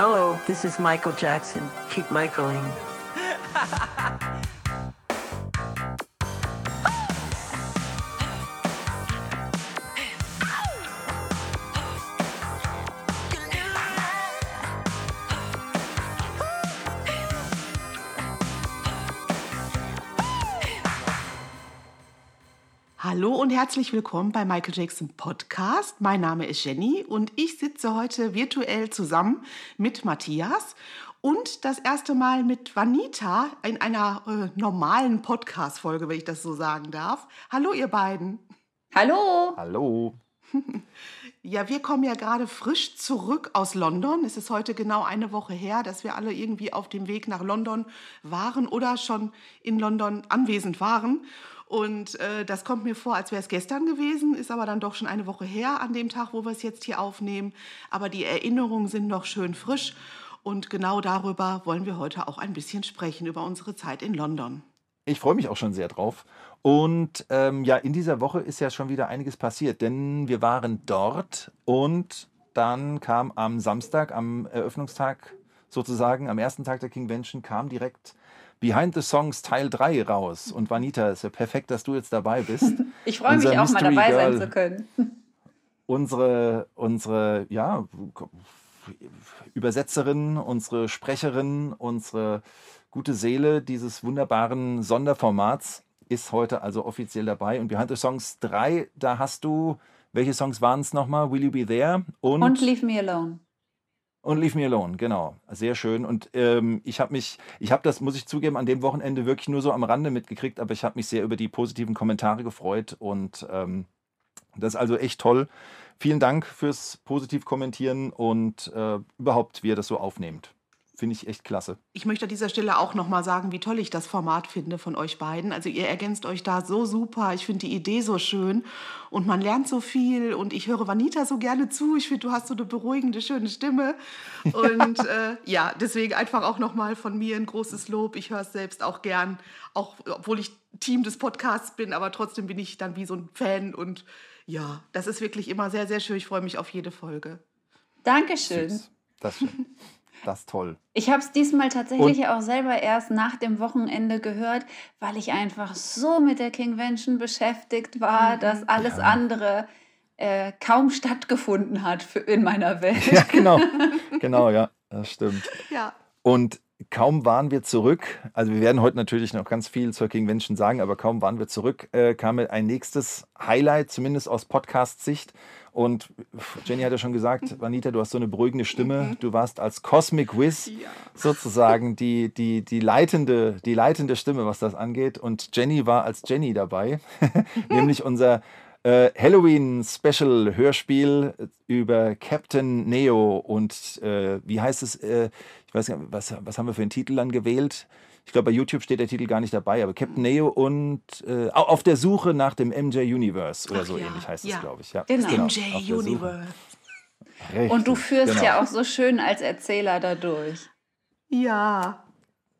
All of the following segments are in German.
Hello, this is Michael Jackson. Keep Michaeling. herzlich willkommen bei Michael Jackson Podcast. Mein Name ist Jenny und ich sitze heute virtuell zusammen mit Matthias und das erste Mal mit Vanita in einer äh, normalen Podcast-Folge, wenn ich das so sagen darf. Hallo, ihr beiden. Hallo. Hallo. Ja, wir kommen ja gerade frisch zurück aus London. Es ist heute genau eine Woche her, dass wir alle irgendwie auf dem Weg nach London waren oder schon in London anwesend waren. Und äh, das kommt mir vor, als wäre es gestern gewesen, ist aber dann doch schon eine Woche her an dem Tag, wo wir es jetzt hier aufnehmen. Aber die Erinnerungen sind noch schön frisch. Und genau darüber wollen wir heute auch ein bisschen sprechen, über unsere Zeit in London. Ich freue mich auch schon sehr drauf. Und ähm, ja, in dieser Woche ist ja schon wieder einiges passiert, denn wir waren dort und dann kam am Samstag, am Eröffnungstag sozusagen, am ersten Tag der Kingvention, kam direkt Behind the Songs Teil 3 raus. Und Vanita, ist ja perfekt, dass du jetzt dabei bist. Ich freue mich Unser auch mal Mystery dabei Girl. sein zu können. unsere, unsere ja, Übersetzerin, unsere Sprecherin, unsere gute Seele dieses wunderbaren Sonderformats ist heute also offiziell dabei. Und Behind the Songs 3, da hast du, welche Songs waren es nochmal? Will You Be There? Und, Und Leave Me Alone. Und Leave Me Alone, genau. Sehr schön. Und ähm, ich habe mich, ich habe das, muss ich zugeben, an dem Wochenende wirklich nur so am Rande mitgekriegt, aber ich habe mich sehr über die positiven Kommentare gefreut und ähm, das ist also echt toll. Vielen Dank fürs positiv kommentieren und äh, überhaupt, wie ihr das so aufnehmt. Finde ich echt klasse. Ich möchte an dieser Stelle auch noch mal sagen, wie toll ich das Format finde von euch beiden. Also ihr ergänzt euch da so super. Ich finde die Idee so schön und man lernt so viel und ich höre Vanita so gerne zu. Ich finde, du hast so eine beruhigende, schöne Stimme und äh, ja, deswegen einfach auch noch mal von mir ein großes Lob. Ich höre es selbst auch gern, auch obwohl ich Team des Podcasts bin, aber trotzdem bin ich dann wie so ein Fan und ja, das ist wirklich immer sehr, sehr schön. Ich freue mich auf jede Folge. Dankeschön. Süß. Das, schön. das ist toll. Ich habe es diesmal tatsächlich auch selber erst nach dem Wochenende gehört, weil ich einfach so mit der Kingvention beschäftigt war, Mhm. dass alles Ja. andere äh, kaum stattgefunden hat für, in meiner Welt. Ja, genau. Genau, ja, das stimmt. Ja, Und kaum waren wir zurück, also wir werden heute natürlich noch ganz viel zur Kingvention sagen, aber kaum waren wir zurück, äh, kam ein nächstes Highlight, zumindest aus Podcast-Sicht. Und Jenny hat ja schon gesagt, Vanita, du hast so eine beruhigende Stimme. Du warst als Cosmic Wiz Ja. sozusagen die, die, die, leitende, die leitende Stimme, was das angeht. Und Jenny war als Jenny dabei, nämlich unser äh, Halloween-Special-Hörspiel über Captain Neo und äh, wie heißt es? Äh, ich weiß nicht, was, was haben wir für einen Titel dann gewählt? Ich glaube, bei YouTube steht der Titel gar nicht dabei, aber Captain Neo und äh, au- auf der Suche nach dem MJ Universe oder Ach so ja, ähnlich heißt ja. es, glaube ich. Ja, Genau. auf MJ. Universe. Und du Richtig, führst genau. ja auch so schön als Erzähler dadurch. Ja.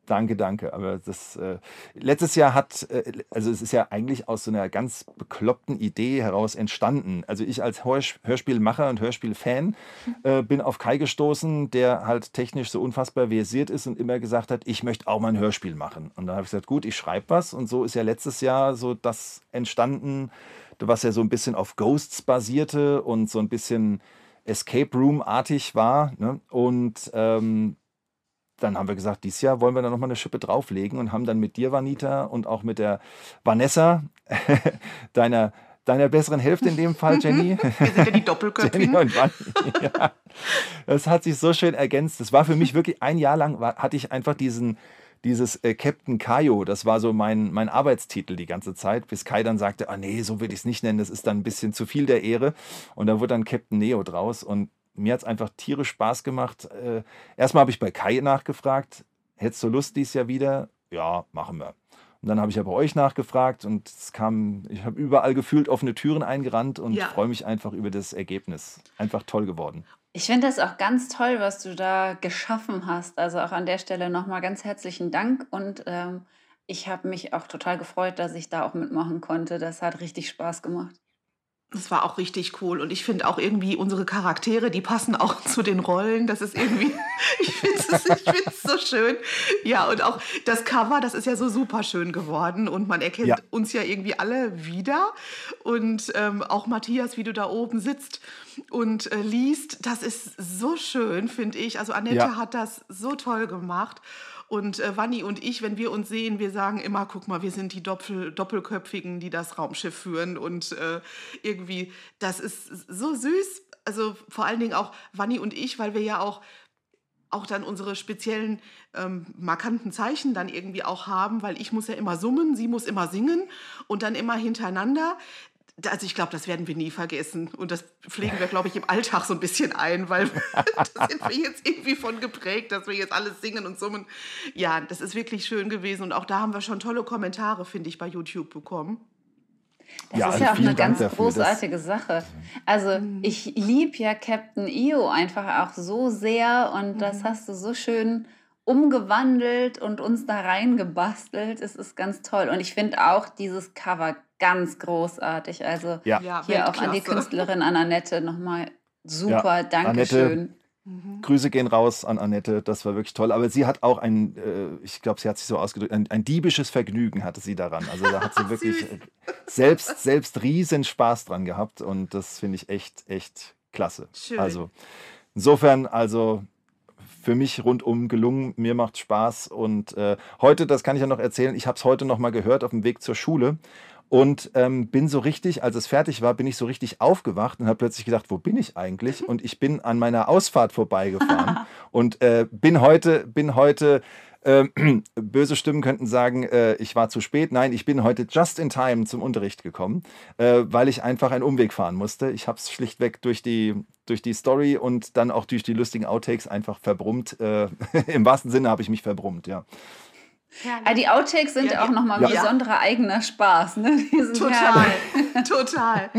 Danke, danke. Aber das äh, letztes Jahr hat, äh, also es ist ja eigentlich aus so einer ganz bekloppten Idee heraus entstanden. Also ich als Hörs Hörspielmacher und Hörspielfan äh, bin auf Kai gestoßen, der halt technisch so unfassbar versiert ist und immer gesagt hat, ich möchte auch mal ein Hörspiel machen. Und dann habe ich gesagt, gut, ich schreibe was. Und so ist ja letztes Jahr so das entstanden, was ja so ein bisschen auf Ghosts basierte und so ein bisschen Escape Room-artig war. Ne? Und ähm, dann haben wir gesagt, dieses Jahr wollen wir da nochmal eine Schippe drauflegen und haben dann mit dir, Vanita, und auch mit der Vanessa, deiner, deiner besseren Hälfte in dem Fall, Jenny. Wir sind ja die Jenny Doppelköpfigen. und Vanni. Ja. Das hat sich so schön ergänzt. Das war für mich wirklich ein Jahr lang, war, hatte ich einfach diesen, dieses äh, Captain Kaio, das war so mein, mein Arbeitstitel die ganze Zeit, bis Kai dann sagte, ah nee, so will ich es nicht nennen, das ist dann ein bisschen zu viel der Ehre. Und da wurde dann Captain Neo draus und mir hat es einfach tierisch Spaß gemacht. Äh, erstmal habe ich bei Kai nachgefragt, hättest du Lust dies Jahr wieder? Ja, machen wir. Und dann habe ich ja bei euch nachgefragt und es kam, ich habe überall gefühlt offene Türen eingerannt und Ja. freue mich einfach über das Ergebnis. Einfach toll geworden. Ich finde das auch ganz toll, was du da geschaffen hast. Also auch an der Stelle nochmal ganz herzlichen Dank. Und ähm, ich habe mich auch total gefreut, dass ich da auch mitmachen konnte. Das hat richtig Spaß gemacht. Das war auch richtig cool. Und ich finde auch irgendwie unsere Charaktere, die passen auch zu den Rollen. Das ist irgendwie, ich finde es so schön. Ja, und auch das Cover, das ist ja so super schön geworden. Und man erkennt ja. uns ja irgendwie alle wieder. Und ähm, auch Matthias, wie du da oben sitzt und äh, liest, das ist so schön, finde ich. Also Annette ja. hat das so toll gemacht. Und äh, Wanni und ich, wenn wir uns sehen, wir sagen immer, guck mal, wir sind die Doppel Doppelköpfigen, die das Raumschiff führen. Und äh, irgendwie, das ist so süß. Also vor allen Dingen auch Wanni und ich, weil wir ja auch auch dann unsere speziellen ähm, markanten Zeichen dann irgendwie auch haben, weil ich muss ja immer summen, sie muss immer singen und dann immer hintereinander also ich glaube, das werden wir nie vergessen. Und das pflegen wir, glaube ich, im Alltag so ein bisschen ein, weil da sind wir jetzt irgendwie von geprägt, dass wir jetzt alles singen und summen. Ja, das ist wirklich schön gewesen. Und auch da haben wir schon tolle Kommentare, finde ich, bei YouTube bekommen. Das ja, ist ja auch eine Dank ganz dafür, großartige Sache. Also mhm. ich liebe ja Captain EO einfach auch so sehr und das mhm. hast du so schön umgewandelt und uns da reingebastelt. Es ist ganz toll. Und ich finde auch dieses Cover ganz großartig. Also ja. hier auch an die Künstlerin Annette nochmal super, ja, Dankeschön. Mhm. Grüße gehen raus an Annette, das war wirklich toll. Aber sie hat auch ein, äh, ich glaube, sie hat sich so ausgedrückt, ein, ein, diebisches Vergnügen hatte sie daran. Also da hat sie wirklich selbst, selbst riesen Spaß dran gehabt und das finde ich echt, echt klasse. Schön. Also insofern, also für mich rundum gelungen. Mir macht Spaß. Und äh, heute, das kann ich ja noch erzählen, ich habe es heute noch mal gehört auf dem Weg zur Schule. Und ähm, bin so richtig, als es fertig war, bin ich so richtig aufgewacht und habe plötzlich gedacht, wo bin ich eigentlich? Und ich bin an meiner Ausfahrt vorbeigefahren und äh, bin heute, bin heute ähm, böse Stimmen könnten sagen, äh, ich war zu spät. Nein, ich bin heute just in time zum Unterricht gekommen, äh, weil ich einfach einen Umweg fahren musste. Ich habe es schlichtweg durch die, durch die Story und dann auch durch die lustigen Outtakes einfach verbrummt. Äh, Im wahrsten Sinne habe ich mich verbrummt, ja. Ja, die Outtakes sind ja, auch nochmal ein ja. besonderer eigener Spaß. Ne? Total, total.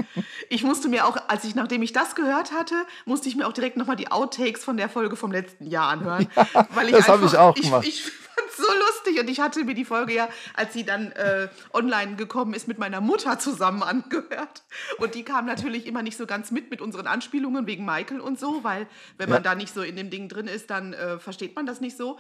Ich musste mir auch, als ich, nachdem ich das gehört hatte, musste ich mir auch direkt nochmal die Outtakes von der Folge vom letzten Jahr anhören. Ja, weil ich das habe ich auch gemacht. Ich, ich fand es so lustig und ich hatte mir die Folge ja, als sie dann äh, online gekommen ist, mit meiner Mutter zusammen angehört. Und die kam natürlich immer nicht so ganz mit mit unseren Anspielungen wegen Michael und so, weil wenn man da nicht so in dem Ding drin ist, dann äh, versteht man das nicht so.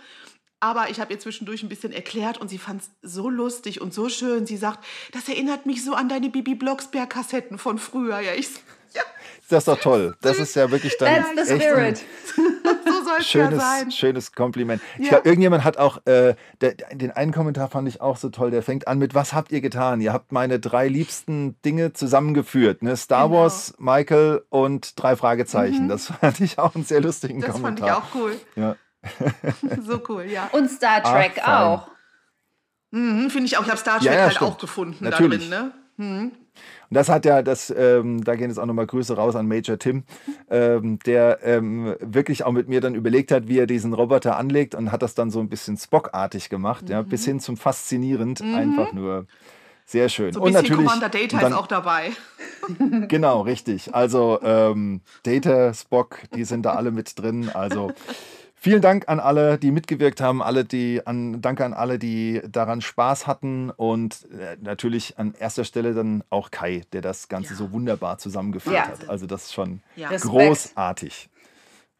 Aber ich habe ihr zwischendurch ein bisschen erklärt und sie fand es so lustig und so schön. Sie sagt, das erinnert mich so an deine Bibi Blocksberg-Kassetten von früher. Ja, ich ja. Das ist doch toll. Das ist ja wirklich dann That's the spirit. so soll schönes, ja sein. schönes Kompliment. Ich glaube, irgendjemand hat auch, äh, der, den einen Kommentar fand ich auch so toll, der fängt an mit, was habt ihr getan? Ihr habt meine drei liebsten Dinge zusammengeführt. Ne? Star genau. Wars, Michael und drei Fragezeichen. Mhm. Das fand ich auch einen sehr lustigen das Kommentar. Das fand ich auch cool. Ja. so cool, ja. Und Star Trek Ach, auch. Mhm, Finde ich auch. Ich habe Star Trek ja, ja, halt stimmt. auch gefunden Natürlich. da drin. Ne? Mhm. Und das hat ja, das, ähm, da gehen jetzt auch nochmal Grüße raus an Major Tim, ähm, der ähm, wirklich auch mit mir dann überlegt hat, wie er diesen Roboter anlegt und hat das dann so ein bisschen Spock-artig gemacht, mhm. ja, bis hin zum faszinierend, mhm. einfach nur sehr schön. So ein bisschen und natürlich, Commander Data dann, ist auch dabei. genau, richtig. Also ähm, Data, Spock, die sind da alle mit drin. Also Vielen Dank an alle, die mitgewirkt haben, alle, die an, danke an alle, die daran Spaß hatten und äh, natürlich an erster Stelle dann auch Kai, der das Ganze ja. so wunderbar zusammengeführt ja. hat. Also das ist schon ja. großartig.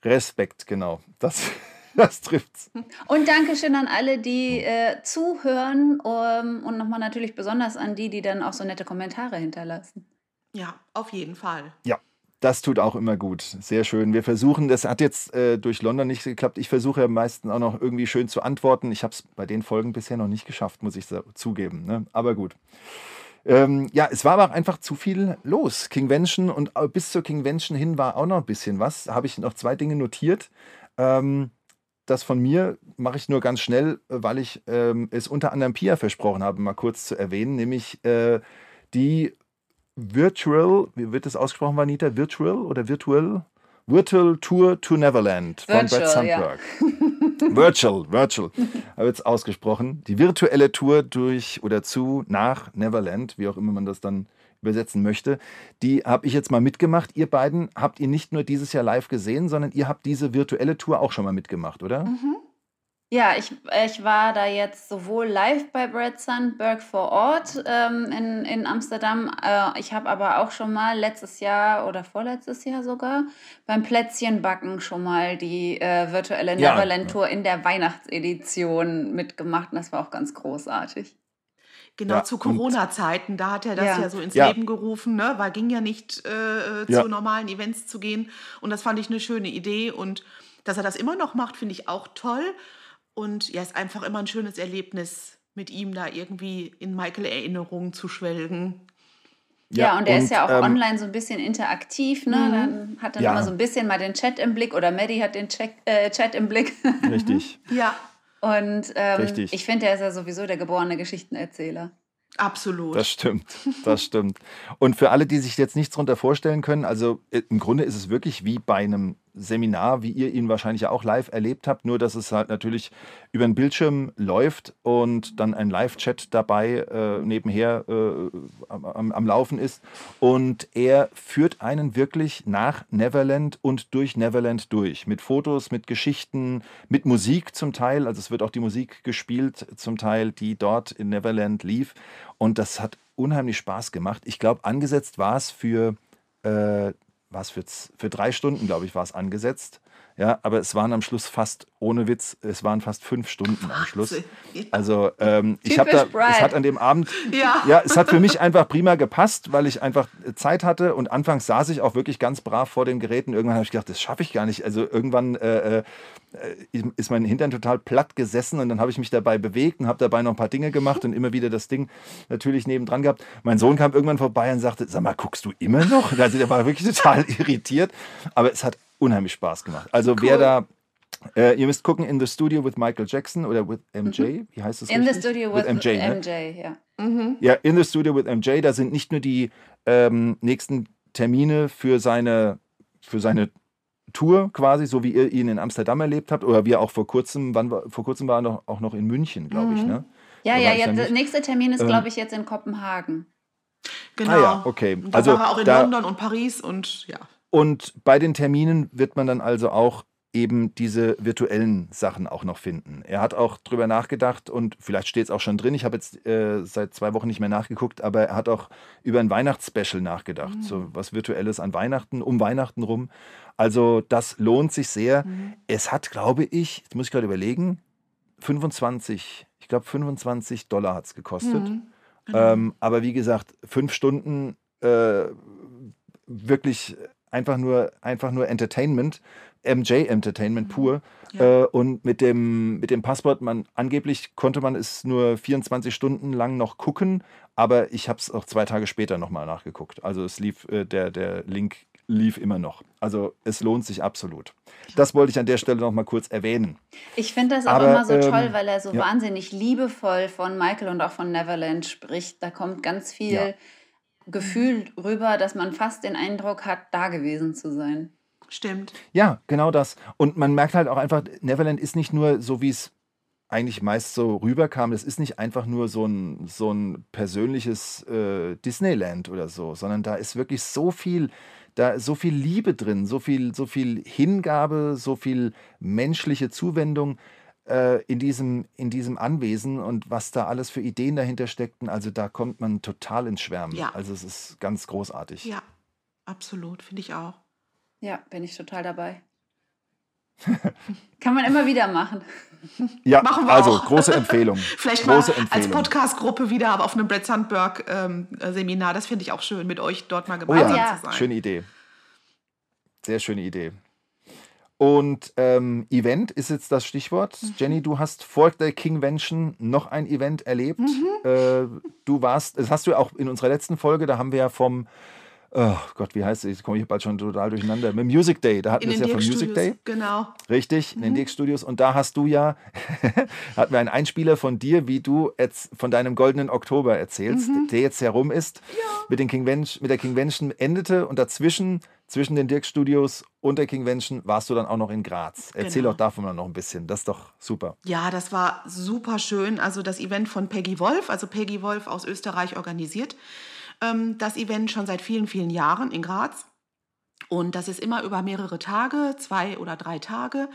Respekt, genau. Das, das trifft's. Und Dankeschön an alle, die äh, zuhören um, ähm, und nochmal natürlich besonders an die, die dann auch so nette Kommentare hinterlassen. Ja, auf jeden Fall. Ja. Das tut auch immer gut. Sehr schön. Wir versuchen, das hat jetzt äh, durch London nicht geklappt. Ich versuche ja meistens auch noch irgendwie schön zu antworten. Ich habe es bei den Folgen bisher noch nicht geschafft, muss ich zugeben. Ne? Aber gut. Ähm, ja, es war aber einfach zu viel los. Kingvention und bis zur Kingvention hin war auch noch ein bisschen was. Habe ich noch zwei Dinge notiert. Ähm, das von mir mache ich nur ganz schnell, weil ich ähm, es unter anderem Pia versprochen habe, mal kurz zu erwähnen, nämlich äh, die Virtual, wie wird das ausgesprochen, Vanita? Virtual oder Virtual? Virtual Tour to Neverland von Brett Sandberg. Ja. virtual, Virtual, habe jetzt ausgesprochen. Die virtuelle Tour durch oder zu nach Neverland, wie auch immer man das dann übersetzen möchte, die habe ich jetzt mal mitgemacht. Ihr beiden habt ihr nicht nur dieses Jahr live gesehen, sondern ihr habt diese virtuelle Tour auch schon mal mitgemacht, oder? Mhm. Ja, ich, ich war da jetzt sowohl live bei Brad Sandberg vor Ort ähm, in, in Amsterdam. Äh, ich habe aber auch schon mal letztes Jahr oder vorletztes Jahr sogar beim Plätzchenbacken schon mal die äh, virtuelle ja. Neverland Tour in der Weihnachtsedition mitgemacht. Und das war auch ganz großartig. Genau, ja, zu Corona-Zeiten, da hat er das ja, ja so ins ja. Leben gerufen, ne? weil ging ja nicht äh, zu normalen Events zu gehen. Und das fand ich eine schöne Idee. Und dass er das immer noch macht, finde ich auch toll. Und ja, ist einfach immer ein schönes Erlebnis, mit ihm da irgendwie in Michael-Erinnerungen zu schwelgen. Ja, ja, und er ist ja auch ähm, online so ein bisschen interaktiv, ne? Mhm. Dann hat er ja. immer so ein bisschen mal den Chat im Blick oder Maddie hat den Chat, äh, Chat im Blick. Richtig. ja. Und ähm, Richtig. ich finde, er ist ja sowieso der geborene Geschichtenerzähler. Absolut. Das stimmt, das stimmt. Und für alle, die sich jetzt nichts darunter vorstellen können, also äh, im Grunde ist es wirklich wie bei einem Seminar, wie ihr ihn wahrscheinlich auch live erlebt habt, nur dass es halt natürlich über den Bildschirm läuft und dann ein Live-Chat dabei äh, nebenher äh, am, am, Laufen ist. Und er führt einen wirklich nach Neverland und durch Neverland durch. Mit Fotos, mit Geschichten, mit Musik zum Teil. Also es wird auch die Musik gespielt, zum Teil, die dort in Neverland lief. Und das hat unheimlich Spaß gemacht. Ich glaube, angesetzt war es für äh, was für, für drei Stunden, glaube ich, war es angesetzt. Ja, aber es waren am Schluss fast, ohne Witz, es waren fast fünf Stunden am Schluss. Also ähm, ich habe da, es hat an dem Abend, ja. ja, es hat für mich einfach prima gepasst, weil ich einfach Zeit hatte und anfangs saß ich auch wirklich ganz brav vor den Geräten. Irgendwann habe ich gedacht, das schaffe ich gar nicht. Also irgendwann äh, äh, ist mein Hintern total platt gesessen und dann habe ich mich dabei bewegt und habe dabei noch ein paar Dinge gemacht und immer wieder das Ding natürlich nebendran gehabt. Mein Sohn kam irgendwann vorbei und sagte, sag mal, guckst du immer noch? Also der war wirklich total irritiert, aber es hat unheimlich Spaß gemacht. Also cool. wer da äh, ihr müsst gucken, In the Studio with Michael Jackson oder with MJ. Mhm. Wie heißt das? In richtig? the Studio with, with MJ, ne? MJ ja. Mhm. Ja, In the Studio with MJ. Da sind nicht nur die ähm, nächsten Termine für seine, für seine Tour quasi, so wie ihr ihn in Amsterdam erlebt habt, oder wie er auch vor kurzem, wann vor kurzem war er noch, auch noch in München, glaube ich, mhm. ne? Ja, ja, ja, der nächste Termin ist, ähm, glaube ich, jetzt in Kopenhagen. Genau. Ah, ja, okay. Da also, war er auch in da, London und Paris und ja. Und bei den Terminen wird man dann also auch eben diese virtuellen Sachen auch noch finden. Er hat auch drüber nachgedacht und vielleicht steht es auch schon drin. Ich habe jetzt äh, seit zwei Wochen nicht mehr nachgeguckt, aber er hat auch über ein Weihnachtsspecial nachgedacht. Mhm. So was Virtuelles an Weihnachten, um Weihnachten rum. Also das lohnt sich sehr. Mhm. Es hat, glaube ich, jetzt muss ich gerade überlegen, 25, ich glaube 25 Dollar hat es gekostet. Mhm. Genau. Ähm, aber wie gesagt, fünf Stunden äh, wirklich einfach nur, einfach nur Entertainment, MJ Entertainment mhm. pur. Ja. Äh, und mit dem, mit dem Passwort, man angeblich konnte man es nur 24 Stunden lang noch gucken, aber ich habe es auch zwei Tage später nochmal nachgeguckt. Also es lief, äh, der, der Link lief immer noch. Also es lohnt sich absolut. Das wollte ich an der Stelle noch mal kurz erwähnen. Ich finde das auch Aber, immer so ähm, toll, weil er so ja. wahnsinnig liebevoll von Michael und auch von Neverland spricht. Da kommt ganz viel ja. Gefühl rüber, dass man fast den Eindruck hat, da gewesen zu sein. Stimmt. Ja, genau das. Und man merkt halt auch einfach, Neverland ist nicht nur so, wie es eigentlich meist so rüberkam, das ist nicht einfach nur so ein, so ein persönliches äh, Disneyland oder so, sondern da ist wirklich so viel, da so viel Liebe drin, so viel, so viel Hingabe, so viel menschliche Zuwendung äh, in, diesem, in diesem Anwesen und was da alles für Ideen dahinter steckten. Also da kommt man total ins Schwärmen. Ja. Also es ist ganz großartig. Ja, absolut, finde ich auch. Ja, bin ich total dabei. Kann man immer wieder machen. Ja, machen wir also auch. große Empfehlung. Vielleicht große mal Empfehlung. als Podcast-Gruppe wieder, aber auf einem Brett Sandberg-Seminar. Ähm, das finde ich auch schön, mit euch dort mal gemeinsam oh ja. zu sein. Schöne Idee. Sehr schöne Idee. Und ähm, Event ist jetzt das Stichwort. Mhm. Jenny, du hast vor der Kingvention noch ein Event erlebt. Mhm. Äh, du warst, das hast du auch in unserer letzten Folge, da haben wir ja vom oh Gott, wie heißt es? Ich komme hier bald schon total durcheinander. Mit Music Day, da hatten wir es ja vom Music Day. Genau. Richtig, in den mhm. Dirk Studios. Und da hast du ja, hatten wir einen Einspieler von dir, wie du jetzt von deinem goldenen Oktober erzählst, mhm. der jetzt herum ist, ja. mit, den Kingvention, mit der Kingvention endete und dazwischen, zwischen den Dirk Studios und der Kingvention, warst du dann auch noch in Graz. Erzähl genau. doch davon mal noch ein bisschen. Das ist doch super. Ja, das war super schön. Also das Event von Peggy Wolf, also Peggy Wolf aus Österreich organisiert ähm, das Event schon seit vielen, vielen Jahren in Graz. Und das ist immer über mehrere Tage, zwei oder drei Tage.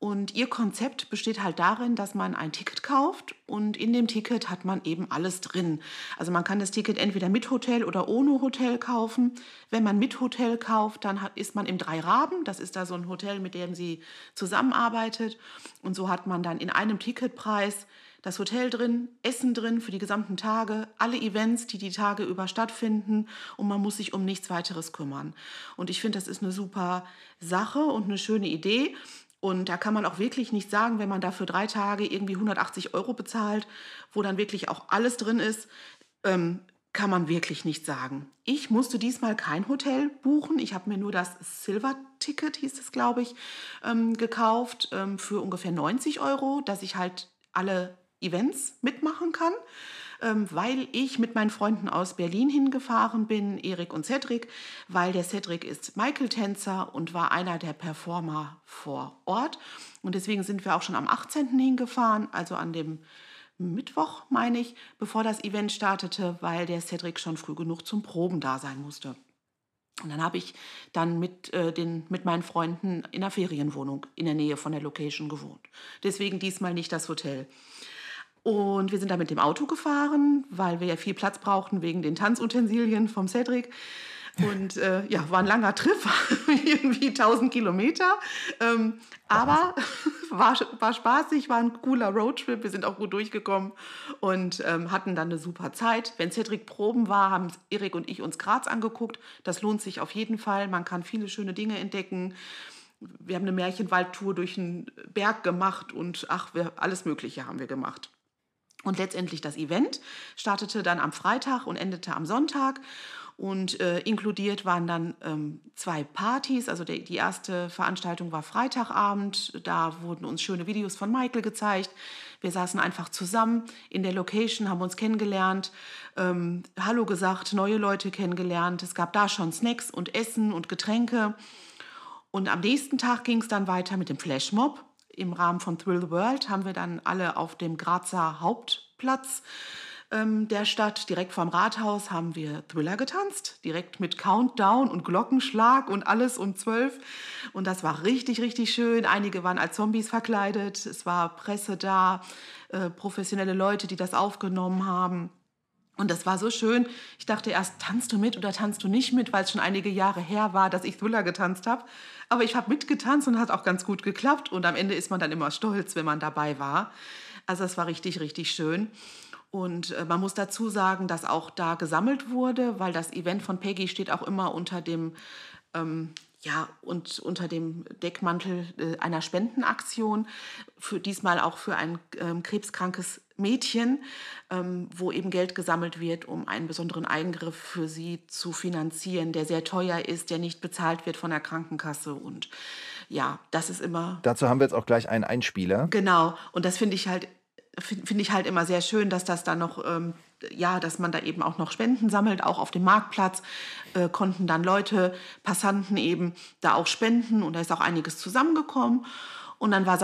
Und ihr Konzept besteht halt darin, dass man ein Ticket kauft und in dem Ticket hat man eben alles drin. Also man kann das Ticket entweder mit Hotel oder ohne Hotel kaufen. Wenn man mit Hotel kauft, dann ist man im Drei Raben. Das ist da so ein Hotel, mit dem sie zusammenarbeitet. Und so hat man dann in einem Ticketpreis das Hotel drin, Essen drin für die gesamten Tage, alle Events, die die Tage über stattfinden und man muss sich um nichts weiteres kümmern. Und ich finde, das ist eine super Sache und eine schöne Idee. Und da kann man auch wirklich nicht sagen, wenn man dafür drei Tage irgendwie 180 Euro bezahlt, wo dann wirklich auch alles drin ist, ähm, kann man wirklich nicht sagen. Ich musste diesmal kein Hotel buchen. Ich habe mir nur das Silver-Ticket, hieß es, glaube ich, ähm, gekauft ähm, für ungefähr 90 Euro, dass ich halt alle Events mitmachen kann ähm, weil ich mit meinen Freunden aus Berlin hingefahren bin, Erik und Cedric, weil der Cedric ist Michael-Tänzer und war einer der Performer vor Ort. Und deswegen sind wir auch schon am 18. hingefahren, also an dem Mittwoch, meine ich, bevor das Event startete, weil der Cedric schon früh genug zum Proben da sein musste. Und dann habe ich dann mit, äh, den, mit meinen Freunden in einer Ferienwohnung in der Nähe von der Location gewohnt. Deswegen diesmal nicht das Hotel. Und wir sind da mit dem Auto gefahren, weil wir ja viel Platz brauchten wegen den Tanzutensilien vom Cedric. Und äh, ja, war ein langer Trip, irgendwie 1000 Kilometer. Ähm, aber war, war spaßig, war ein cooler Roadtrip. Wir sind auch gut durchgekommen und ähm, hatten dann eine super Zeit. Wenn Cedric Proben war, haben Erik und ich uns Graz angeguckt. Das lohnt sich auf jeden Fall. Man kann viele schöne Dinge entdecken. Wir haben eine Märchenwaldtour durch einen Berg gemacht und ach, wir, alles Mögliche haben wir gemacht. Und letztendlich das Event startete dann am Freitag und endete am Sonntag. Und äh, inkludiert waren dann ähm, zwei Partys. Also die, die erste Veranstaltung war Freitagabend. Da wurden uns schöne Videos von Michael gezeigt. Wir saßen einfach zusammen in der Location, haben uns kennengelernt, ähm, Hallo gesagt, neue Leute kennengelernt. Es gab da schon Snacks und Essen und Getränke. Und am nächsten Tag ging es dann weiter mit dem Flashmob im Rahmen von Thrill the World haben wir dann alle auf dem Grazer Hauptplatz ähm, der Stadt, direkt vorm Rathaus, haben wir Thriller getanzt. Direkt mit Countdown und Glockenschlag und alles um zwölf. Und das war richtig, richtig schön. Einige waren als Zombies verkleidet. Es war Presse da, äh, professionelle Leute, die das aufgenommen haben. Und das war so schön. Ich dachte erst, tanzt du mit oder tanzt du nicht mit, weil es schon einige Jahre her war, dass ich Thriller getanzt habe. Aber ich habe mitgetanzt und hat auch ganz gut geklappt. Und am Ende ist man dann immer stolz, wenn man dabei war. Also es war richtig, richtig schön. Und äh, man muss dazu sagen, dass auch da gesammelt wurde, weil das Event von Peggy steht auch immer unter dem ähm, ja, und unter dem Deckmantel äh, einer Spendenaktion, für diesmal auch für ein ähm, krebskrankes Mädchen, ähm, wo eben Geld gesammelt wird, um einen besonderen Eingriff für sie zu finanzieren, der sehr teuer ist, der nicht bezahlt wird von der Krankenkasse. Und ja, das ist immer. Dazu haben wir jetzt auch gleich einen Einspieler. Genau, und das finde ich halt finde ich halt immer sehr schön, dass das dann noch, ähm, ja, dass man da eben auch noch Spenden sammelt, auch auf dem Marktplatz äh, konnten dann Leute, Passanten eben da auch spenden und da ist auch einiges zusammengekommen. Und dann war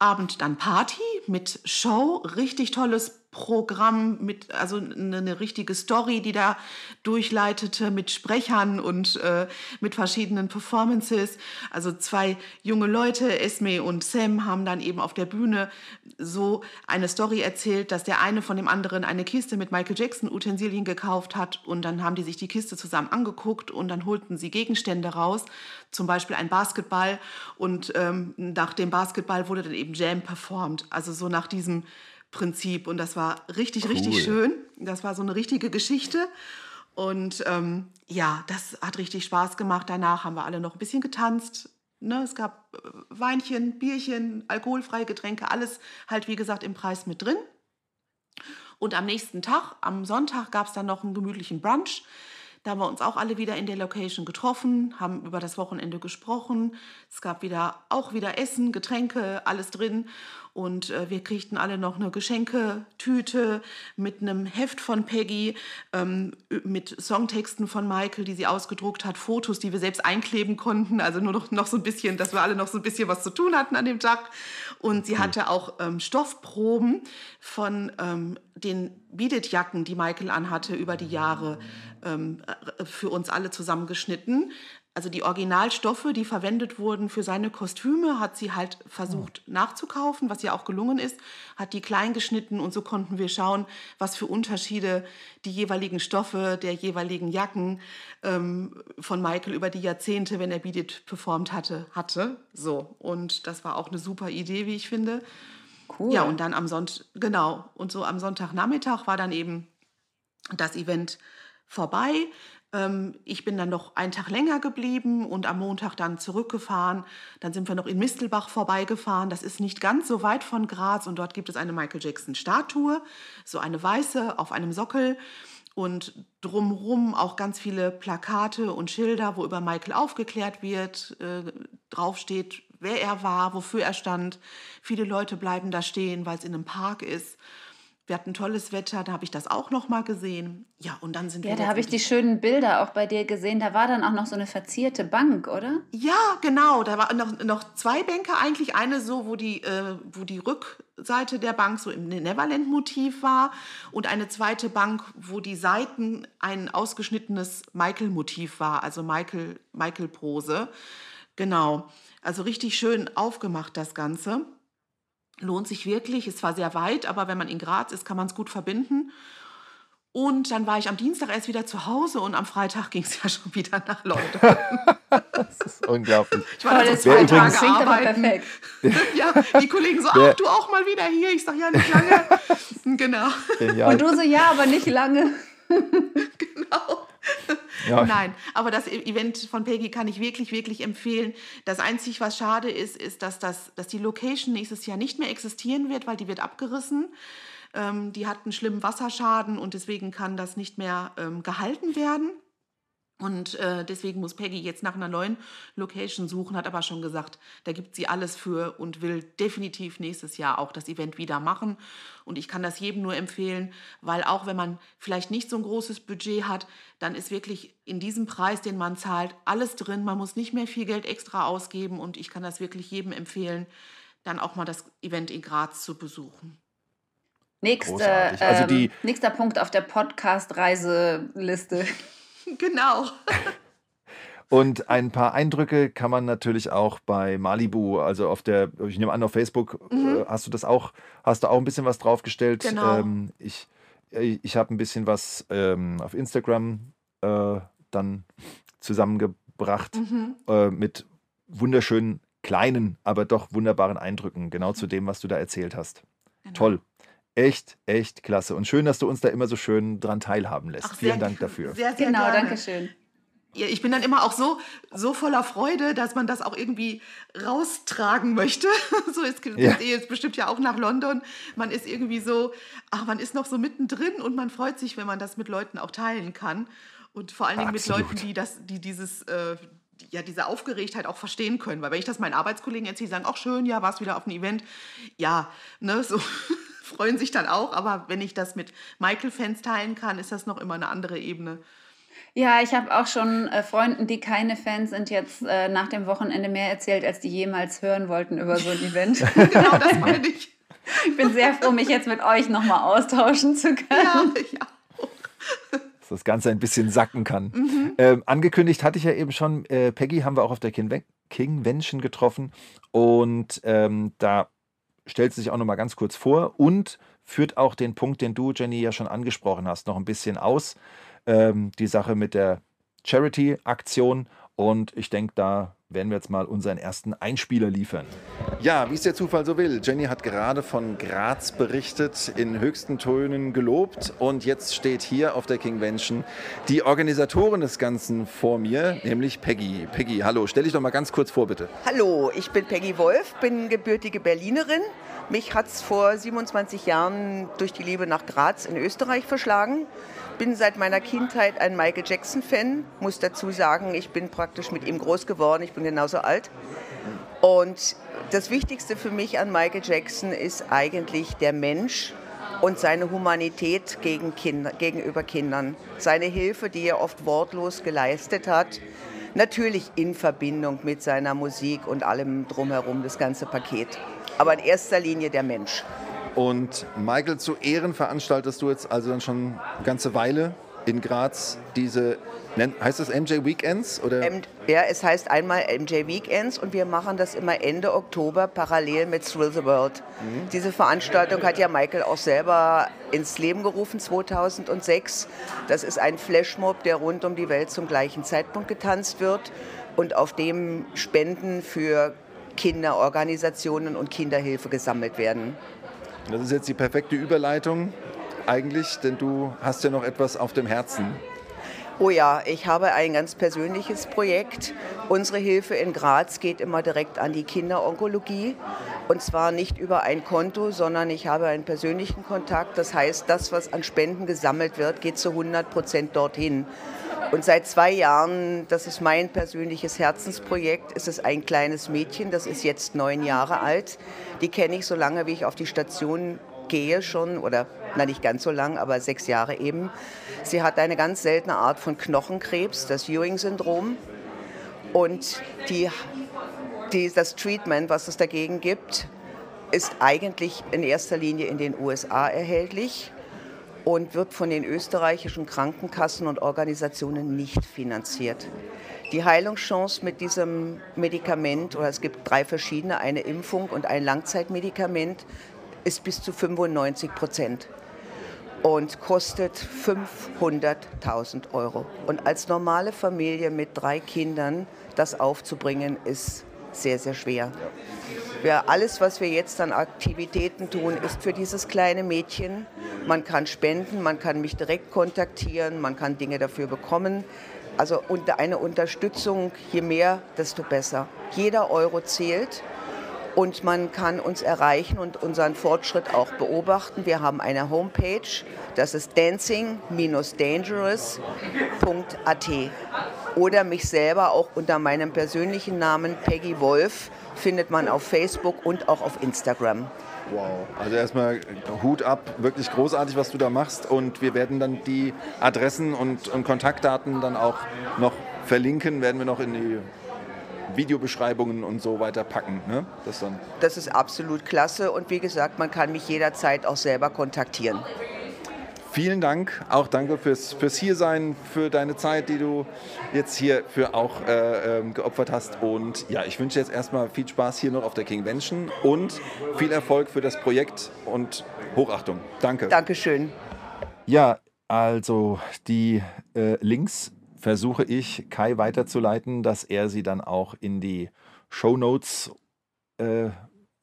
Samstagabend dann Party mit Show, richtig tolles Programm mit, also eine, eine, richtige Story, die da durchleitete mit Sprechern und äh, mit verschiedenen Performances. Also zwei junge Leute, Esme und Sam, haben dann eben auf der Bühne so eine Story erzählt, dass der eine von dem anderen eine Kiste mit Michael Jackson Utensilien gekauft hat und dann haben die sich die Kiste zusammen angeguckt und dann holten sie Gegenstände raus, zum Beispiel ein Basketball und ähm, nach dem Basketball wurde dann eben Jam performt. Also so nach diesem Prinzip. Und das war richtig, cool. richtig schön. Das war so eine richtige Geschichte. Und ähm, ja, das hat richtig Spaß gemacht. Danach haben wir alle noch ein bisschen getanzt. Ne, es gab äh, Weinchen, Bierchen, alkoholfreie Getränke, alles halt wie gesagt im Preis mit drin. Und am nächsten Tag, am Sonntag, gab es dann noch einen gemütlichen Brunch. Da haben wir uns auch alle wieder in der Location getroffen, haben über das Wochenende gesprochen. Es gab wieder auch wieder Essen, Getränke, alles drin. Und äh, wir kriegten alle noch eine Geschenketüte mit einem Heft von Peggy, ähm, mit Songtexten von Michael, die sie ausgedruckt hat, Fotos, die wir selbst einkleben konnten. Also nur noch, noch so ein bisschen, dass wir alle noch so ein bisschen was zu tun hatten an dem Tag. Und sie hatte auch ähm, Stoffproben von ähm, den Beaded-Jacken, die Michael anhatte über die Jahre, ähm, für uns alle zusammengeschnitten. Also die Originalstoffe, die verwendet wurden für seine Kostüme, hat sie halt versucht oh. nachzukaufen, was ja auch gelungen ist, hat die klein geschnitten und so konnten wir schauen, was für Unterschiede die jeweiligen Stoffe der jeweiligen Jacken ähm, von Michael über die Jahrzehnte, wenn er Beat It performt hatte, hatte. So und das war auch eine super Idee, wie ich finde. Cool. Ja und dann am Sonntag genau und so am Sonntagnachmittag war dann eben das Event vorbei. Ähm, ich bin dann noch einen Tag länger geblieben und am Montag dann zurückgefahren. Dann sind wir noch in Mistelbach vorbeigefahren. Das ist nicht ganz so weit von Graz und dort gibt es eine Michael Jackson-Statue, so eine weiße auf einem Sockel und drumherum auch ganz viele Plakate und Schilder, wo über Michael aufgeklärt wird, äh, draufsteht, wer er war, wofür er stand. Viele Leute bleiben da stehen, weil es in einem Park ist. Wir hatten tolles Wetter, da habe ich das auch noch mal gesehen. Ja, und dann sind ja, wir. Ja, da habe ich die schönen Bilder auch bei dir gesehen. Da war dann auch noch so eine verzierte Bank, oder? Ja, genau. Da waren noch, noch zwei Bänke eigentlich. Eine so, wo die, äh, wo die Rückseite der Bank so im Neverland-Motiv war. Und eine zweite Bank, wo die Seiten ein ausgeschnittenes Michael-Motiv war, also Michael-Prose. Michael genau. Also richtig schön aufgemacht, das Ganze lohnt sich wirklich. Es war sehr weit, aber wenn man in Graz ist, kann man es gut verbinden. Und dann war ich am Dienstag erst wieder zu Hause und am Freitag ging es ja schon wieder nach London. das ist unglaublich. Ich war also zwei Tage arbeiten. perfekt. ja, die Kollegen so, ach, du auch mal wieder hier. Ich sage, ja, nicht lange. genau. Genial. Und du so, ja, aber nicht lange. genau. Ja. Nein, aber das e- Event von Peggy kann ich wirklich, wirklich empfehlen. Das Einzige, was schade ist, ist, dass, das, dass die Location nächstes Jahr nicht mehr existieren wird, weil die wird abgerissen. Ähm, die hat einen schlimmen Wasserschaden und deswegen kann das nicht mehr ähm, gehalten werden. Und äh, deswegen muss Peggy jetzt nach einer neuen Location suchen, hat aber schon gesagt, da gibt sie alles für und will definitiv nächstes Jahr auch das Event wieder machen. Und ich kann das jedem nur empfehlen, weil auch wenn man vielleicht nicht so ein großes Budget hat, dann ist wirklich in diesem Preis, den man zahlt, alles drin. Man muss nicht mehr viel Geld extra ausgeben und ich kann das wirklich jedem empfehlen, dann auch mal das Event in Graz zu besuchen. Nächste, also die, ähm, nächster Punkt auf der Podcast-Reiseliste. Genau. Und ein paar Eindrücke kann man natürlich auch bei Malibu, also auf der, ich nehme an, auf Facebook mhm. äh, hast du das auch, hast du auch ein bisschen was draufgestellt. Genau. Ähm, ich äh, ich habe ein bisschen was ähm, auf Instagram äh, dann zusammengebracht mhm. äh, mit wunderschönen kleinen, aber doch wunderbaren Eindrücken, genau zu dem, was du da erzählt hast. Genau. Toll. Echt, echt klasse. Und schön, dass du uns da immer so schön dran teilhaben lässt. Ach, Vielen Dank dafür. Sehr, sehr genau, danke schön. Ja, ich bin dann immer auch so, so voller Freude, dass man das auch irgendwie raustragen möchte. so, jetzt, ja. jetzt bestimmt ja auch nach London. Man ist irgendwie so, ach, man ist noch so mittendrin und man freut sich, wenn man das mit Leuten auch teilen kann. Und vor allen Dingen Absolut. mit Leuten, die, das, die dieses, äh, ja, diese Aufgeregtheit auch verstehen können. Weil wenn ich das meinen Arbeitskollegen erzähle, die sagen, ach schön, ja, warst wieder auf einem Event. Ja, ne, so freuen sich dann auch. Aber wenn ich das mit Michael-Fans teilen kann, ist das noch immer eine andere Ebene. Ja, ich habe auch schon äh, Freunden, die keine Fans sind, jetzt äh, nach dem Wochenende mehr erzählt, als die jemals hören wollten über so ein Event. genau, das meine ich. Ich bin sehr froh, mich jetzt mit euch nochmal austauschen zu können. Ja, ich auch. Dass das Ganze ein bisschen sacken kann. Mhm. Ähm, angekündigt hatte ich ja eben schon, äh, Peggy haben wir auch auf der Kingvention getroffen und ähm, da stellt sich auch noch mal ganz kurz vor und führt auch den Punkt, den du, Jenny, ja schon angesprochen hast, noch ein bisschen aus. Ähm, die Sache mit der Charity-Aktion. Und ich denke, da werden wir jetzt mal unseren ersten Einspieler liefern. Ja, wie es der Zufall so will. Jenny hat gerade von Graz berichtet, in höchsten Tönen gelobt. Und jetzt steht hier auf der Kingvention die Organisatorin des Ganzen vor mir, nämlich Peggy. Peggy, hallo, stell dich doch mal ganz kurz vor, bitte. Hallo, ich bin Peggy Wolf, bin gebürtige Berlinerin. Mich hat es vor 27 Jahren durch die Liebe nach Graz in Österreich verschlagen bin seit meiner Kindheit ein Michael Jackson-Fan. Muss dazu sagen, ich bin praktisch mit ihm groß geworden. Ich bin genauso alt. Und das Wichtigste für mich an Michael Jackson ist eigentlich der Mensch und seine Humanität gegen Kinder, gegenüber Kindern. Seine Hilfe, die er oft wortlos geleistet hat. Natürlich in Verbindung mit seiner Musik und allem drumherum, das ganze Paket. Aber in erster Linie der Mensch. Und Michael zu Ehren veranstaltest du jetzt also dann schon eine ganze Weile? in Graz diese, heißt das MJ Weekends? Oder? Ja, es heißt einmal MJ Weekends und wir machen das immer Ende Oktober parallel mit Thrill the World. Mhm. Diese Veranstaltung hat ja Michael auch selber ins Leben gerufen 2006. Das ist ein Flashmob, der rund um die Welt zum gleichen Zeitpunkt getanzt wird und auf dem Spenden für Kinderorganisationen und Kinderhilfe gesammelt werden. Das ist jetzt die perfekte Überleitung eigentlich, denn du hast ja noch etwas auf dem Herzen. Oh ja, ich habe ein ganz persönliches Projekt. Unsere Hilfe in Graz geht immer direkt an die Kinderonkologie. Und zwar nicht über ein Konto, sondern ich habe einen persönlichen Kontakt. Das heißt, das, was an Spenden gesammelt wird, geht zu 100 Prozent dorthin. Und seit zwei Jahren, das ist mein persönliches Herzensprojekt, ist es ein kleines Mädchen, das ist jetzt neun Jahre alt. Die kenne ich so lange, wie ich auf die Station gehe schon, oder na nicht ganz so lang, aber sechs Jahre eben. Sie hat eine ganz seltene Art von Knochenkrebs, das Ewing-Syndrom. Und die, die, das Treatment, was es dagegen gibt, ist eigentlich in erster Linie in den USA erhältlich und wird von den österreichischen Krankenkassen und Organisationen nicht finanziert. Die Heilungschance mit diesem Medikament, oder es gibt drei verschiedene, eine Impfung und ein Langzeitmedikament, ist bis zu 95 Prozent und kostet 500.000 Euro. Und als normale Familie mit drei Kindern das aufzubringen, ist sehr, sehr schwer. Ja, alles, was wir jetzt an Aktivitäten tun, ist für dieses kleine Mädchen. Man kann spenden, man kann mich direkt kontaktieren, man kann Dinge dafür bekommen. Also eine Unterstützung, je mehr, desto besser. Jeder Euro zählt und man kann uns erreichen und unseren Fortschritt auch beobachten. Wir haben eine Homepage, das ist dancing-dangerous.at oder mich selber auch unter meinem persönlichen Namen Peggy Wolf findet man auf Facebook und auch auf Instagram. Wow, also erstmal Hut ab, wirklich großartig, was du da machst und wir werden dann die Adressen und, und Kontaktdaten dann auch noch verlinken, werden wir noch in die Videobeschreibungen und so weiter packen. Ne? Das, dann das ist absolut klasse und wie gesagt, man kann mich jederzeit auch selber kontaktieren. Vielen Dank, auch danke fürs, fürs Hiersein, für deine Zeit, die du jetzt hier für auch äh, ähm, geopfert hast. Und ja, ich wünsche jetzt erstmal viel Spaß hier noch auf der Kingvention und viel Erfolg für das Projekt und Hochachtung. Danke. Dankeschön. Ja, also die äh, Links versuche ich Kai weiterzuleiten, dass er sie dann auch in die Show Notes äh,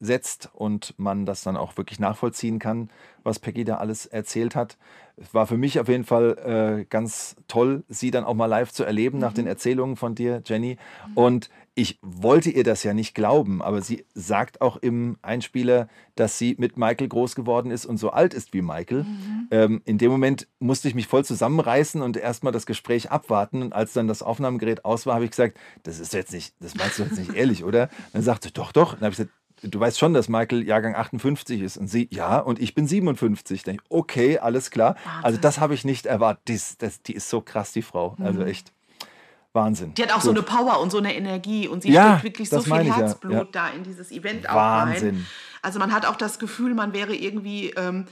setzt und man das dann auch wirklich nachvollziehen kann, was Peggy da alles erzählt hat. Es war für mich auf jeden Fall äh, ganz toll, sie dann auch mal live zu erleben mhm. nach den Erzählungen von dir, Jenny. Mhm. Und ich wollte ihr das ja nicht glauben, aber sie sagt auch im Einspieler, dass sie mit Michael groß geworden ist und so alt ist wie Michael. Mhm. Ähm, in dem Moment musste ich mich voll zusammenreißen und erstmal das Gespräch abwarten. Und als dann das Aufnahmegerät aus war, habe ich gesagt, das ist jetzt nicht, das meinst du jetzt nicht ehrlich, oder? dann sagte sie, doch, doch. Dann habe ich gesagt, du weißt schon, dass Michael Jahrgang 58 ist. Und sie, ja, und ich bin 57. Dann ich, okay, alles klar. Warte. Also das habe ich nicht erwartet. Die ist, das, die ist so krass, die Frau. Also mhm. echt. Wahnsinn. Die hat auch Gut. so eine Power und so eine Energie und sie ja, steckt wirklich so viel Herzblut ja. da in dieses Event Wahnsinn. auch rein. Also man hat auch das Gefühl, man wäre irgendwie, ähm,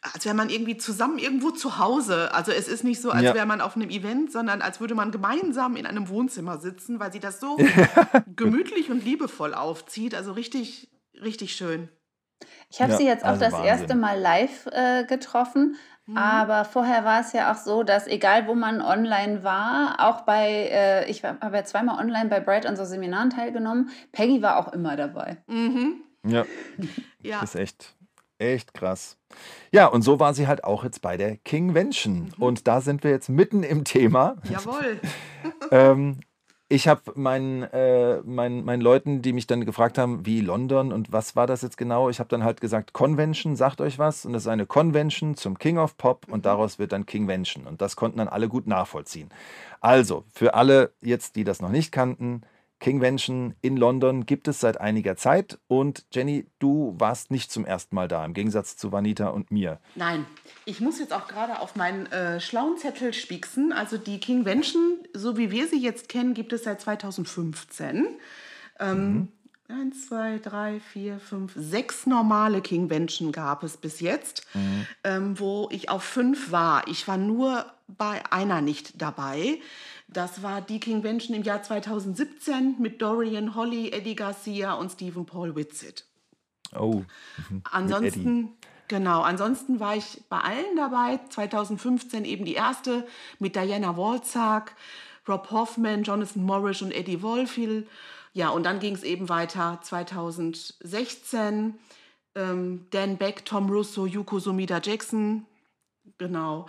als wäre man irgendwie zusammen irgendwo zu Hause. Also es ist nicht so, als ja. wäre man auf einem Event, sondern als würde man gemeinsam in einem Wohnzimmer sitzen, weil sie das so gemütlich und liebevoll aufzieht. Also richtig, richtig schön. Ich habe ja, sie jetzt auch also das Wahnsinn. erste Mal live äh, getroffen. Aber vorher war es ja auch so, dass egal wo man online war, auch bei, äh, ich habe ja zweimal online bei Bright an so Seminaren teilgenommen, Peggy war auch immer dabei. Mhm. Ja. ja. Das ist echt, echt krass. Ja, und so war sie halt auch jetzt bei der Kingvention. Mhm. Und da sind wir jetzt mitten im Thema. Jawohl. ähm, ich habe meinen, äh, meinen, meinen Leuten, die mich dann gefragt haben, wie London und was war das jetzt genau, ich habe dann halt gesagt, Convention, sagt euch was. Und das ist eine Convention zum King of Pop und daraus wird dann Kingvention. Und das konnten dann alle gut nachvollziehen. Also, für alle jetzt, die das noch nicht kannten, Kingvention in London gibt es seit einiger Zeit und Jenny, du warst nicht zum ersten Mal da, im Gegensatz zu Vanita und mir. Nein, ich muss jetzt auch gerade auf meinen äh, schlauen Zettel spieksen. Also die Kingvention, so wie wir sie jetzt kennen, gibt es seit 2015. Ähm, mhm. eins, zwei, drei, vier, fünf, sechs normale Kingvention gab es bis jetzt, mhm. ähm, wo ich auf fünf war. Ich war nur bei einer nicht dabei. Das war die Kingvention im Jahr 2017 mit Dorian Holly, Eddie Garcia und Stephen Paul Whitsitt. Oh. Mhm. Ansonsten, genau, ansonsten war ich bei allen dabei. 2015 eben die erste mit Diana Walzak, Rob Hoffman, Jonathan Morris und Eddie Wolfiel. Ja, und dann ging es eben weiter 2016. Ähm, Dan Beck, Tom Russo, Yuko Sumida Jackson. Genau.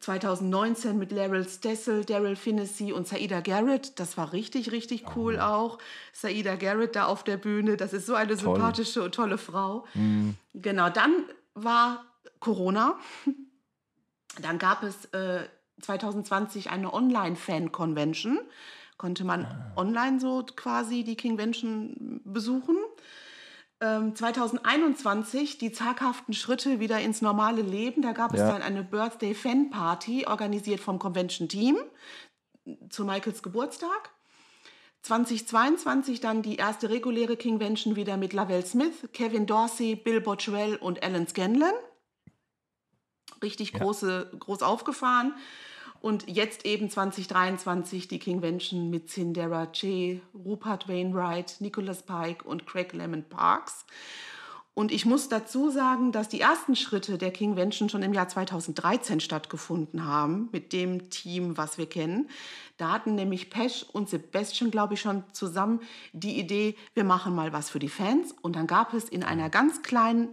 2019 mit Laryl Stessel, Daryl Finnessy und Saida Garrett. Das war richtig, richtig cool oh. auch. Saida Garrett da auf der Bühne. Das ist so eine Toll. sympathische und tolle Frau. Mhm. Genau, dann war Corona. Dann gab es äh, 2020 eine Online-Fan-Convention. Konnte man ah. online so quasi die Kingvention besuchen. 2021 ähm, die zaghaften Schritte wieder ins normale Leben. Da gab es dann eine Birthday Fan Party, organisiert vom Convention Team zu Michaels Geburtstag. 2022 dann die erste reguläre Kingvention wieder mit Lavelle Smith, Kevin Dorsey, Bill Botchwell und Alan Scanlon. Richtig ja. große, groß aufgefahren. Und jetzt eben 2023 die Kingvention mit Cindera Che, Rupert Wainwright, Nicholas Pike und Craig Lemon Parks. Und ich muss dazu sagen, dass die ersten Schritte der Kingvention schon im Jahr 2013 stattgefunden haben, mit dem Team, was wir kennen. Da hatten nämlich Pesch und Sebastian, glaube ich, schon zusammen die Idee, wir machen mal was für die Fans. Und dann gab es in einer ganz kleinen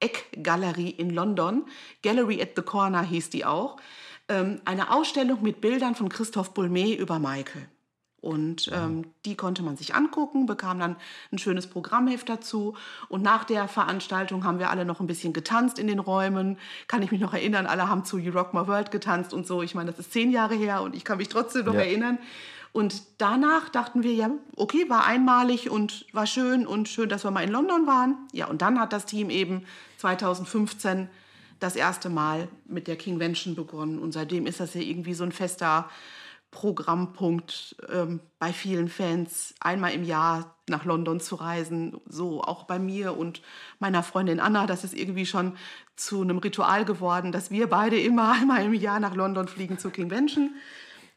Eckgalerie in London, Gallery at the Corner hieß die auch, eine Ausstellung mit Bildern von Christoph Bulmé über Michael. Und ähm, die konnte man sich angucken, bekam dann ein schönes Programmheft dazu. Und nach der Veranstaltung haben wir alle noch ein bisschen getanzt in den Räumen. Kann ich mich noch erinnern, alle haben zu You Rock My World getanzt und so. Ich meine, das ist zehn Jahre her und ich kann mich trotzdem noch ja. erinnern. Und danach dachten wir, ja, okay, war einmalig und war schön und schön, dass wir mal in London waren. Ja, und dann hat das Team eben 2015 das erste Mal mit der Kingvention begonnen. Und seitdem ist das ja irgendwie so ein fester Programmpunkt ähm, bei vielen Fans, einmal im Jahr nach London zu reisen. So auch bei mir und meiner Freundin Anna. Das ist irgendwie schon zu einem Ritual geworden, dass wir beide immer einmal im Jahr nach London fliegen zur Kingvention.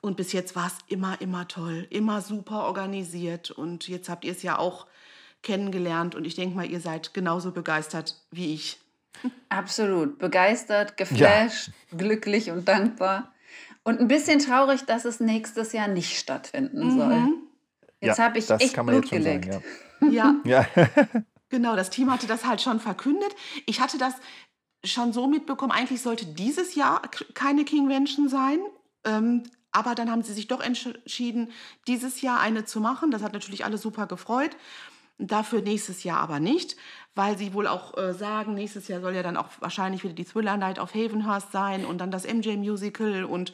Und bis jetzt war es immer, immer toll, immer super organisiert. Und jetzt habt ihr es ja auch kennengelernt. Und ich denke mal, ihr seid genauso begeistert wie ich. Absolut. Begeistert, geflasht, ja. glücklich und dankbar. Und ein bisschen traurig, dass es nächstes Jahr nicht stattfinden mhm. soll. Jetzt ja, habe ich echt Blut gelegt. Sagen, ja. ja. ja. genau, das Team hatte das halt schon verkündet. Ich hatte das schon so mitbekommen, eigentlich sollte dieses Jahr keine Kingvention sein. Ähm, aber dann haben sie sich doch entschieden, dieses Jahr eine zu machen. Das hat natürlich alle super gefreut. Dafür nächstes Jahr aber nicht, weil sie wohl auch äh, sagen, nächstes Jahr soll ja dann auch wahrscheinlich wieder die Thriller Night auf Havenhurst sein und dann das MJ Musical und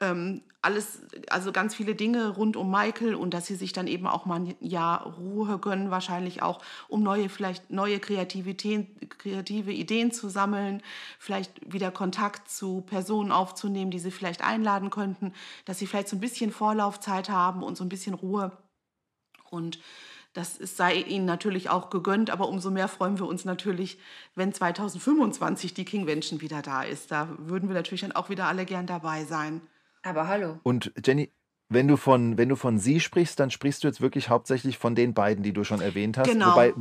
ähm, alles, also ganz viele Dinge rund um Michael und dass sie sich dann eben auch mal ein Jahr Ruhe gönnen, wahrscheinlich auch, um neue, vielleicht neue Kreativität, kreative Ideen zu sammeln, vielleicht wieder Kontakt zu Personen aufzunehmen, die sie vielleicht einladen könnten, dass sie vielleicht so ein bisschen Vorlaufzeit haben und so ein bisschen Ruhe. Und das sei ihnen natürlich auch gegönnt, aber umso mehr freuen wir uns natürlich, wenn 2025 die Kingvention wieder da ist. Da würden wir natürlich dann auch wieder alle gern dabei sein. Aber hallo. Und Jenny, wenn du von, wenn du von sie sprichst, dann sprichst du jetzt wirklich hauptsächlich von den beiden, die du schon erwähnt hast. Genau. Wobei,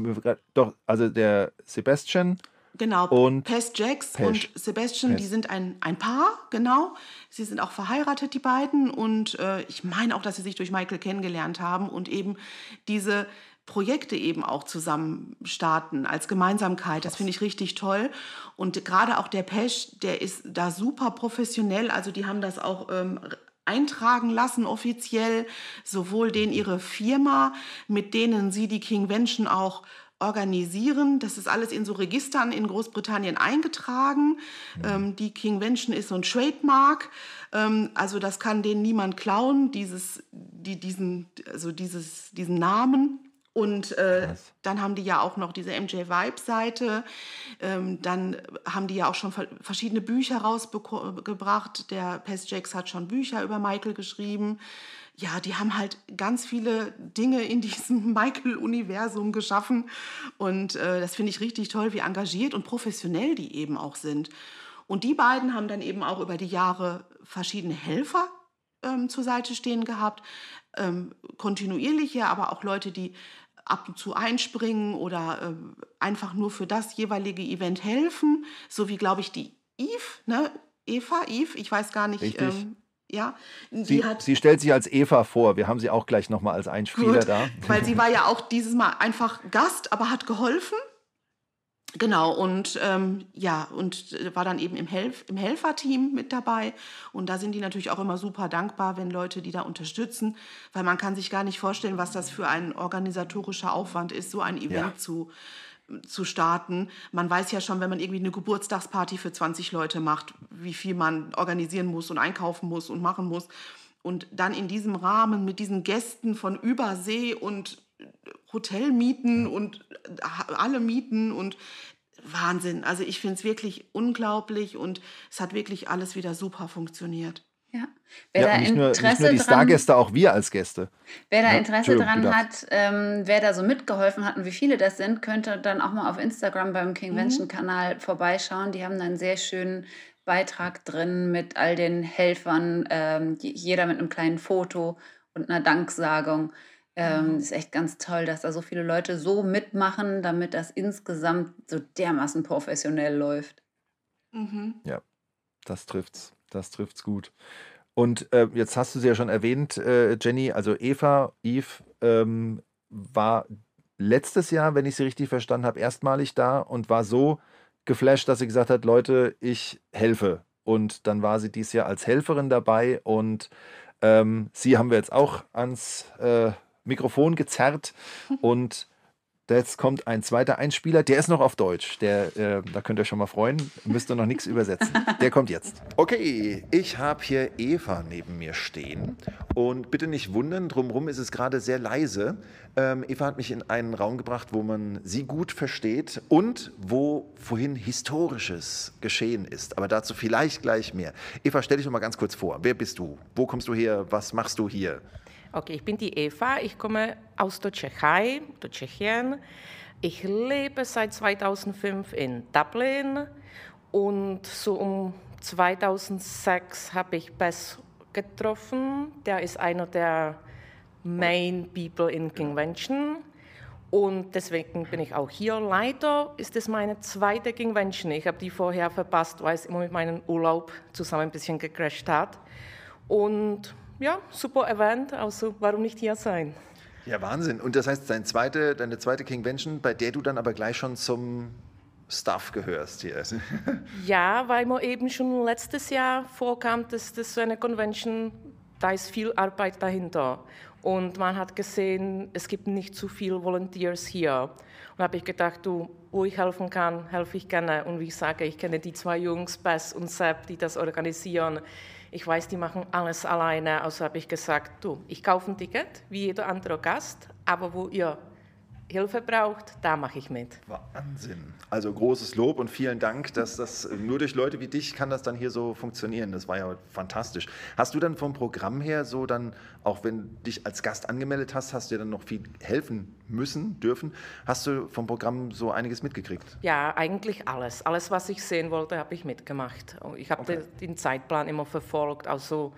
doch, also der Sebastian. Genau, und Pes Jax Pesch. und Sebastian, Pes. die sind ein, ein Paar, genau. Sie sind auch verheiratet, die beiden. Und äh, ich meine auch, dass sie sich durch Michael kennengelernt haben und eben diese Projekte eben auch zusammen starten als Gemeinsamkeit. Das finde ich richtig toll. Und gerade auch der Pesch, der ist da super professionell. Also die haben das auch ähm, eintragen lassen offiziell, sowohl den ihre Firma, mit denen sie die Kingvention auch organisieren. Das ist alles in so Registern in Großbritannien eingetragen. Mhm. Ähm, die Kingvention ist so ein Trademark. Ähm, also das kann denen niemand klauen, dieses, die, diesen, also dieses, diesen Namen. Und äh, dann haben die ja auch noch diese MJ Vibe-Seite. Ähm, dann haben die ja auch schon verschiedene Bücher rausgebracht. Der Pest Jacks hat schon Bücher über Michael geschrieben. Ja, die haben halt ganz viele Dinge in diesem Michael-Universum geschaffen. Und äh, das finde ich richtig toll, wie engagiert und professionell die eben auch sind. Und die beiden haben dann eben auch über die Jahre verschiedene Helfer ähm, zur Seite stehen gehabt. Ähm, kontinuierliche, aber auch Leute, die ab und zu einspringen oder äh, einfach nur für das jeweilige Event helfen. So wie, glaube ich, die Eve, ne? Eva, Eve, ich weiß gar nicht. Ähm, ja, sie, hat, sie stellt sich als Eva vor. Wir haben sie auch gleich nochmal als Einspieler gut, da. Weil sie war ja auch dieses Mal einfach Gast, aber hat geholfen. Genau, und ähm, ja, und war dann eben im, Helf im Helferteam mit dabei. Und da sind die natürlich auch immer super dankbar, wenn Leute die da unterstützen, weil man kann sich gar nicht vorstellen, was das für ein organisatorischer Aufwand ist, so ein Event ja. zu, zu starten. Man weiß ja schon, wenn man irgendwie eine Geburtstagsparty für 20 Leute macht, wie viel man organisieren muss und einkaufen muss und machen muss. Und dann in diesem Rahmen mit diesen Gästen von Übersee und Hotelmieten und äh, alle Mieten und Wahnsinn. Also ich finde es wirklich unglaublich und es hat wirklich alles wieder super funktioniert. Ja, wer ja, da nicht, nur, Interesse nicht nur die Stargäste, auch wir als Gäste. Wer da ja, Interesse dran hat, ähm, wer da so mitgeholfen hat und wie viele das sind, könnte dann auch mal auf Instagram beim Kingvention-Kanal mhm. vorbeischauen. Die haben da einen sehr schönen Beitrag drin mit all den Helfern, ähm, jeder mit einem kleinen Foto und einer Danksagung. Ähm, mhm. ist echt ganz toll, dass da so viele Leute so mitmachen, damit das insgesamt so dermaßen professionell läuft. Mhm. Ja, das trifft's. Das trifft's gut. Und äh, jetzt hast du sie ja schon erwähnt, äh, Jenny, also Eva, Eve ähm, war letztes Jahr, wenn ich sie richtig verstanden habe, erstmalig da und war so geflasht, dass sie gesagt hat, Leute, ich helfe. Und dann war sie dieses Jahr als Helferin dabei und ähm, sie haben wir jetzt auch ans äh, Mikrofon gezerrt und Jetzt kommt ein zweiter Einspieler, der ist noch auf Deutsch. Der, äh, da könnt ihr schon mal freuen. Müsst ihr noch nichts übersetzen. Der kommt jetzt. Okay, ich habe hier Eva neben mir stehen. Und bitte nicht wundern, drumherum ist es gerade sehr leise. Ähm, Eva hat mich in einen Raum gebracht, wo man sie gut versteht und wo vorhin Historisches geschehen ist. Aber dazu vielleicht gleich mehr. Eva, stell dich noch mal ganz kurz vor. Wer bist du? Wo kommst du her? Was machst du hier? Okay, ich bin die Eva, ich komme aus der Tschechei, der Tschechien. Ich lebe seit 2005 in Dublin und so um 2006 habe ich Bess getroffen. Der ist einer der Main People in Convention. Und deswegen bin ich auch hier. Leider ist es meine zweite Convention. Ich habe die vorher verpasst, weil es immer mit meinem Urlaub zusammen ein bisschen gecrasht hat. Und ja, super Event, also warum nicht hier sein? Ja, Wahnsinn. Und das heißt, deine zweite, deine zweite Kingvention, bei der du dann aber gleich schon zum Staff gehörst hier. ja, weil mir eben schon letztes Jahr vorkam, dass das so eine Convention, da ist viel Arbeit dahinter. Und man hat gesehen, es gibt nicht zu viele Volunteers hier. Und habe ich gedacht, du, wo ich helfen kann, helfe ich gerne. Und wie ich sage, ich kenne die zwei Jungs, Bess und Sepp, die das organisieren. Ich weiß, die machen alles alleine, also habe ich gesagt, du, ich kaufe ein Ticket, wie jeder andere Gast, aber wo ihr Hilfe braucht, da mache ich mit. Wahnsinn. Also großes Lob und vielen Dank, dass das nur durch Leute wie dich kann das dann hier so funktionieren. Das war ja fantastisch. Hast du dann vom Programm her so dann, auch wenn dich als Gast angemeldet hast, hast du dir dann noch viel helfen müssen, dürfen? Hast du vom Programm so einiges mitgekriegt? Ja, eigentlich alles. Alles, was ich sehen wollte, habe ich mitgemacht. Ich habe okay. den Zeitplan immer verfolgt. Also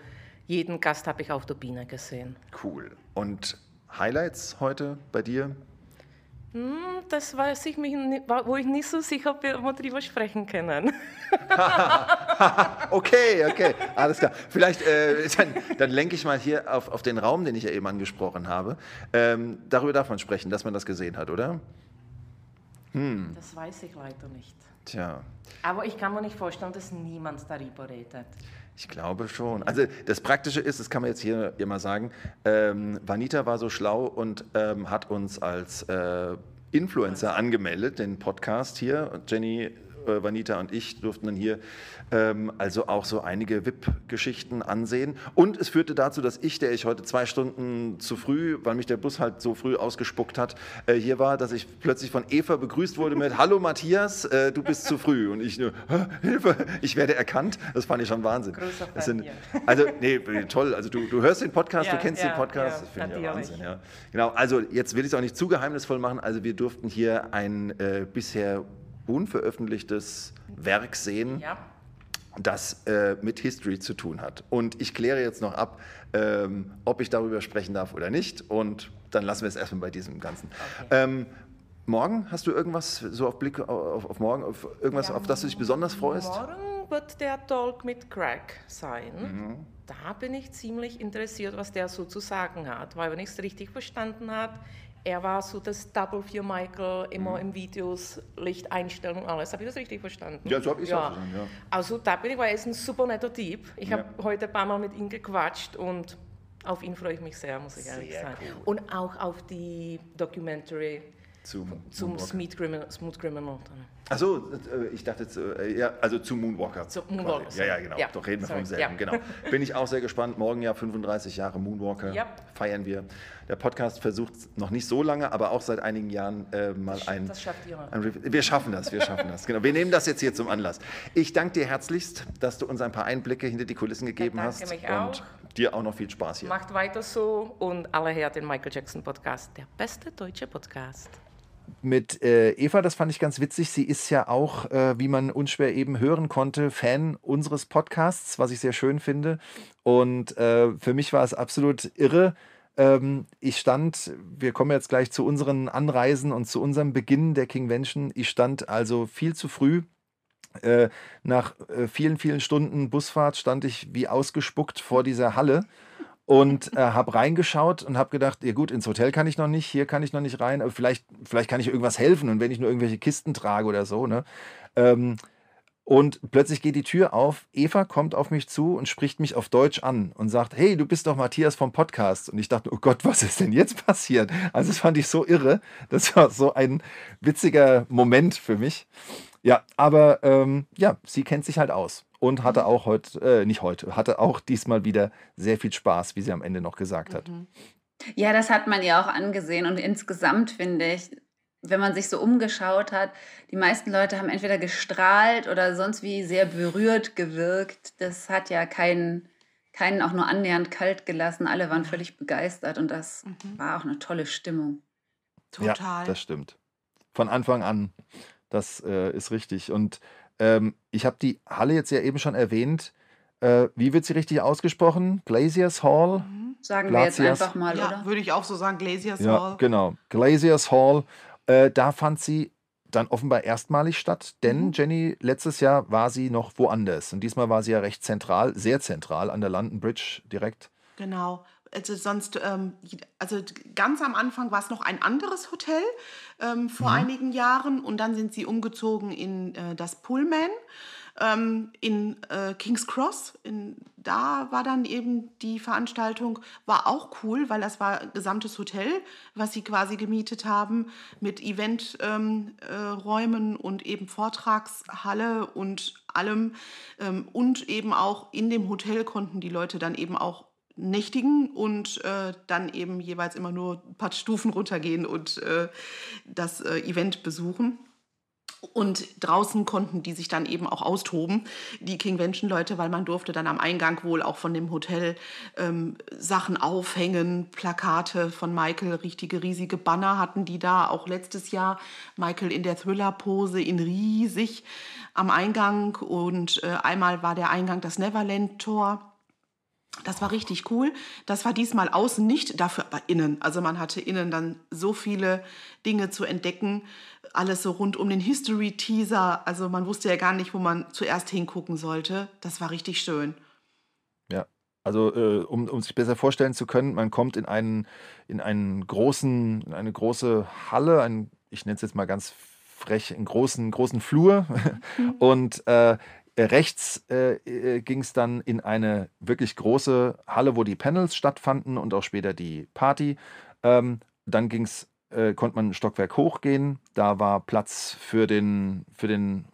jeden Gast habe ich auf der Biene gesehen. Cool. Und Highlights heute bei dir? Hm, das weiß ich mich, wo ich nicht so sicher bin, ob wir darüber sprechen können. okay, okay, alles klar. Vielleicht, äh, dann, dann, lenke ich mal hier auf, auf den Raum, den ich ja eben angesprochen habe. Ähm, darüber darf man sprechen, dass man das gesehen hat, oder? Hm. Das weiß ich leider nicht. Tja. Aber ich kann mir nicht vorstellen, dass niemand darüber redet. Ich glaube schon. Also das Praktische ist, das kann man jetzt hier immer sagen, ähm, Vanita war so schlau und ähm, hat uns als äh, Influencer angemeldet, den Podcast hier. Jenny äh, Vanita und ich durften dann hier ähm, also auch so einige VIP-Geschichten ansehen. Und es führte dazu, dass ich, der ich heute zwei Stunden zu früh, weil mich der Bus halt so früh ausgespuckt hat, äh, hier war, dass ich plötzlich von Eva begrüßt wurde mit Hallo Matthias, äh, du bist zu früh. Und ich nur, Hilfe, ich werde erkannt. Das fand ich schon Wahnsinn. Das sind, also, nee, toll. Also du, du hörst den Podcast, Ja, du kennst ja, den Podcast. ja, das finde ich. Wahnsinn. Ja. Genau, also jetzt will ich es auch nicht zu geheimnisvoll machen. Also wir durften hier ein äh, bisher unveröffentlichtes Werk sehen Ja. das äh, mit History zu tun hat. Und ich kläre jetzt noch ab, ähm, ob ich darüber sprechen darf oder nicht. Und dann lassen wir es erstmal bei diesem Ganzen. Ähm, morgen hast du irgendwas so auf Blick auf, auf morgen, auf irgendwas, auf das du dich besonders freust? Morgen wird der Talk mit Craig sein. Mhm. Da bin ich ziemlich interessiert, was der so zu sagen hat, weil wenn ich es richtig verstanden habe, er war so das Double für Michael, immer im Videos, Licht einstellen und alles. Habe ich das richtig verstanden? Mhm. Ja, so habe ich es auch verstanden, ja. Also da bin ich, weil er ist ein super netter Typ. Ich Ja. habe heute ein paar Mal mit ihm gequatscht und auf ihn freue ich mich sehr, muss ich ehrlich Sehr sagen. cool. Und auch auf die Documentary Zum, zum. Smooth Criminal. Smooth Criminal äh, ich dachte jetzt, äh, ja, also zu Moonwalker. Zu Moonwalker. Ja, ja, genau. ja. Doch reden wir vom Sorry, selben. ja. Genau. Bin ich auch sehr gespannt. Morgen ja 35 Jahre Moonwalker Ja. feiern wir. Der Podcast versucht noch nicht so lange, aber auch seit einigen Jahren äh, mal ein. Das schafft ihr. ein wir schaffen das, wir schaffen das. Genau. Wir nehmen das jetzt hier zum Anlass. Ich danke dir herzlichst, dass du uns ein paar Einblicke hinter die Kulissen gegeben danke hast. mich und auch. dir auch noch viel Spaß hier. Macht weiter so und alle her den Michael Jackson Podcast, der beste deutsche Podcast. Mit äh, Eva, das fand ich ganz witzig. Sie ist ja auch, äh, wie man unschwer eben hören konnte, Fan unseres Podcasts, was ich sehr schön finde. Und äh, für mich war es absolut irre. Ähm, ich stand, wir kommen jetzt gleich zu unseren Anreisen und zu unserem Beginn der Kingvention. Ich stand also viel zu früh. Äh, nach äh, vielen, vielen Stunden Busfahrt stand ich wie ausgespuckt vor dieser Halle und äh, habe reingeschaut und habe gedacht, ja gut, ins Hotel kann ich noch nicht, hier kann ich noch nicht rein, aber vielleicht, vielleicht kann ich irgendwas helfen und wenn ich nur irgendwelche Kisten trage oder so, ne? Ähm, und plötzlich geht die Tür auf, Eva kommt auf mich zu und spricht mich auf Deutsch an und sagt, hey, du bist doch Matthias vom Podcast. Und ich dachte, oh Gott, was ist denn jetzt passiert? Also das fand ich so irre. Das war so ein witziger Moment für mich. Ja, aber ähm, ja, sie kennt sich halt aus und hatte auch heute, äh, nicht heute, hatte auch diesmal wieder sehr viel Spaß, wie sie am Ende noch gesagt hat. Ja, das hat man ihr auch angesehen. Und insgesamt finde ich, wenn man sich so umgeschaut hat, die meisten Leute haben entweder gestrahlt oder sonst wie sehr berührt gewirkt. Das hat ja keinen, keinen auch nur annähernd kalt gelassen. Alle waren völlig begeistert und das war auch eine tolle Stimmung. Total. Ja, das stimmt. Von Anfang an. Das äh, ist richtig. Und ähm, ich habe die Halle jetzt ja eben schon erwähnt. Äh, wie wird sie richtig ausgesprochen? Glaziers Hall? Sagen wir jetzt Glaciers. einfach mal, ja, oder? würde ich auch so sagen, Glaciers Ja, Hall. genau. Glaziers Hall. Äh, da fand sie dann offenbar erstmalig statt, denn Jenny, letztes Jahr war sie noch woanders. Und diesmal war sie ja recht zentral, sehr zentral an der London Bridge direkt. Genau. Also sonst, ähm, also ganz am Anfang war es noch ein anderes Hotel ähm, vor einigen Jahren und dann sind sie umgezogen in äh, das Pullman ähm, in äh, King's Cross. In, da war dann eben die Veranstaltung, war auch cool, weil das war ein gesamtes Hotel, was sie quasi gemietet haben mit Eventräumen äh, und eben Vortragshalle und allem. Ähm, und eben auch in dem Hotel konnten die Leute dann eben auch nächtigen und äh, dann eben jeweils immer nur ein paar Stufen runtergehen und äh, das äh, Event besuchen. Und draußen konnten die sich dann eben auch austoben, die Kingvention-Leute, weil man durfte dann am Eingang wohl auch von dem Hotel ähm, Sachen aufhängen, Plakate von Michael, richtige riesige Banner hatten die da, auch letztes Jahr. Michael in der Thriller-Pose, in riesig am Eingang und äh, einmal war der Eingang das Neverland-Tor. Das war richtig cool. Das war diesmal außen nicht, dafür aber innen. Also man hatte innen dann so viele Dinge zu entdecken. Alles so rund um den History-Teaser. Also man wusste ja gar nicht, wo man zuerst hingucken sollte. Das war richtig schön. Ja, also äh, um, um sich besser vorstellen zu können, man kommt in einen, in einen großen, in eine große Halle, ein, ich nenne es jetzt mal ganz frech, einen großen, großen Flur. Und äh, rechts äh, äh, ging es dann in eine wirklich große Halle, wo die Panels stattfanden und auch später die Party. Ähm, dann ging es äh, konnte man ein Stockwerk hochgehen. Da war Platz für den, für den,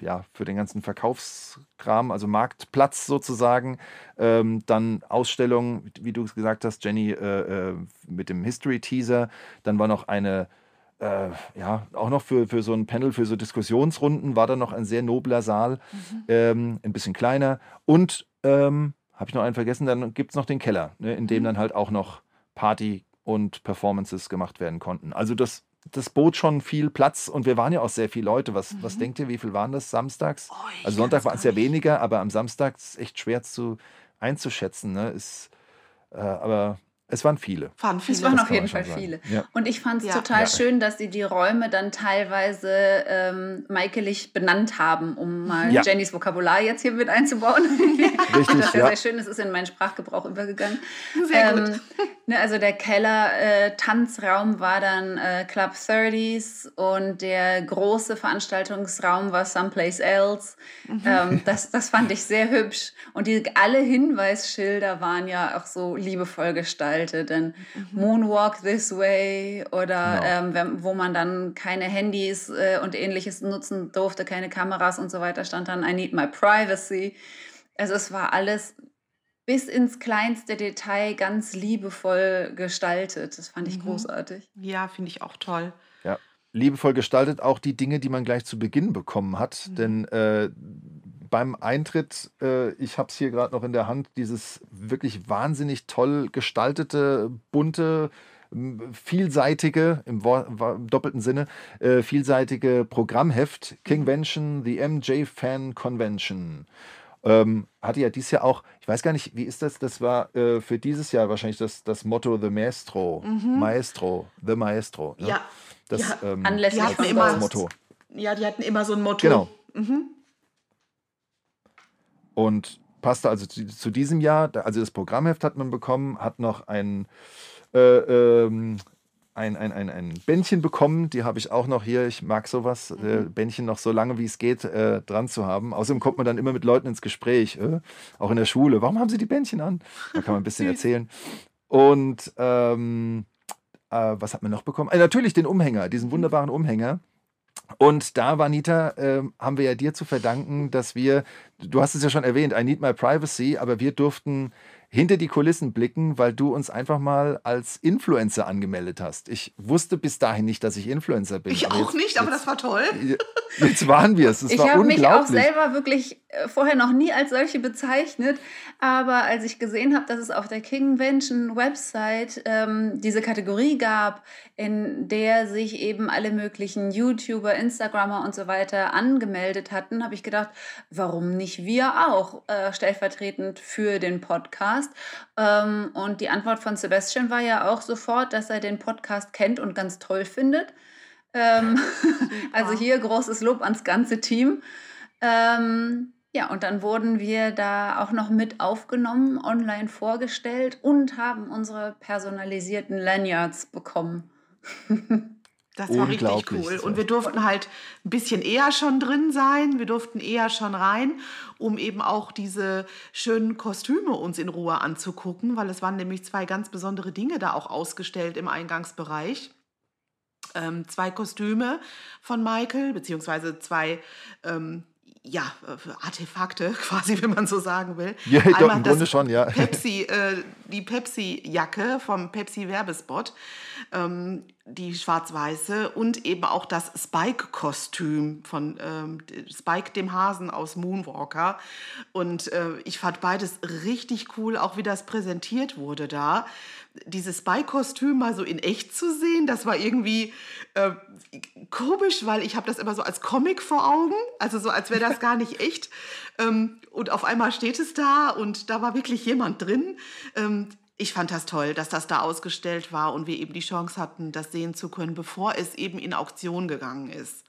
ja, für den ganzen Verkaufskram, also Marktplatz sozusagen. Ähm, dann Ausstellung, wie du es gesagt hast, Jenny, äh, äh, mit dem History-Teaser. Dann war noch eine äh, ja, auch noch für, für so ein Panel, für so Diskussionsrunden war da noch ein sehr nobler Saal, mhm. ähm, ein bisschen kleiner. Und ähm, habe ich noch einen vergessen, dann gibt es noch den Keller, ne, in dem mhm. dann halt auch noch Party und Performances gemacht werden konnten. Also das, das bot schon viel Platz und wir waren ja auch sehr viele Leute. Was, mhm. was denkt ihr, wie viel waren das samstags? Oh, also Sonntag waren es ja weniger, aber am Samstag ist es echt schwer zu einzuschätzen. Ne? Ist, äh, aber es waren viele. Waren viele. Es waren auf jeden Fall viele. Ja. Und ich fand es ja. total ja. schön, dass sie die Räume dann teilweise ähm, Michaelig benannt haben, um mal Jennys Vokabular jetzt hier mit einzubauen. Richtig, das ist ja sehr schön, es ist in meinen Sprachgebrauch übergegangen. Sehr ähm, gut. Ne, also der Keller-Tanzraum äh, war dann äh, Club 30s und der große Veranstaltungsraum war Someplace Else. Mhm. Ähm, das, das fand ich sehr hübsch. Und die, alle Hinweisschilder waren ja auch so liebevoll gestaltet gestaltet. Denn mhm. Moonwalk This Way oder genau. ähm, wo man dann keine Handys äh, und ähnliches nutzen durfte, keine Kameras und so weiter, stand dann I need my privacy. Also es war alles bis ins kleinste Detail ganz liebevoll gestaltet. Das fand ich mhm. großartig. Ja, finde ich auch toll. Ja, liebevoll gestaltet auch die Dinge, die man gleich zu Beginn bekommen hat. Mhm. Denn äh, beim Eintritt, äh, ich habe es hier gerade noch in der Hand, dieses wirklich wahnsinnig toll gestaltete, bunte, vielseitige, im, im doppelten Sinne, äh, vielseitige Programmheft Kingvention, The MJ Fan Convention. Ähm, hatte ja dieses Jahr auch, ich weiß gar nicht, wie ist das? Das war äh, für dieses Jahr wahrscheinlich das, das Motto The Maestro. Mhm. Maestro, The Maestro. Ne? Ja. Das, ja. Ähm, Anlässlich immer, das Motto. Ja, die hatten immer so ein Motto. Genau. Mhm. Und passte also zu, zu, diesem Jahr, also das Programmheft hat man bekommen, hat noch ein, äh, ähm, ein, ein, ein, ein Bändchen bekommen, die habe ich auch noch hier. Ich mag sowas, äh, mhm. äh, Bändchen noch so lange wie es geht äh, dran zu haben. Außerdem kommt man dann immer mit Leuten ins Gespräch, äh, auch in der Schule. Warum haben sie die Bändchen an? Da kann man ein bisschen erzählen. Und ähm, äh, was hat man noch bekommen? Natürlich den Umhänger, diesen wunderbaren Umhänger. Und da, Vanita, äh, haben wir ja dir zu verdanken, dass wir, du hast es ja schon erwähnt, I need my privacy, aber wir durften hinter die Kulissen blicken, weil du uns einfach mal als Influencer angemeldet hast. Ich wusste bis dahin nicht, dass ich Influencer bin. Ich auch jetzt, nicht, aber jetzt, das war toll. Jetzt waren wir es. Ich habe mich auch selber wirklich vorher noch nie als solche bezeichnet, aber als ich gesehen habe, dass es auf der Kingvention Website ähm, diese Kategorie gab, in der sich eben alle möglichen YouTuber, Instagrammer und so weiter angemeldet hatten, habe ich gedacht, warum nicht wir auch äh, stellvertretend für den Podcast? Podcast. Ähm, und die Antwort von Sebastian war ja auch sofort, dass er den Podcast kennt und ganz toll findet. Ähm, also hier großes Lob ans ganze Team. Ähm, ja, und dann wurden wir da auch noch mit aufgenommen, online vorgestellt und haben unsere personalisierten Lanyards bekommen. Das war richtig cool. Und wir durften halt ein bisschen eher schon drin sein. Wir durften eher schon rein, um eben auch diese schönen Kostüme uns in Ruhe anzugucken, weil es waren nämlich zwei ganz besondere Dinge da auch ausgestellt im Eingangsbereich. Ähm, zwei Kostüme von Michael, beziehungsweise zwei ähm, ja, äh, Artefakte quasi, wenn man so sagen will. Ja, doch, im Grunde schon, ja. Pepsi, äh, die Pepsi-Jacke vom Pepsi-Werbespot, ähm, die schwarz-weiße und eben auch das Spike-Kostüm von ähm, Spike, dem Hasen aus Moonwalker. Und äh, ich fand beides richtig cool, auch wie das präsentiert wurde da dieses Spy-Kostüm mal so in echt zu sehen, das war irgendwie äh, komisch, weil ich habe das immer so als Comic vor Augen, also so als wäre das gar nicht echt. Ähm, und auf einmal steht es da und da war wirklich jemand drin. Ähm, ich fand das toll, dass das da ausgestellt war und wir eben die Chance hatten, das sehen zu können, bevor es eben in Auktion gegangen ist.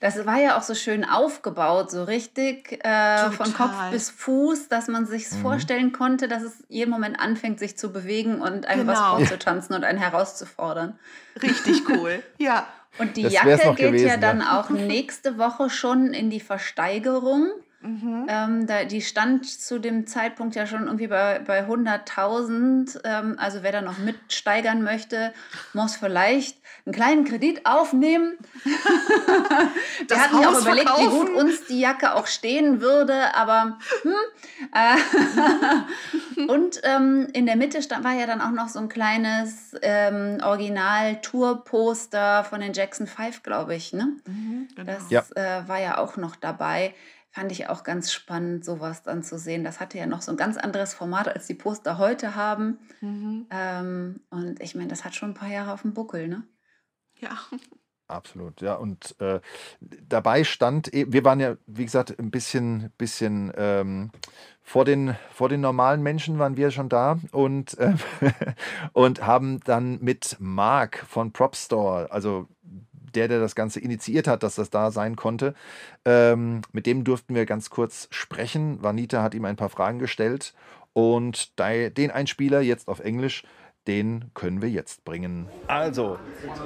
Das war ja auch so schön aufgebaut, so richtig äh, von Kopf bis Fuß, dass man sich mhm. vorstellen konnte, dass es jeden Moment anfängt, sich zu bewegen und einem genau. was vorzutanzen und einen herauszufordern. Richtig cool, ja. Und die das Jacke geht gewesen, ja dann auch nächste Woche schon in die Versteigerung. Mhm. Ähm, da, die stand zu dem Zeitpunkt ja schon irgendwie bei, bei 100.000. Ähm, also wer da noch mitsteigern möchte, muss vielleicht einen kleinen Kredit aufnehmen. Wir hatten ja auch überlegt, verkaufen. wie gut uns die Jacke auch stehen würde, aber hm, äh, und ähm, in der Mitte stand, war ja dann auch noch so ein kleines ähm, Original-Tour-Poster von den Jackson 5, glaube ich. Ne? Mhm, genau. Das ja. äh, war ja auch noch dabei. Fand ich auch ganz spannend, sowas dann zu sehen. Das hatte ja noch so ein ganz anderes Format, als die Poster heute haben. Mhm. Ähm, und ich meine, das hat schon ein paar Jahre auf dem Buckel, ne? Ja. Absolut, ja. Und äh, dabei stand, e, wir waren ja, wie gesagt, ein bisschen, bisschen ähm, vor, den, vor den normalen Menschen waren wir schon da und, äh, und haben dann mit Mark von PropStore, also der, der das Ganze initiiert hat, dass das da sein konnte, ähm, mit dem durften wir ganz kurz sprechen. Vanita hat ihm ein paar Fragen gestellt und den Einspieler jetzt auf Englisch den können wir jetzt bringen. Also,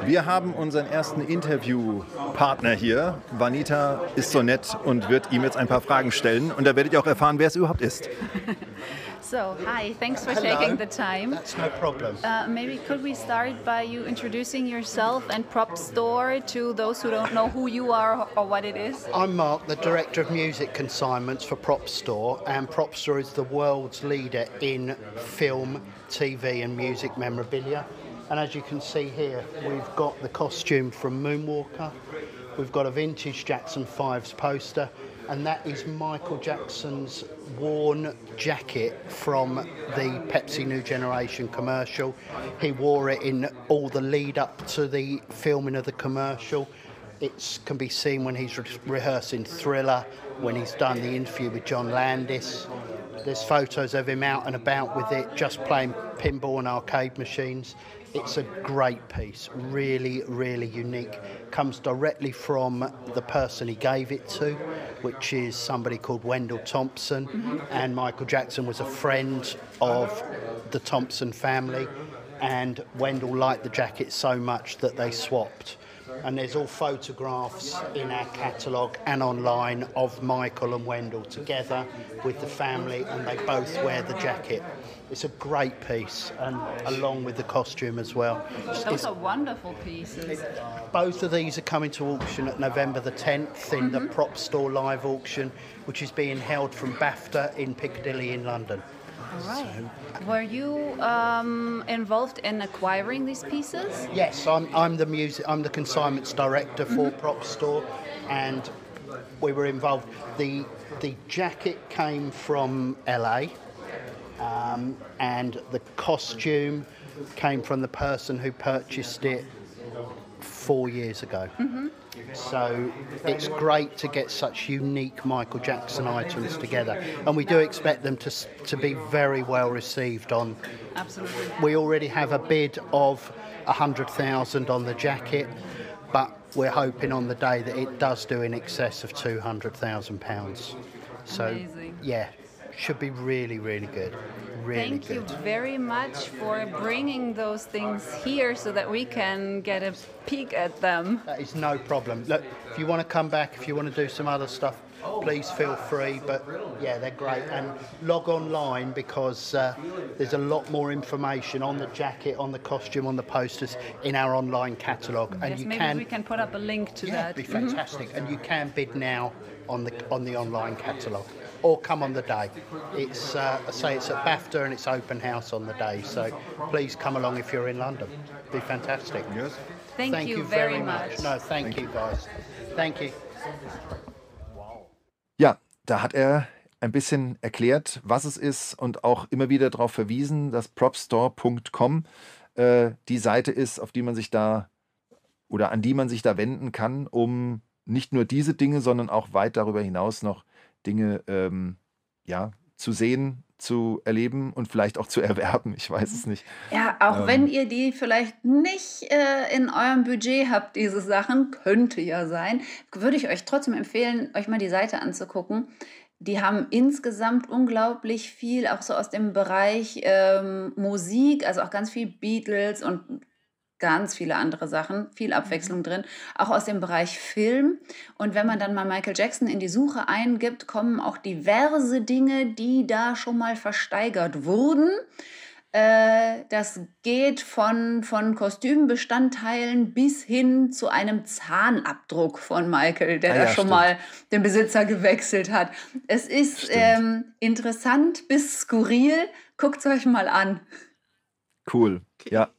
wir haben unseren ersten Interviewpartner hier. Vanita ist so nett und wird ihm jetzt ein paar Fragen stellen. Und da werdet ihr auch erfahren, wer es überhaupt ist. So, hi, thanks for Hello. taking the time. That's no problem. Uh, maybe could we start by you introducing yourself and Prop Store to those who don't know who you are or what it is? I'm Mark, the Director of Music Consignments for Prop Store, and Prop Store is the world's leader in film, TV, and music memorabilia. And as you can see here, we've got the costume from Moonwalker, we've got a vintage Jackson 5's poster, and that is Michael Jackson's worn jacket from the Pepsi New Generation commercial. He wore it in all the lead up to the filming of the commercial. It can be seen when he's re- rehearsing Thriller, when he's done the interview with John Landis. There's photos of him out and about with it, just playing pinball and arcade machines. It's a great piece, really, really unique. Comes directly from the person he gave it to, which is somebody called Wendell Thompson. Mm-hmm. And Michael Jackson was a friend of the Thompson family. And Wendell liked the jacket so much that they swapped and there's all photographs in our catalogue and online of Michael and Wendell together with the family, and they both wear the jacket. It's a great piece, and along with the costume as well. Those it's, are wonderful pieces. Both of these are coming to auction at November the 10th in mm-hmm. the Prop Store live auction, which is being held from BAFTA in Piccadilly in London. All right. So, Were you um, involved in acquiring these pieces? Yes, I'm, I'm the music. I'm the consignments director for mm-hmm. Prop Store, and we were involved. the The jacket came from LA, um, and the costume came from the person who purchased it four years ago. Mm-hmm. So it's great to get such unique Michael Jackson items together, and we do expect them to to be very well received. On absolutely, we already have a bid of a hundred thousand on the jacket, but we're hoping on the day that it does do in excess of two hundred thousand pounds. So Amazing. yeah, should be really really good. Really Thank good. you very much for bringing those things here so that we can get a peek at them. That is no problem. Look, if you want to come back, if you want to do some other stuff, please feel free. But yeah, they're great. And log online because uh, there's a lot more information on the jacket, on the costume, on the posters in our online catalogue. And yes, you maybe can, we can put up a link to yeah, that. It'd be fantastic. Mm-hmm. And you can bid now on the on the online catalogue or come on the day. It's uh, I say it's at BAFTA and it's open house on the day. So please come along if you're in London. It'd be fantastic. Yes. Thank, thank you, you, very, much. much. No, thank, thank you guys. Thank you. Ja, da hat er ein bisschen erklärt, was es ist und auch immer wieder darauf verwiesen, dass propstore.com äh, die Seite ist, auf die man sich da oder an die man sich da wenden kann, um nicht nur diese Dinge, sondern auch weit darüber hinaus noch Dinge ähm, ja, zu sehen, zu erleben und vielleicht auch zu erwerben. Ich weiß es nicht. Ja, auch ähm, wenn ihr die vielleicht nicht äh, in eurem Budget habt, diese Sachen, könnte ja sein, würde ich euch trotzdem empfehlen, euch mal die Seite anzugucken. Die haben insgesamt unglaublich viel, auch so aus dem Bereich ähm, Musik, also auch ganz viel Beatles und ganz viele andere Sachen, viel Abwechslung mhm. drin, auch aus dem Bereich Film. Und wenn man dann mal Michael Jackson in die Suche eingibt, kommen auch diverse Dinge, die da schon mal versteigert wurden. Äh, das geht von, von Kostümbestandteilen bis hin zu einem Zahnabdruck von Michael, der ah, ja, da schon stimmt. mal den Besitzer gewechselt hat. Es ist ähm, interessant bis skurril. Guckt es euch mal an. Cool, ja.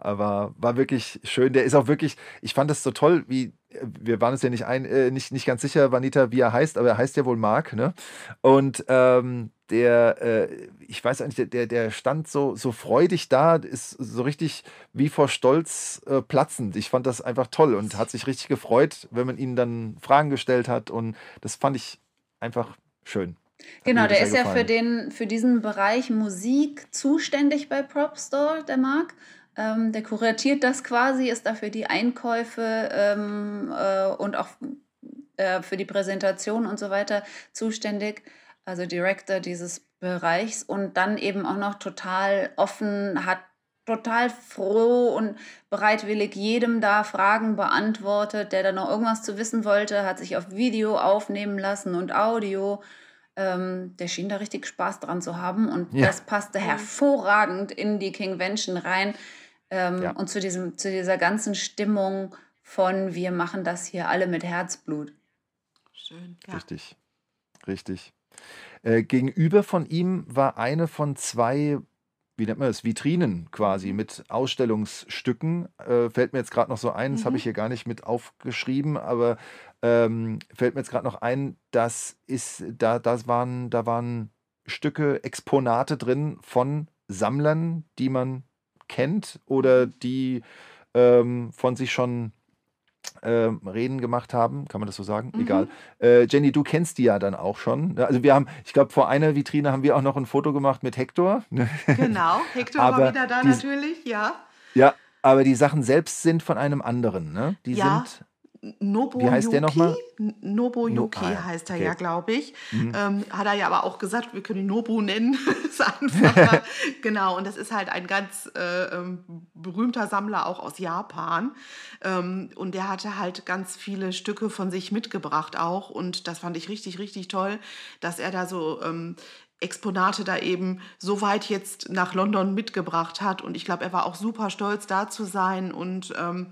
Aber war wirklich schön. Der ist auch wirklich, ich fand das so toll, wie, wir waren uns ja nicht, ein, äh, nicht, nicht ganz sicher, Vanita, wie er heißt, aber er heißt ja wohl Mark, ne? Und ähm, der, äh, ich weiß eigentlich, der, der stand so, so freudig da, ist so richtig wie vor Stolz äh, platzend. Ich fand das einfach toll und hat sich richtig gefreut, wenn man ihn dann Fragen gestellt hat. Und das fand ich einfach schön. Genau, der ist ja für, den, für diesen Bereich Musik zuständig bei Propstore, der Marc. Ähm, der kuratiert das quasi, ist dafür die Einkäufe ähm, äh, und auch äh, für die Präsentation und so weiter zuständig. Also Director dieses Bereichs und dann eben auch noch total offen, hat total froh und bereitwillig jedem da Fragen beantwortet, der da noch irgendwas zu wissen wollte, hat sich auf Video aufnehmen lassen und Audio. Ähm, der schien da richtig Spaß dran zu haben und ja. das passte hervorragend in die Kingvention rein. Ähm, ja. Und zu, diesem, zu dieser ganzen Stimmung von wir machen das hier alle mit Herzblut. Schön. Ja. Richtig, richtig. Äh, gegenüber von ihm war eine von zwei, wie nennt man das, Vitrinen quasi mit Ausstellungsstücken. Äh, fällt mir jetzt gerade noch so ein, das habe ich mhm. hier gar nicht mit aufgeschrieben, aber ähm, fällt mir jetzt gerade noch ein, das ist, da, das waren, da waren Stücke, Exponate drin von Sammlern, die man kennt oder die ähm, von sich schon ähm, Reden gemacht haben, kann man das so sagen? Mhm. Egal. Äh, Jenny, du kennst die ja dann auch schon. Also wir haben, ich glaube, vor einer Vitrine haben wir auch noch ein Foto gemacht mit Hector. Genau, Hector war wieder da die, natürlich, ja. Ja, aber die Sachen selbst sind von einem anderen, ne? Die ja. sind Nobuyuki. Wie heißt der nochmal? Nobuyuki no, ah, heißt er okay. ja, glaube ich. Mhm. Ähm, hat er ja aber auch gesagt, wir können ihn Nobu nennen. ist einfacher. genau, und das ist halt ein ganz äh, ähm, berühmter Sammler auch aus Japan. Ähm, und der hatte halt ganz viele Stücke von sich mitgebracht auch. Und das fand ich richtig, richtig toll, dass er da so ähm, Exponate da eben so weit jetzt nach London mitgebracht hat. Und ich glaube, er war auch super stolz, da zu sein und ähm,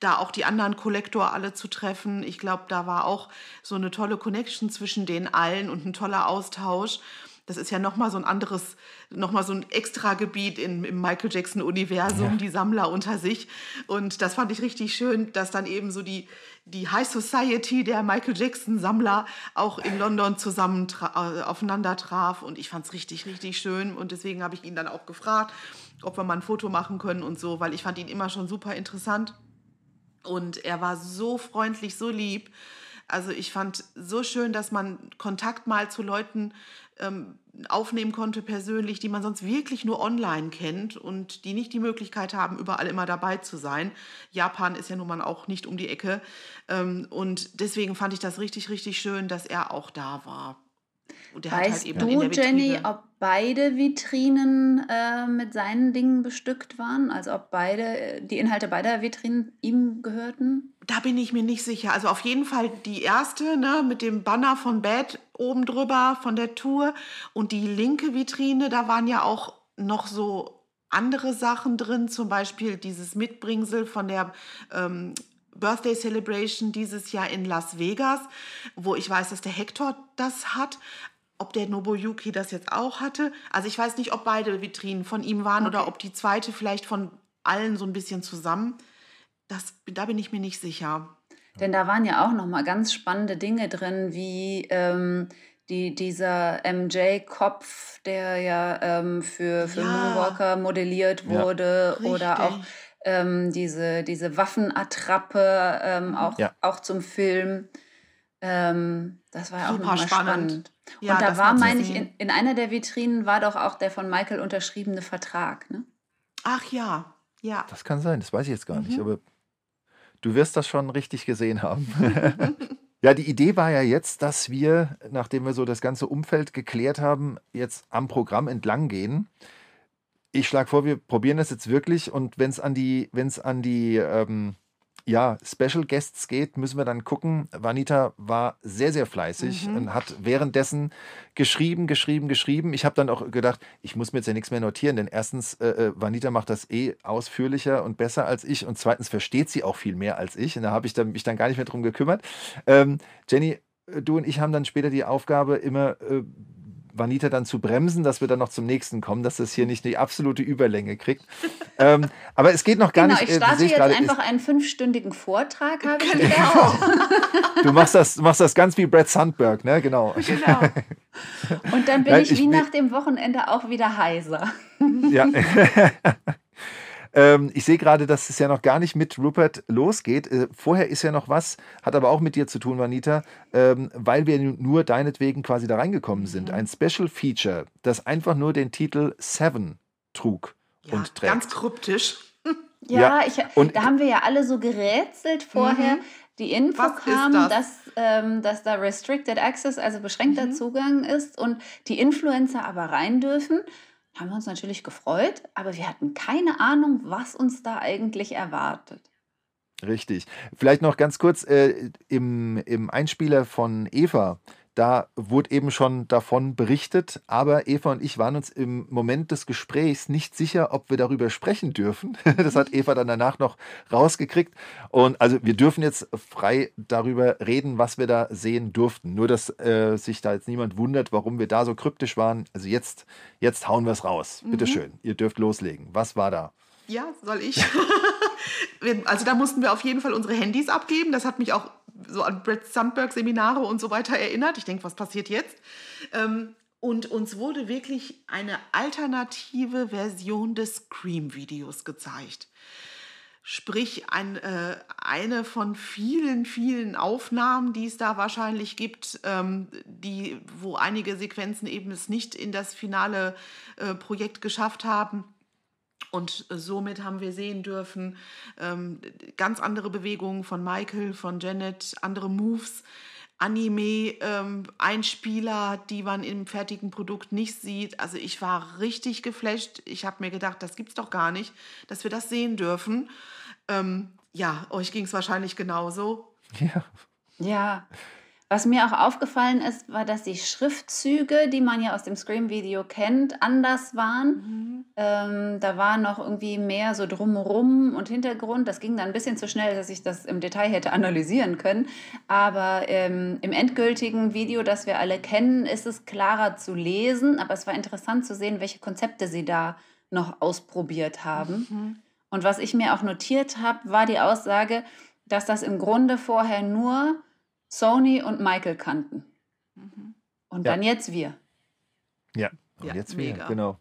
da auch die anderen Kollektor alle zu treffen. Ich glaube, da war auch so eine tolle Connection zwischen den allen und ein toller Austausch. Das ist ja nochmal so ein anderes, nochmal so ein Extra-Gebiet im Michael Jackson-Universum, ja. die Sammler unter sich. Und das fand ich richtig schön, dass dann eben so die, die High Society der Michael Jackson-Sammler auch in London zusammen äh, aufeinander traf. Und ich fand es richtig, richtig schön. Und deswegen habe ich ihn dann auch gefragt, ob wir mal ein Foto machen können und so, weil ich fand ihn immer schon super interessant. Und er war so freundlich, so lieb. Also ich fand so schön, dass man Kontakt mal zu Leuten ähm, aufnehmen konnte persönlich, die man sonst wirklich nur online kennt und die nicht die Möglichkeit haben, überall immer dabei zu sein. Japan ist ja nun mal auch nicht um die Ecke. Ähm, und deswegen fand ich das richtig, richtig schön, dass er auch da war. Weißt halt du, Jenny, ob beide Vitrinen äh, mit seinen Dingen bestückt waren? Also ob beide, die Inhalte beider Vitrinen ihm gehörten? Da bin ich mir nicht sicher. Also auf jeden Fall die erste, ne, mit dem Banner von Bad oben drüber von der Tour. Und die linke Vitrine, da waren ja auch noch so andere Sachen drin, zum Beispiel dieses Mitbringsel von der ähm, Birthday Celebration dieses Jahr in Las Vegas, wo ich weiß, dass der Hector das hat ob der Nobuyuki das jetzt auch hatte. Also ich weiß nicht, ob beide Vitrinen von ihm waren okay. oder ob die zweite vielleicht von allen so ein bisschen zusammen. Das, da bin ich mir nicht sicher. Denn da waren ja auch noch mal ganz spannende Dinge drin, wie ähm, die, dieser MJ-Kopf, der ja ähm, für, für ja. Moonwalker modelliert wurde, ja, oder auch ähm, diese, diese Waffenattrappe, ähm, auch, ja. auch zum Film. Ähm, das war ja auch nochmal spannend. spannend. Ja, Und da war, meine ich, in, in, einer der Vitrinen war doch auch der von Michael unterschriebene Vertrag, ne? Ach ja, ja. Das kann sein, das weiß ich jetzt gar mhm. nicht, aber du wirst das schon richtig gesehen haben. ja, die Idee war ja jetzt, dass wir, nachdem wir so das ganze Umfeld geklärt haben, jetzt am Programm entlang gehen. Ich schlage vor, wir probieren das jetzt wirklich und wenn es an die, wenn es an die ähm, ja, Special Guests geht, müssen wir dann gucken. Vanita war sehr, sehr fleißig mhm. und hat währenddessen geschrieben, geschrieben, geschrieben. Ich habe dann auch gedacht, ich muss mir jetzt ja nichts mehr notieren, denn erstens, äh, äh, Vanita macht das eh ausführlicher und besser als ich und zweitens versteht sie auch viel mehr als ich und da habe ich dann, mich dann gar nicht mehr drum gekümmert. Ähm, Jenny, äh, du und ich haben dann später die Aufgabe, immer äh, Vanita dann zu bremsen, dass wir dann noch zum nächsten kommen, dass das hier nicht die absolute Überlänge kriegt. ähm, aber es geht noch gar genau, nicht. Ich äh, starte jetzt grade, einfach einen fünfstündigen Vortrag, habe ich genau. Du machst das, machst das ganz wie Brad Sandberg, ne? Genau. genau. Und dann bin Nein, ich wie ich, nach dem Wochenende auch wieder heiser. Ja. Ähm, ich sehe gerade, dass es ja noch gar nicht mit Rupert losgeht. Äh, vorher ist ja noch was, hat aber auch mit dir zu tun, Vanita, ähm, weil wir nur deinetwegen quasi da reingekommen sind. Mhm. Ein Special Feature, das einfach nur den Titel Seven trug ja, und trägt. Ganz kryptisch. Ja, ja. Ich, und, da haben wir ja alle so gerätselt vorher. Mhm. Die Info Was kam, das? dass, ähm, dass da Restricted Access, also beschränkter mhm. Zugang ist und die Influencer aber rein dürfen haben wir uns natürlich gefreut, aber wir hatten keine Ahnung, was uns da eigentlich erwartet. Richtig. Vielleicht noch ganz kurz äh, im, im Einspieler von Eva da wurde eben schon davon berichtet, aber Eva und ich waren uns im Moment des Gesprächs nicht sicher, ob wir darüber sprechen dürfen. Das hat Eva dann danach noch rausgekriegt. Und also wir dürfen jetzt frei darüber reden, was wir da sehen durften. Nur, dass äh, sich da jetzt niemand wundert, warum wir da so kryptisch waren. Also jetzt, jetzt hauen wir es raus. Bitte mhm. schön, ihr dürft loslegen. Was war da? Ja, soll ich? also da mussten wir auf jeden Fall unsere Handys abgeben. Das hat mich auch so an Brett Sandberg Seminare und so weiter erinnert. Ich denke, was passiert jetzt? Ähm, und uns wurde wirklich eine alternative Version des Scream-Videos gezeigt. Sprich, ein, äh, eine von vielen, vielen Aufnahmen, die es da wahrscheinlich gibt, ähm, die, wo einige Sequenzen eben es nicht in das finale äh, Projekt geschafft haben. Und somit haben wir sehen dürfen, ähm, ganz andere Bewegungen von Michael, von Janet, andere Moves, Anime-Einspieler, ähm, die man im fertigen Produkt nicht sieht. Also ich war richtig geflasht. Ich habe mir gedacht, das gibt's doch gar nicht, dass wir das sehen dürfen. Ähm, ja, euch ging es wahrscheinlich genauso. Ja. Ja, was mir auch aufgefallen ist, war, dass die Schriftzüge, die man ja aus dem Scream-Video kennt, anders waren. Mhm. Ähm, da war noch irgendwie mehr so drumherum und Hintergrund. Das ging dann ein bisschen zu schnell, dass ich das im Detail hätte analysieren können. Aber ähm, im endgültigen Video, das wir alle kennen, ist es klarer zu lesen. Aber es war interessant zu sehen, welche Konzepte sie da noch ausprobiert haben. Mhm. Und was ich mir auch notiert habe, war die Aussage, dass das im Grunde vorher nur Sony und Michael kannten. Mhm. Und ja. dann jetzt wir. Ja, und ja, jetzt mega. wir, genau.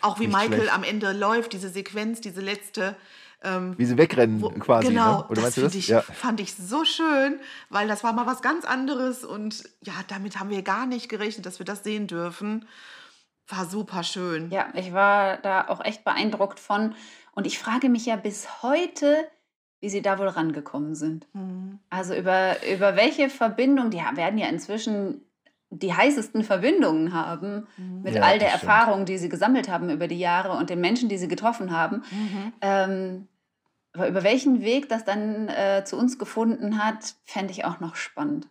Auch wie Nicht Michael schlecht. am Ende läuft, diese Sequenz, diese letzte. Ähm, wie sie wegrennen wo, quasi. Ne? Genau, ne? Oder das, das? Ich, ja. fand ich so schön, weil das war mal was ganz anderes und ja, damit haben wir gar nicht gerechnet, dass wir das sehen dürfen. War super schön. Ja, ich war da auch echt beeindruckt von. Und ich frage mich ja bis heute, wie sie da wohl rangekommen sind. Mhm. Also über, über welche Verbindung, die werden ja inzwischen die heißesten Verbindungen haben mhm. mit ja, all der Erfahrung, die sie gesammelt haben über die Jahre und den Menschen, die sie getroffen haben. Mhm. Ähm, aber über welchen Weg das dann äh, zu uns gefunden hat, fände ich auch noch spannend.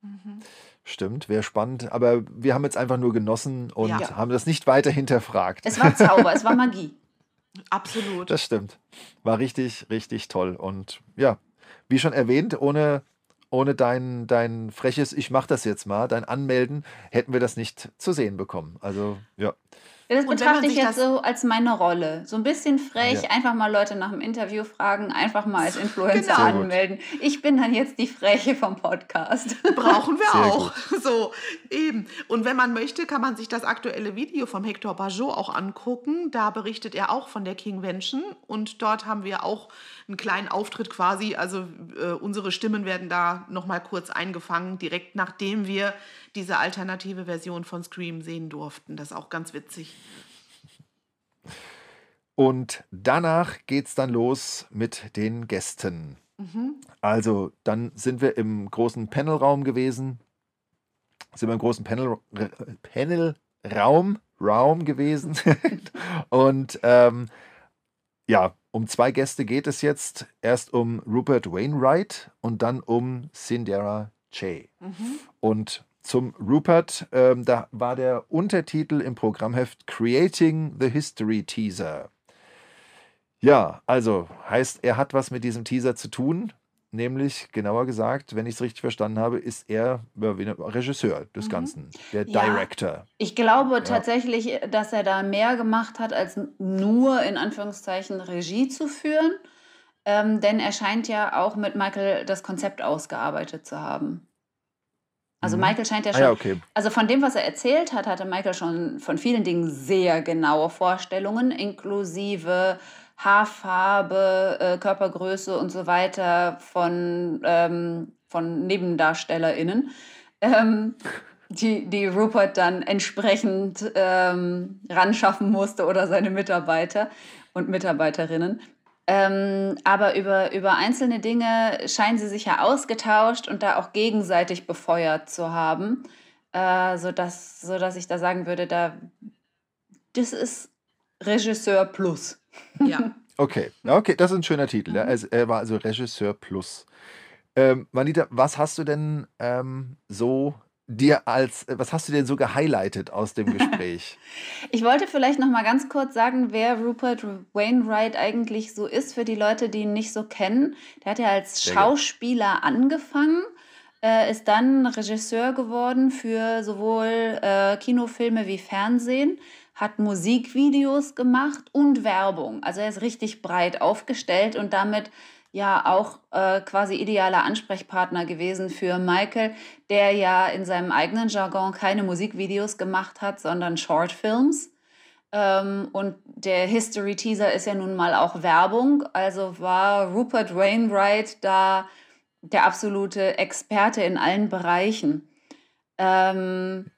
Mhm. Stimmt, wäre spannend. Aber wir haben jetzt einfach nur genossen und ja. haben das nicht weiter hinterfragt. Es war Zauber, es war Magie. Absolut. Das stimmt. War richtig, richtig toll. Und ja, wie schon erwähnt, ohne, ohne dein, dein freches Ich mach das jetzt mal, dein Anmelden, hätten wir das nicht zu sehen bekommen. Also ja. Das betrachte ich jetzt so als meine Rolle. So ein bisschen frech, ja. einfach mal Leute nach dem Interview fragen, einfach mal als Influencer genau. anmelden. Ich bin dann jetzt die Freche vom Podcast. Brauchen wir Sehr auch. Gut. So, eben. Und wenn man möchte, kann man sich das aktuelle Video vom Hector Bajot auch angucken. Da berichtet er auch von der Kingvention. Und dort haben wir auch einen kleinen Auftritt quasi. Also äh, unsere Stimmen werden da nochmal kurz eingefangen, direkt nachdem wir diese alternative Version von Scream sehen durften. Das ist auch ganz witzig. Und danach geht es dann los mit den Gästen. Mhm. Also, dann sind wir im großen Panelraum gewesen. Sind wir im großen Panel, Panelraum, Raum gewesen. und ähm, ja, um zwei Gäste geht es jetzt. Erst um Rupert Wainwright und dann um Sindera Che. Mhm. Und zum Rupert, ähm, da war der Untertitel im Programmheft Creating the History Teaser. Ja, also heißt, er hat was mit diesem Teaser zu tun. Nämlich, genauer gesagt, wenn ich es richtig verstanden habe, ist er Regisseur des mhm. Ganzen, der ja, Director. Ich glaube ja. tatsächlich, dass er da mehr gemacht hat, als nur in Anführungszeichen Regie zu führen. Ähm, denn er scheint ja auch mit Michael das Konzept ausgearbeitet zu haben. Also mhm. Michael scheint ja schon, ah, ja, okay. also von dem, was er erzählt hat, hatte Michael schon von vielen Dingen sehr genaue Vorstellungen, inklusive Haarfarbe, äh, Körpergröße und so weiter von, ähm, von NebendarstellerInnen, ähm, die, die Rupert dann entsprechend ähm, ranschaffen musste oder seine Mitarbeiter und Mitarbeiterinnen. Ähm, aber über, über einzelne Dinge scheinen sie sich ja ausgetauscht und da auch gegenseitig befeuert zu haben, äh, sodass, sodass ich da sagen würde, da, das ist Regisseur plus. Ja. Okay, okay, das ist ein schöner Titel. Mhm. Ja. Also, er war also Regisseur plus. Ähm, Manita, was hast du denn ähm, so dir als, was hast du denn so gehighlightet aus dem Gespräch? ich wollte vielleicht noch mal ganz kurz sagen, wer Rupert Wainwright eigentlich so ist für die Leute, die ihn nicht so kennen. Der hat ja als Schauspieler angefangen, äh, ist dann Regisseur geworden für sowohl äh, Kinofilme wie Fernsehen hat Musikvideos gemacht und Werbung. Also er ist richtig breit aufgestellt und damit ja auch äh, quasi idealer Ansprechpartner gewesen für Michael, der ja in seinem eigenen Jargon keine Musikvideos gemacht hat, sondern Shortfilms. Ähm, und der History Teaser ist ja nun mal auch Werbung. Also war Rupert Wainwright da der absolute Experte in allen Bereichen. Ähm,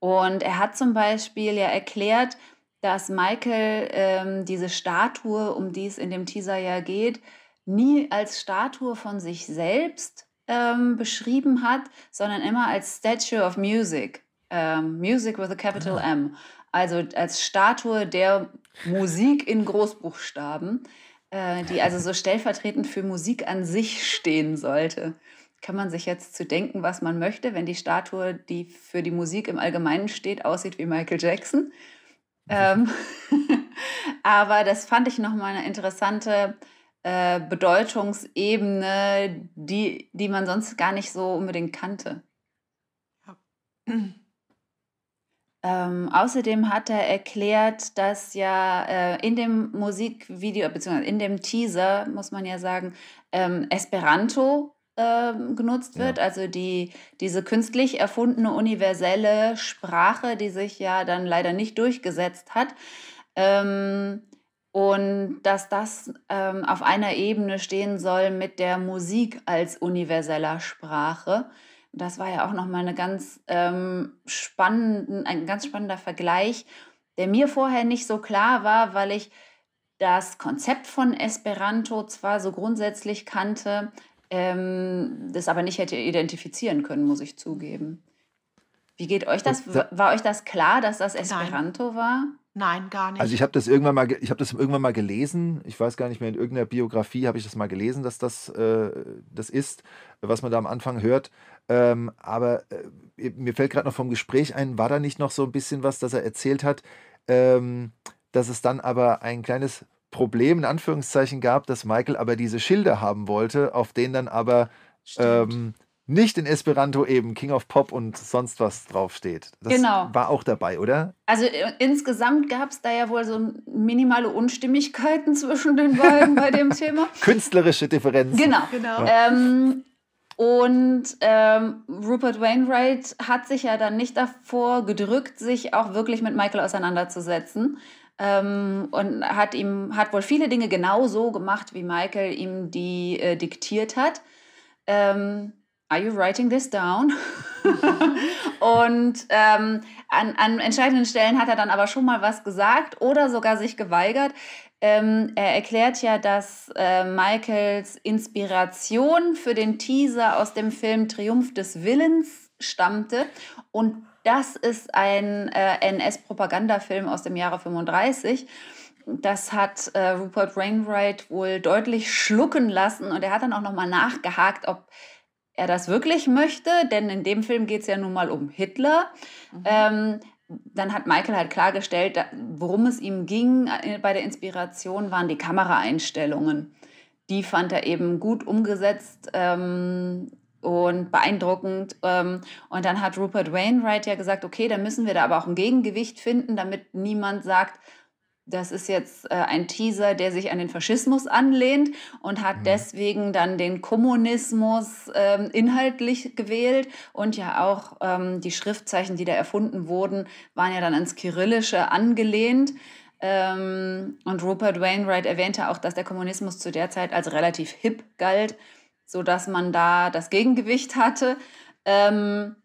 und er hat zum Beispiel ja erklärt, dass Michael ähm, diese Statue, um die es in dem Teaser ja geht, nie als Statue von sich selbst ähm, beschrieben hat, sondern immer als Statue of Music. Ähm, Music with a capital ah. M. Also als Statue der Musik in Großbuchstaben, äh, die also so stellvertretend für Musik an sich stehen sollte kann man sich jetzt zu denken, was man möchte, wenn die Statue, die für die Musik im Allgemeinen steht, aussieht wie Michael Jackson. ähm, aber das fand ich nochmal eine interessante äh, Bedeutungsebene, die, die man sonst gar nicht so unbedingt kannte. Ja. Ähm, außerdem hat er erklärt, dass ja äh, in dem Musikvideo, beziehungsweise in dem Teaser, muss man ja sagen, ähm, Esperanto ähm, genutzt wird, ja. also die, diese künstlich erfundene universelle Sprache, die sich ja dann leider nicht durchgesetzt hat. Ähm, und dass das ähm, auf einer Ebene stehen soll mit der Musik als universeller Sprache. Das war ja auch nochmal eine ganz, ähm, spannenden, ein ganz spannender Vergleich, der mir vorher nicht so klar war, weil ich das Konzept von Esperanto zwar so grundsätzlich kannte, ähm, das aber nicht hätte identifizieren können, muss ich zugeben. Wie geht euch das? War euch das klar, dass das Esperanto Nein. war? Nein, gar nicht. Also ich habe das irgendwann mal, ich habe das irgendwann mal gelesen. Ich weiß gar nicht mehr in irgendeiner Biografie habe ich das mal gelesen, dass das äh, das ist, was man da am Anfang hört. Ähm, aber äh, mir fällt gerade noch vom Gespräch ein, war da nicht noch so ein bisschen was, dass er erzählt hat, ähm, dass es dann aber ein kleines Problem in Anführungszeichen gab, dass Michael aber diese Schilder haben wollte, auf denen dann aber ähm, nicht in Esperanto eben King of Pop und sonst was draufsteht. Das genau. war auch dabei, oder? Also äh, insgesamt gab es da ja wohl so minimale Unstimmigkeiten zwischen den beiden bei dem Thema. Künstlerische Differenzen. Genau. genau. Ja. Ähm, und ähm, Rupert Wainwright hat sich ja dann nicht davor gedrückt, sich auch wirklich mit Michael auseinanderzusetzen ähm, und hat ihm hat wohl viele Dinge genau so gemacht, wie Michael ihm die äh, diktiert hat. Ähm, Are you writing this down? und ähm, an, an entscheidenden Stellen hat er dann aber schon mal was gesagt oder sogar sich geweigert. Ähm, er erklärt ja, dass äh, Michaels Inspiration für den Teaser aus dem Film Triumph des Willens stammte und das ist ein äh, NS-Propagandafilm aus dem Jahre 35. Das hat äh, Rupert Wainwright wohl deutlich schlucken lassen und er hat dann auch nochmal nachgehakt, ob er das wirklich möchte, denn in dem Film geht es ja nun mal um Hitler. Mhm. Ähm, dann hat Michael halt klargestellt, worum es ihm ging äh, bei der Inspiration, waren die Kameraeinstellungen. Die fand er eben gut umgesetzt ähm, und beeindruckend. Ähm, und dann hat Rupert Wainwright ja gesagt, okay, dann müssen wir da aber auch ein Gegengewicht finden, damit niemand sagt, das ist jetzt äh, ein Teaser, der sich an den Faschismus anlehnt und hat mhm. deswegen dann den Kommunismus ähm, inhaltlich gewählt. Und ja auch ähm, die Schriftzeichen, die da erfunden wurden, waren ja dann ans Kyrillische angelehnt. Und Rupert Wainwright erwähnte auch, dass der Kommunismus zu der Zeit als relativ hip galt, sodass man da das Gegengewicht hatte. Ähm,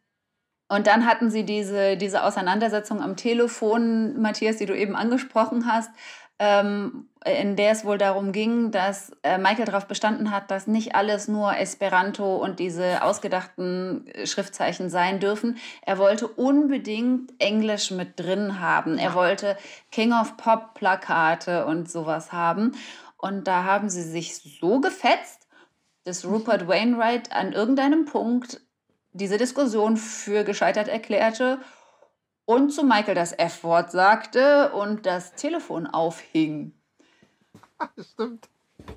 und dann hatten sie diese, diese Auseinandersetzung am Telefon, Matthias, die du eben angesprochen hast, ähm, in der es wohl darum ging, dass äh, Michael darauf bestanden hat, dass nicht alles nur Esperanto und diese ausgedachten äh, Schriftzeichen sein dürfen. Er wollte unbedingt Englisch mit drin haben. Er wollte King of Pop Plakate und sowas haben. Und da haben sie sich so gefetzt, dass Rupert Wainwright an irgendeinem Punkt diese Diskussion für gescheitert erklärte und zu Michael das F-Wort sagte und das Telefon aufhing. Stimmt.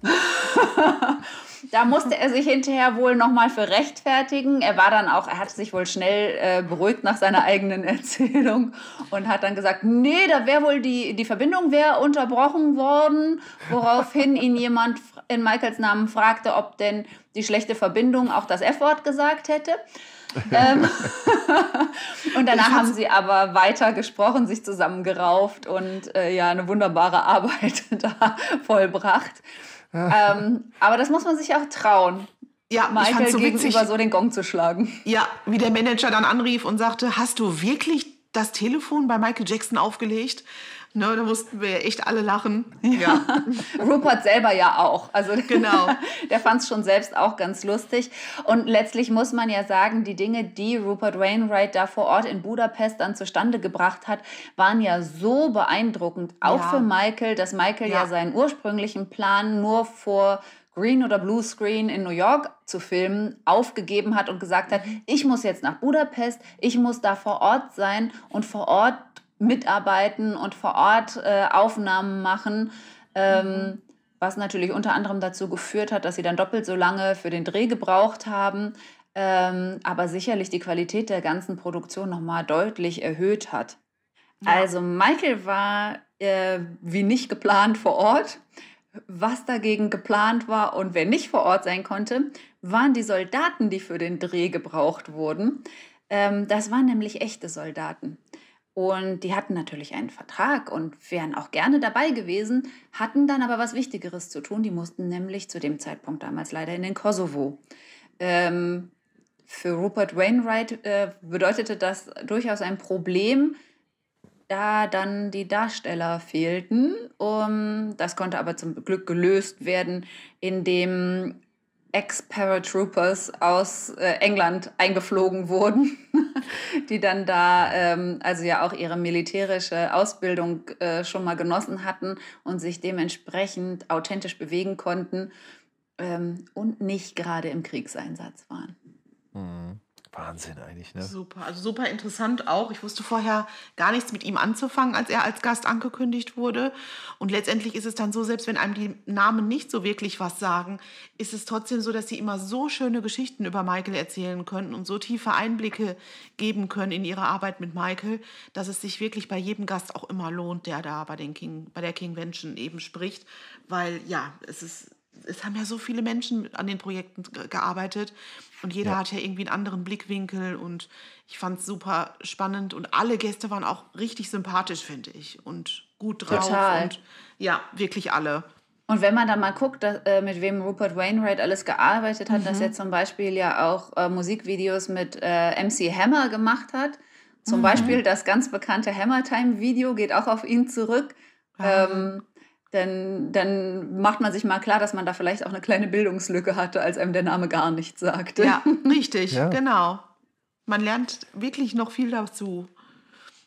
da musste er sich hinterher wohl nochmal für rechtfertigen. Er war dann auch, er hat sich wohl schnell äh, beruhigt nach seiner eigenen Erzählung und hat dann gesagt, nee, da wäre wohl die, die Verbindung wäre unterbrochen worden, woraufhin ihn jemand in Michaels Namen fragte, ob denn die schlechte Verbindung auch das F-Wort gesagt hätte. ähm, und danach haben sie aber weiter gesprochen, sich zusammengerauft und äh, ja, eine wunderbare Arbeit da vollbracht. ähm, aber das muss man sich auch trauen. Ja, Michael so gegenüber witzig. so den Gong zu schlagen. Ja, wie der Manager dann anrief und sagte, hast du wirklich das Telefon bei Michael Jackson aufgelegt? Ne, da mussten wir echt alle lachen. Ja. Rupert selber ja auch. Also genau. der fand es schon selbst auch ganz lustig. Und letztlich muss man ja sagen, die Dinge, die Rupert Wainwright da vor Ort in Budapest dann zustande gebracht hat, waren ja so beeindruckend. Auch ja. für Michael, dass Michael ja. ja seinen ursprünglichen Plan nur vor Green oder Blue Screen in New York zu filmen, aufgegeben hat und gesagt hat, mhm. ich muss jetzt nach Budapest, ich muss da vor Ort sein und vor Ort mitarbeiten und vor Ort äh, Aufnahmen machen. Ähm, mhm. Was natürlich unter anderem dazu geführt hat, dass sie dann doppelt so lange für den Dreh gebraucht haben, ähm, aber sicherlich die Qualität der ganzen Produktion nochmal deutlich erhöht hat. Ja. Also Michael war äh, wie nicht geplant vor Ort. Was dagegen geplant war und wer nicht vor Ort sein konnte, waren die Soldaten, die für den Dreh gebraucht wurden. Ähm, das waren nämlich echte Soldaten. Und die hatten natürlich einen Vertrag und wären auch gerne dabei gewesen, hatten dann aber was Wichtigeres zu tun. Die mussten nämlich zu dem Zeitpunkt damals leider in den Kosovo. Ähm, für Rupert Wainwright äh, bedeutete das durchaus ein Problem, da dann die Darsteller fehlten. Um, das konnte aber zum Glück gelöst werden, indem Ex-Paratroopers aus äh, England eingeflogen wurden, die dann da ähm, also ja auch ihre militärische Ausbildung äh, schon mal genossen hatten und sich dementsprechend authentisch bewegen konnten ähm, und nicht gerade im Kriegseinsatz waren. Mhm. Wahnsinn eigentlich, ne? Super, also super interessant auch. Ich wusste vorher gar nichts mit ihm anzufangen, als er als Gast angekündigt wurde. Und letztendlich ist es dann so, selbst wenn einem die Namen nicht so wirklich was sagen, ist es trotzdem so, dass sie immer so schöne Geschichten über Michael erzählen können und so tiefe Einblicke geben können in ihre Arbeit mit Michael, dass es sich wirklich bei jedem Gast auch immer lohnt, der da bei, den King, bei der Kingvention eben spricht. Weil ja, es ist es haben ja so viele Menschen an den Projekten gearbeitet und jeder ja. hat ja irgendwie einen anderen Blickwinkel und ich fand es super spannend und alle Gäste waren auch richtig sympathisch, finde ich, und gut drauf. Total. Und ja, wirklich alle. Und wenn man dann mal guckt, dass, äh, mit wem Rupert Wainwright alles gearbeitet hat, mhm. dass er zum Beispiel ja auch äh, Musikvideos mit äh, MC Hammer gemacht hat. Zum mhm. Beispiel das ganz bekannte Hammer Time Video geht auch auf ihn zurück. Ähm, dann, dann macht man sich mal klar, dass man da vielleicht auch eine kleine Bildungslücke hatte, als einem der Name gar nichts sagte. Ja, richtig, ja. genau. man lernt wirklich noch viel dazu.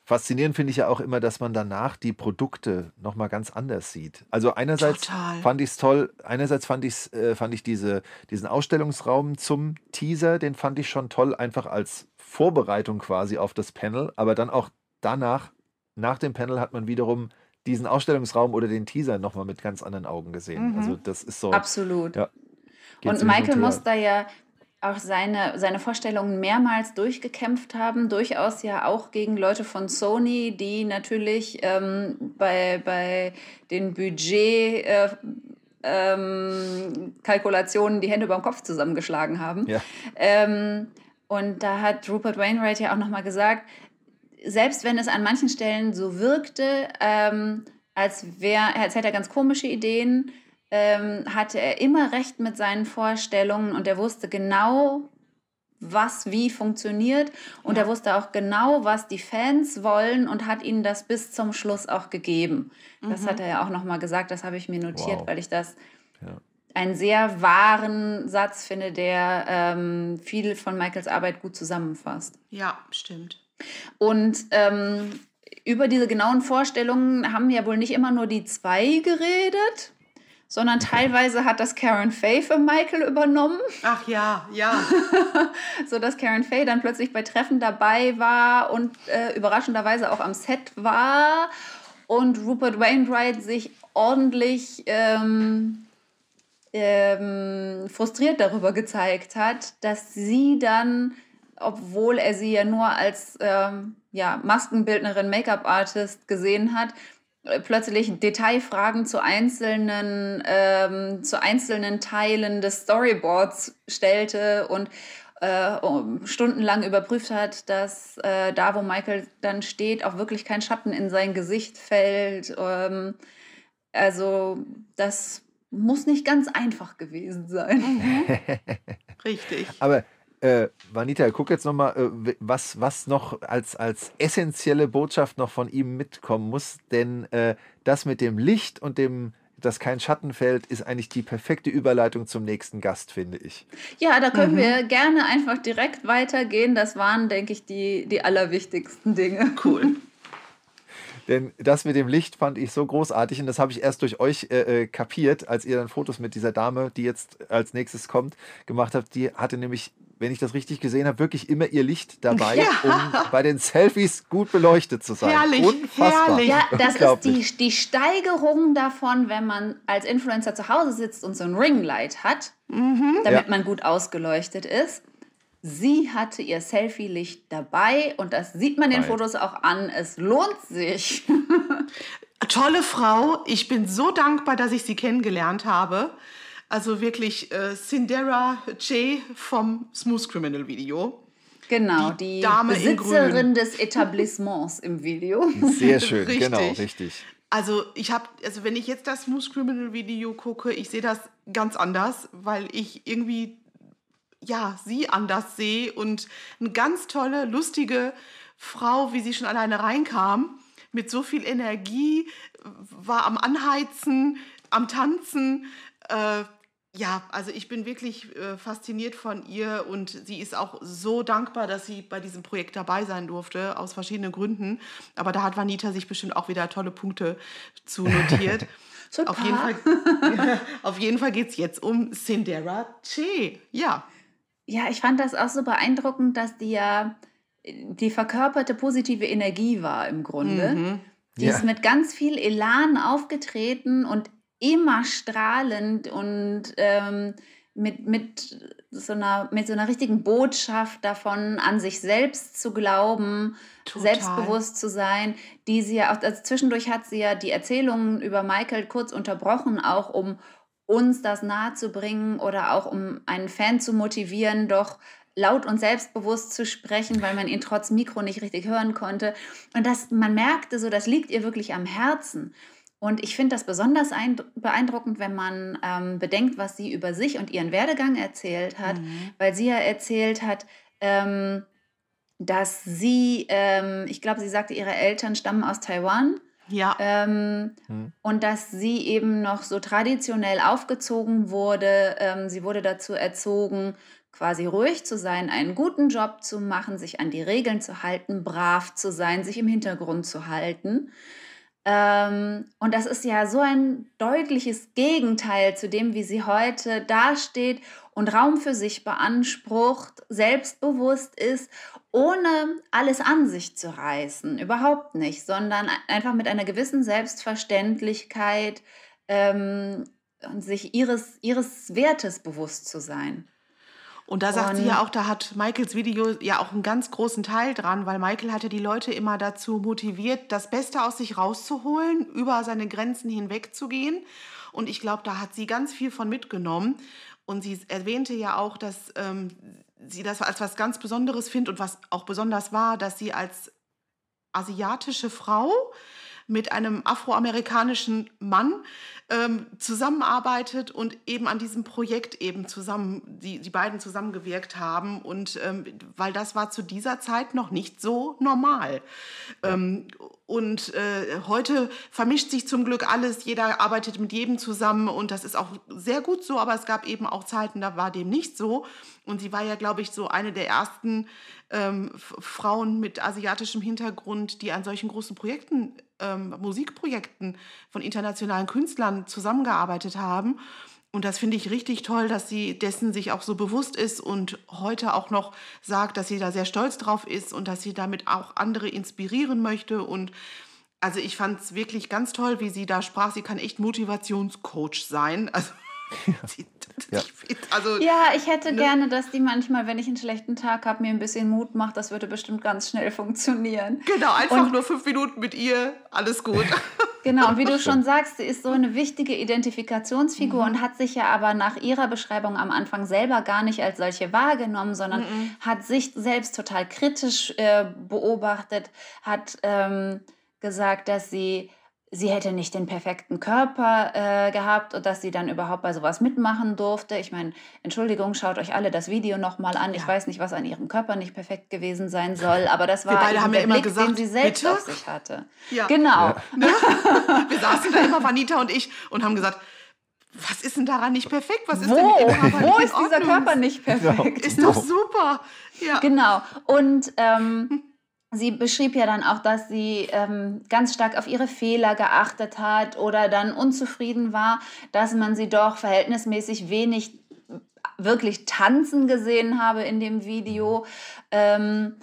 Faszinierend finde ich ja auch immer, dass man danach die Produkte nochmal ganz anders sieht. Also einerseits Total. fand ich es toll, einerseits fand, ich's, äh, fand ich diese, diesen Ausstellungsraum zum Teaser, den fand ich schon toll, einfach als Vorbereitung quasi auf das Panel, aber dann auch danach, nach dem Panel hat man wiederum diesen Ausstellungsraum oder den Teaser nochmal mit ganz anderen Augen gesehen. Mhm. Also das ist so. Absolut. Ja, und Michael muss da ja auch seine, seine Vorstellungen mehrmals durchgekämpft haben, durchaus ja auch gegen Leute von Sony, die natürlich ähm, bei, bei den Budget... Äh, ähm, Kalkulationen die Hände über dem Kopf zusammengeschlagen haben. Ja. Ähm, und da hat Rupert Wainwright ja auch nochmal gesagt, selbst wenn es an manchen Stellen so wirkte, ähm, als, wär, als hätte er ganz komische Ideen, ähm, hatte er immer recht mit seinen Vorstellungen und er wusste genau, was wie funktioniert und ja. er wusste auch genau, was die Fans wollen und hat ihnen das bis zum Schluss auch gegeben. Mhm. Das hat er ja auch nochmal gesagt, das habe ich mir notiert, wow. weil ich das ja. einen sehr wahren Satz finde, der ähm, viel von Michaels Arbeit gut zusammenfasst. Ja, stimmt. Und ähm, über diese genauen Vorstellungen haben ja wohl nicht immer nur die zwei geredet, sondern teilweise hat das Karen Faye für Michael übernommen. Ach ja, ja. so dass Karen Faye dann plötzlich bei Treffen dabei war und äh, überraschenderweise auch am Set war und Rupert Wainwright sich ordentlich ähm, ähm, frustriert darüber gezeigt hat, dass sie dann obwohl er sie ja nur als ähm, ja, Maskenbildnerin, Make-up-Artist gesehen hat, äh, plötzlich Detailfragen zu einzelnen, ähm, zu einzelnen Teilen des Storyboards stellte und äh, stundenlang überprüft hat, dass äh, da, wo Michael dann steht, auch wirklich kein Schatten in sein Gesicht fällt. Ähm, also das muss nicht ganz einfach gewesen sein. Mhm. Richtig. Aber äh, Vanita, guck jetzt nochmal, äh, was, was noch als, als essentielle Botschaft noch von ihm mitkommen muss. Denn äh, das mit dem Licht und dem, dass kein Schatten fällt, ist eigentlich die perfekte Überleitung zum nächsten Gast, finde ich. Ja, da können mhm. wir gerne einfach direkt weitergehen. Das waren, denke ich, die, die allerwichtigsten Dinge. Cool. Denn das mit dem Licht fand ich so großartig und das habe ich erst durch euch äh, äh, kapiert, als ihr dann Fotos mit dieser Dame, die jetzt als nächstes kommt, gemacht habt. Die hatte nämlich wenn ich das richtig gesehen habe, wirklich immer ihr Licht dabei, ja. um bei den Selfies gut beleuchtet zu sein. Herrlich, Unfassbar. herrlich. Ja, das ist die, die Steigerung davon, wenn man als Influencer zu Hause sitzt und so ein Ringlight hat, mhm. damit ja. man gut ausgeleuchtet ist. Sie hatte ihr Selfie-Licht dabei und das sieht man den Fotos auch an. Es lohnt sich. Tolle Frau. Ich bin so dankbar, dass ich sie kennengelernt habe. Also wirklich äh, Cinderella Che vom Smooth Criminal Video. Genau, die, die Dame Besitzerin des Etablissements im Video. Sehr schön, richtig. genau, richtig. Also ich habe, also wenn ich jetzt das Smooth Criminal Video gucke, ich sehe das ganz anders, weil ich irgendwie ja sie anders sehe und eine ganz tolle, lustige Frau, wie sie schon alleine reinkam, mit so viel Energie, war am Anheizen, am Tanzen. Äh, ja, also ich bin wirklich äh, fasziniert von ihr und sie ist auch so dankbar, dass sie bei diesem Projekt dabei sein durfte, aus verschiedenen Gründen. Aber da hat Vanita sich bestimmt auch wieder tolle Punkte zu notiert. auf, jeden Fall, auf jeden Fall geht es jetzt um Cinderella Che. Ja. Ja, ich fand das auch so beeindruckend, dass die ja die verkörperte positive Energie war im Grunde. Mhm. Die ja. ist mit ganz viel Elan aufgetreten und immer strahlend und ähm, mit, mit, so einer, mit so einer richtigen Botschaft davon, an sich selbst zu glauben, Total. selbstbewusst zu sein, die sie ja auch, also zwischendurch hat sie ja die Erzählungen über Michael kurz unterbrochen, auch um uns das nahezubringen oder auch um einen Fan zu motivieren, doch laut und selbstbewusst zu sprechen, weil man ihn trotz Mikro nicht richtig hören konnte. Und das, man merkte so, das liegt ihr wirklich am Herzen. Und ich finde das besonders beeindruckend, wenn man ähm, bedenkt, was sie über sich und ihren Werdegang erzählt hat, mhm. weil sie ja erzählt hat, ähm, dass sie, ähm, ich glaube, sie sagte, ihre Eltern stammen aus Taiwan. Ja. Ähm, mhm. Und dass sie eben noch so traditionell aufgezogen wurde. Ähm, sie wurde dazu erzogen, quasi ruhig zu sein, einen guten Job zu machen, sich an die Regeln zu halten, brav zu sein, sich im Hintergrund zu halten. Ähm, und das ist ja so ein deutliches Gegenteil zu dem, wie sie heute dasteht und Raum für sich beansprucht, selbstbewusst ist, ohne alles an sich zu reißen, überhaupt nicht, sondern einfach mit einer gewissen Selbstverständlichkeit ähm, und sich ihres, ihres Wertes bewusst zu sein. Und da sagt und sie ja auch, da hat Michaels Video ja auch einen ganz großen Teil dran, weil Michael hatte die Leute immer dazu motiviert, das Beste aus sich rauszuholen, über seine Grenzen hinwegzugehen. Und ich glaube, da hat sie ganz viel von mitgenommen. Und sie erwähnte ja auch, dass ähm, sie das als was ganz Besonderes findet und was auch besonders war, dass sie als asiatische Frau mit einem afroamerikanischen Mann ähm, zusammenarbeitet und eben an diesem Projekt eben zusammen, die, die beiden zusammengewirkt haben. Und ähm, weil das war zu dieser Zeit noch nicht so normal. Ähm, und äh, heute vermischt sich zum Glück alles, jeder arbeitet mit jedem zusammen und das ist auch sehr gut so, aber es gab eben auch Zeiten, da war dem nicht so. Und sie war ja, glaube ich, so eine der ersten ähm, Frauen mit asiatischem Hintergrund, die an solchen großen Projekten, ähm, Musikprojekten von internationalen Künstlern zusammengearbeitet haben. Und das finde ich richtig toll, dass sie dessen sich auch so bewusst ist und heute auch noch sagt, dass sie da sehr stolz drauf ist und dass sie damit auch andere inspirieren möchte. Und also ich fand es wirklich ganz toll, wie sie da sprach. Sie kann echt Motivationscoach sein. Also ja. Also, ja, ich hätte ne? gerne, dass die manchmal, wenn ich einen schlechten Tag habe, mir ein bisschen Mut macht. Das würde bestimmt ganz schnell funktionieren. Genau, einfach und, nur fünf Minuten mit ihr, alles gut. Genau, und wie du schon sagst, sie ist so eine wichtige Identifikationsfigur mhm. und hat sich ja aber nach ihrer Beschreibung am Anfang selber gar nicht als solche wahrgenommen, sondern mhm. hat sich selbst total kritisch äh, beobachtet, hat ähm, gesagt, dass sie sie hätte nicht den perfekten Körper äh, gehabt und dass sie dann überhaupt bei sowas mitmachen durfte. Ich meine, Entschuldigung, schaut euch alle das Video nochmal an. Ja. Ich weiß nicht, was an ihrem Körper nicht perfekt gewesen sein soll, aber das war Wir beide haben der ja immer Blick, gesagt, den sie selbst bitte? auf sich hatte. Ja. Genau. Ja. Ne? Wir saßen da immer, Vanita und ich, und haben gesagt, was ist denn daran nicht perfekt? Was ist Wo? denn Wo ist dieser Körper nicht perfekt? Ist doch super. Ja. Genau. Und ähm, sie beschrieb ja dann auch, dass sie ähm, ganz stark auf ihre Fehler geachtet hat oder dann unzufrieden war, dass man sie doch verhältnismäßig wenig wirklich tanzen gesehen habe in dem Video. Ähm,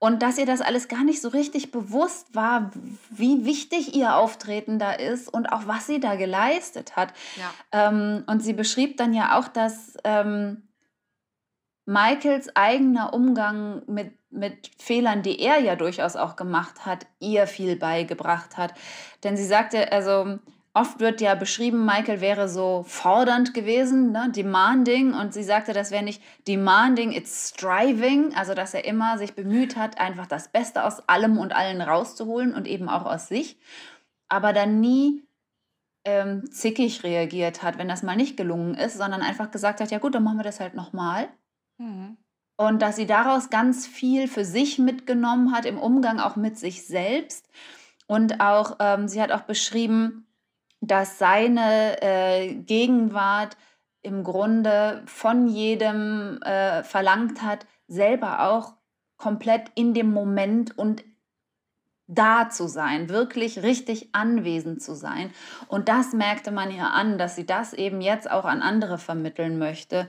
und dass ihr das alles gar nicht so richtig bewusst war, wie wichtig ihr Auftreten da ist und auch was sie da geleistet hat. Ja. Ähm, und sie beschrieb dann ja auch, dass ähm, Michaels eigener Umgang mit, mit Fehlern, die er ja durchaus auch gemacht hat, ihr viel beigebracht hat. Denn sie sagte, also oft wird ja beschrieben, Michael wäre so fordernd gewesen, ne, demanding. Und sie sagte, das wäre nicht demanding, it's striving. Also, dass er immer sich bemüht hat, einfach das Beste aus allem und allen rauszuholen und eben auch aus sich. Aber dann nie ähm, zickig reagiert hat, wenn das mal nicht gelungen ist, sondern einfach gesagt hat, ja gut, dann machen wir das halt nochmal. Mhm. Und dass sie daraus ganz viel für sich mitgenommen hat im Umgang auch mit sich selbst. Und auch, ähm, sie hat auch beschrieben, dass seine äh, Gegenwart im Grunde von jedem äh, verlangt hat, selber auch komplett in dem Moment und da zu sein, wirklich richtig anwesend zu sein. Und das merkte man ihr an, dass sie das eben jetzt auch an andere vermitteln möchte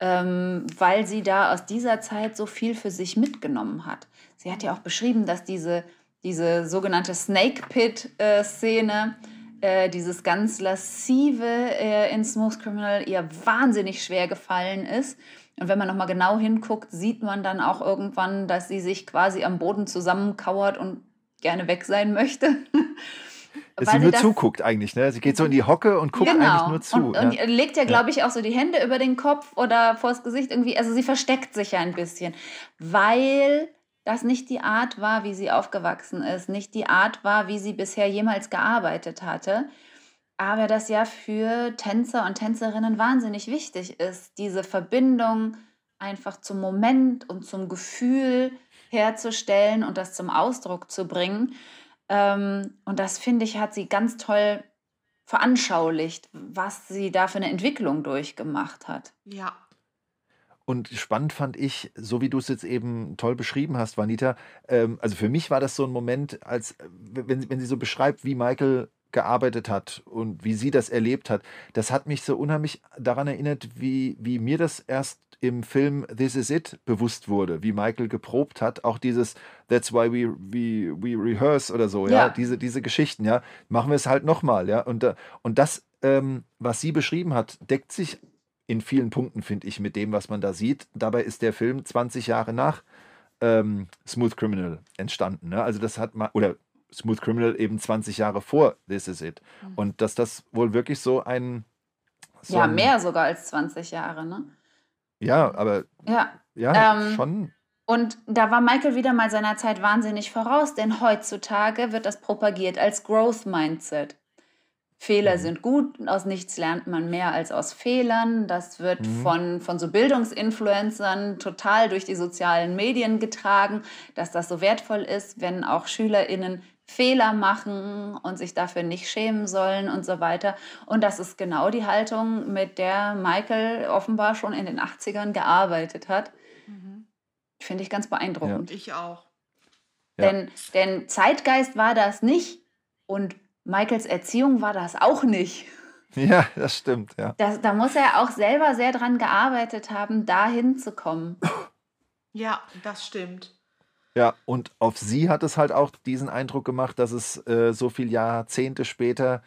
ähm, weil sie da aus dieser Zeit so viel für sich mitgenommen hat. Sie hat ja auch beschrieben, dass diese, diese sogenannte Snake Pit-Szene, äh, dieses ganz lassive äh, in Smooth Criminal ihr wahnsinnig schwer gefallen ist. Und wenn man nochmal genau hinguckt, sieht man dann auch irgendwann, dass sie sich quasi am Boden zusammenkauert und gerne weg sein möchte. Dass sie nur das, zuguckt eigentlich, ne? Sie geht so in die Hocke und guckt genau. eigentlich nur zu. Und, und legt ja, glaube ich, auch so die Hände über den Kopf oder vors Gesicht irgendwie. Also sie versteckt sich ja ein bisschen, weil das nicht die Art war, wie sie aufgewachsen ist, nicht die Art war, wie sie bisher jemals gearbeitet hatte. Aber das ja für Tänzer und Tänzerinnen wahnsinnig wichtig ist, diese Verbindung einfach zum Moment und zum Gefühl herzustellen und das zum Ausdruck zu bringen. Ähm, und das finde ich, hat sie ganz toll veranschaulicht, was sie da für eine Entwicklung durchgemacht hat. Ja. und spannend fand ich, so wie du es jetzt eben toll beschrieben hast, Vanita, ähm, also für mich war das so ein Moment, als wenn, wenn sie so beschreibt, wie Michael gearbeitet hat und wie sie das erlebt hat, das hat mich so unheimlich daran erinnert, wie, wie mir das erst im Film This Is It bewusst wurde, wie Michael geprobt hat, auch dieses That's why we, we, we rehearse oder so, ja, ja diese, diese Geschichten, ja, machen wir es halt nochmal, ja, und, und das, ähm, was sie beschrieben hat, deckt sich in vielen Punkten, finde ich, mit dem, was man da sieht. Dabei ist der Film 20 Jahre nach ähm, Smooth Criminal entstanden, ne? also das hat man, oder Smooth Criminal eben 20 Jahre vor This Is It. Mhm. Und dass das wohl wirklich so ein. So ja, mehr sogar als 20 Jahre, ne? Ja, aber. Ja. Ja, ähm, schon. Und da war Michael wieder mal seiner Zeit wahnsinnig voraus, denn heutzutage wird das propagiert als Growth Mindset. Fehler mhm. sind gut, aus nichts lernt man mehr als aus Fehlern. Das wird mhm. von, von so Bildungsinfluencern total durch die sozialen Medien getragen, dass das so wertvoll ist, wenn auch SchülerInnen Fehler machen und sich dafür nicht schämen sollen und so weiter. Und das ist genau die Haltung, mit der Michael offenbar schon in den 80ern gearbeitet hat. Mhm. Finde ich ganz beeindruckend. Ja. Ich auch. Ja. Denn, denn Zeitgeist war das nicht und Michaels Erziehung war das auch nicht. Ja, das stimmt, ja. Das, da muss er auch selber sehr dran gearbeitet haben, dahin zu kommen. Ja, das stimmt. Ja, und auf sie hat es halt auch diesen Eindruck gemacht, dass es äh, so viele Jahrzehnte später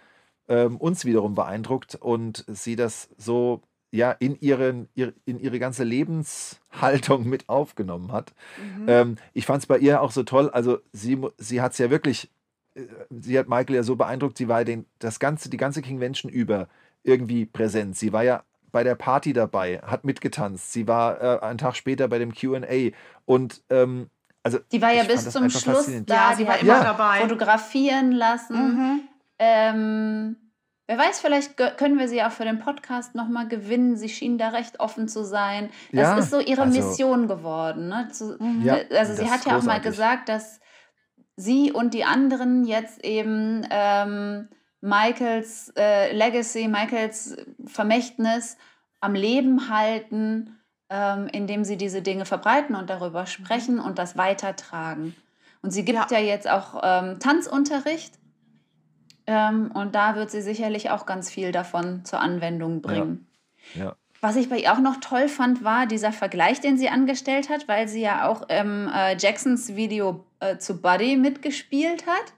ähm, uns wiederum beeindruckt und sie das so ja in, ihren, ihr, in ihre ganze Lebenshaltung mit aufgenommen hat. Mhm. Ähm, ich fand es bei ihr auch so toll, also sie, sie hat es ja wirklich, äh, sie hat Michael ja so beeindruckt, sie war den, das ganze, die ganze Convention über irgendwie präsent. Sie war ja bei der Party dabei, hat mitgetanzt. Sie war äh, einen Tag später bei dem QA und ähm, also die war ja bis zum Schluss da, ja, die war immer ja. dabei. Fotografieren lassen. Mhm. Ähm, wer weiß, vielleicht können wir sie auch für den Podcast nochmal gewinnen. Sie schien da recht offen zu sein. Das ja, ist so ihre also, Mission geworden. Ne? Zu, mhm. ja, also sie hat ja auch mal gesagt, dass sie und die anderen jetzt eben ähm, Michaels äh, Legacy, Michaels Vermächtnis am Leben halten ähm, indem sie diese Dinge verbreiten und darüber sprechen und das weitertragen. Und sie gibt ja, ja jetzt auch ähm, Tanzunterricht. Ähm, und da wird sie sicherlich auch ganz viel davon zur Anwendung bringen. Ja. ja. Was ich bei ihr auch noch toll fand, war dieser Vergleich, den sie angestellt hat, weil sie ja auch im äh, Jacksons Video äh, zu Buddy mitgespielt hat.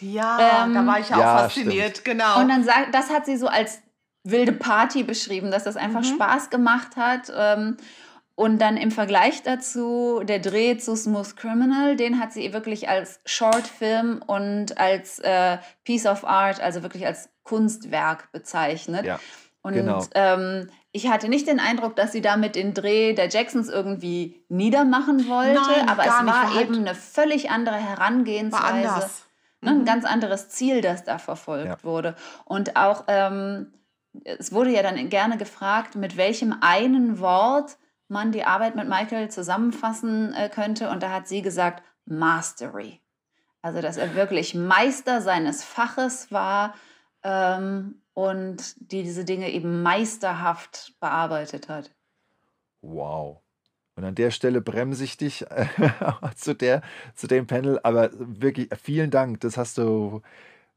Ja, ähm, da war ich ja auch fasziniert, stimmt. genau. Und dann sagt, das hat sie so als wilde Party beschrieben, dass das einfach mhm. Spaß gemacht hat. Ähm, und dann im Vergleich dazu, der Dreh zu Smooth Criminal, den hat sie wirklich als Shortfilm und als äh, Piece of Art, also wirklich als Kunstwerk bezeichnet. Ja, und genau. ähm, ich hatte nicht den Eindruck, dass sie damit den Dreh der Jacksons irgendwie niedermachen wollte, Nein, aber es war, war eben halt eine völlig andere Herangehensweise. Ne, ein mhm. ganz anderes Ziel, das da verfolgt ja. wurde. Und auch ähm, es wurde ja dann gerne gefragt, mit welchem einen Wort man die Arbeit mit Michael zusammenfassen äh, könnte. Und da hat sie gesagt, Mastery. Also, dass er wirklich Meister seines Faches war ähm, und diese Dinge eben meisterhaft bearbeitet hat. Wow. Und an der Stelle bremse ich dich zu, der, zu dem Panel. Aber wirklich vielen Dank. Das hast du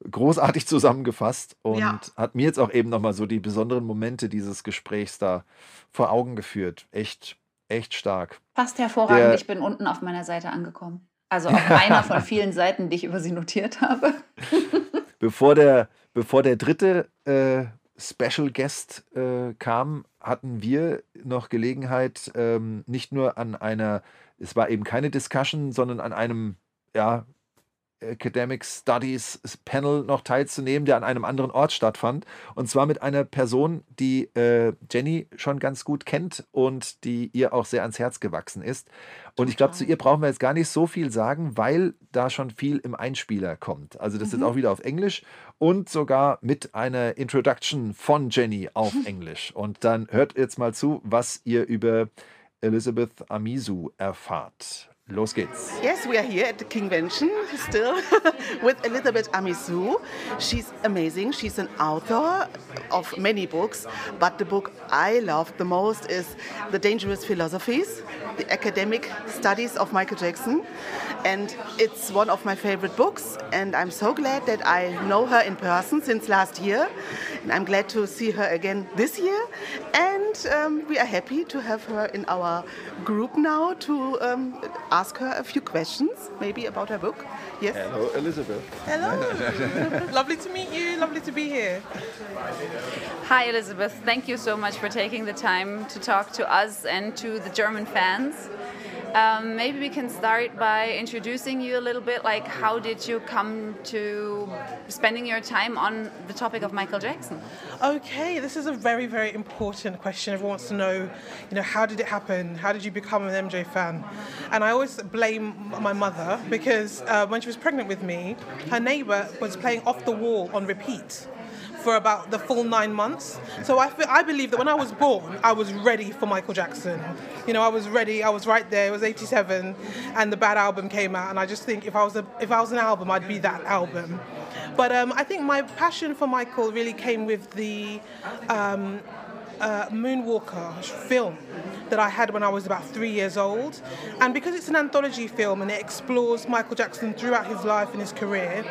großartig zusammengefasst und ja. hat mir jetzt auch eben nochmal so die besonderen Momente dieses Gesprächs da vor Augen geführt. Echt, echt stark. Passt hervorragend. Der, ich bin unten auf meiner Seite angekommen. Also auf einer von vielen Seiten, die ich über sie notiert habe. bevor, der, bevor der dritte äh, Special Guest äh, kam, hatten wir noch Gelegenheit, ähm, nicht nur an einer, es war eben keine Discussion, sondern an einem ja, Academic Studies Panel noch teilzunehmen, der an einem anderen Ort stattfand. Und zwar mit einer Person, die äh, Jenny schon ganz gut kennt und die ihr auch sehr ans Herz gewachsen ist. Und ich glaube, zu ihr brauchen wir jetzt gar nicht so viel sagen, weil da schon viel im Einspieler kommt. Also das mhm. ist auch wieder auf Englisch und sogar mit einer Introduction von Jenny auf Englisch. Und dann hört jetzt mal zu, was ihr über Elizabeth Amisu erfahrt. Los geht's. Yes, we are here at the convention still with Elizabeth Amisu. She's amazing. She's an author of many books, but the book I love the most is The Dangerous Philosophies, the academic studies of Michael Jackson. And it's one of my favorite books, and I'm so glad that I know her in person since last year. And I'm glad to see her again this year. And um, we are happy to have her in our group now to um, ask her a few questions, maybe about her book. Yes. Hello, Elizabeth. Hello. Lovely to meet you. Lovely to be here. Hi, Elizabeth. Thank you so much for taking the time to talk to us and to the German fans. Um, maybe we can start by introducing you a little bit. Like, how did you come to spending your time on the topic of Michael Jackson? Okay, this is a very, very important question. Everyone wants to know, you know, how did it happen? How did you become an MJ fan? And I always blame my mother because uh, when she was pregnant with me, her neighbor was playing Off the Wall on repeat for about the full nine months. So I, feel, I believe that when I was born, I was ready for Michael Jackson. You know, I was ready. I was right there. It was '87, and the Bad album came out, and I just think if I was a, if I was an album, I'd be that album. But um, I think my passion for Michael really came with the um, uh, Moonwalker film that I had when I was about three years old. And because it's an anthology film and it explores Michael Jackson throughout his life and his career,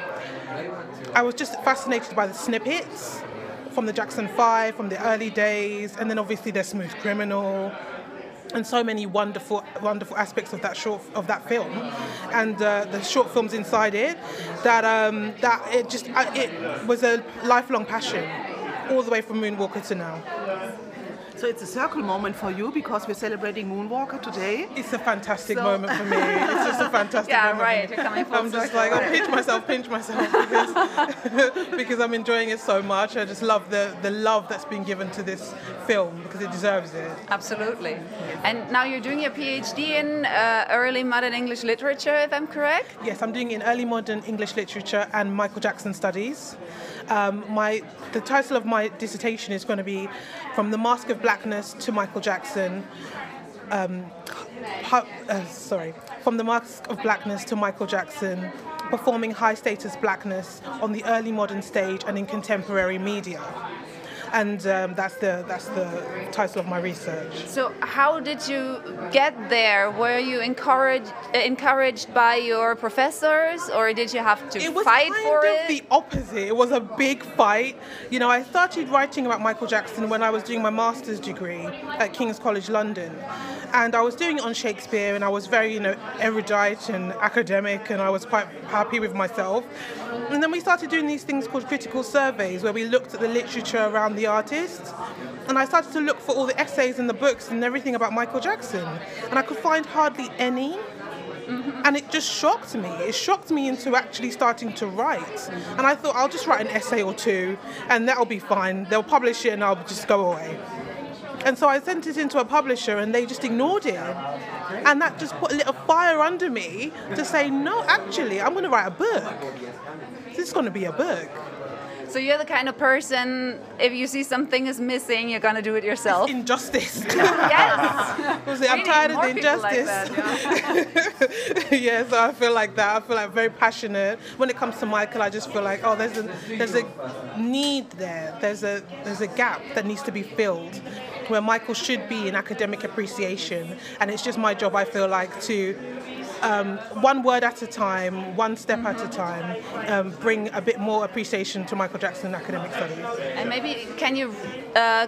I was just fascinated by the snippets from the Jackson 5, from the early days, and then obviously there's Smooth Criminal, and so many wonderful, wonderful aspects of that short of that film, and uh, the short films inside it. That um, that it just it was a lifelong passion, all the way from Moonwalker to now. So it's a circle moment for you because we're celebrating Moonwalker today. It's a fantastic so moment for me. It's just a fantastic yeah, moment. right. You're coming full I'm just like, I'll pinch myself, pinch myself because, because I'm enjoying it so much. I just love the, the love that's been given to this film because it deserves it. Absolutely. And now you're doing your PhD in uh, early modern English literature, if I'm correct? Yes, I'm doing in early modern English literature and Michael Jackson studies. Um, my the title of my dissertation is going to be from the Mask of Blackness to Michael Jackson. Um, uh, sorry, from the Mask of Blackness to Michael Jackson, performing high status blackness on the early modern stage and in contemporary media and um, that's the that's the title of my research. So, how did you get there? Were you encouraged encouraged by your professors, or did you have to it was fight kind for of it? The opposite. It was a big fight. You know, I started writing about Michael Jackson when I was doing my master's degree at King's College London, and I was doing it on Shakespeare, and I was very you know erudite and academic, and I was quite happy with myself. And then we started doing these things called critical surveys, where we looked at the literature around the artist. And I started to look for all the essays and the books and everything about Michael Jackson. And I could find hardly any. Mm-hmm. And it just shocked me. It shocked me into actually starting to write. And I thought, I'll just write an essay or two, and that'll be fine. They'll publish it, and I'll just go away. And so I sent it into a publisher, and they just ignored it. And that just put a little fire under me to say, no, actually, I'm going to write a book. This is going to be a book. So you're the kind of person, if you see something is missing, you're gonna do it yourself. It's injustice. yes. I'm tired of the injustice. Like yeah. yeah, so I feel like that. I feel like very passionate. When it comes to Michael, I just feel like, oh, there's a there's a need there. There's a there's a gap that needs to be filled where Michael should be in academic appreciation, and it's just my job. I feel like to um, one word at a time, one step at a time, um, bring a bit more appreciation to Michael Jackson academic studies. And maybe can you uh,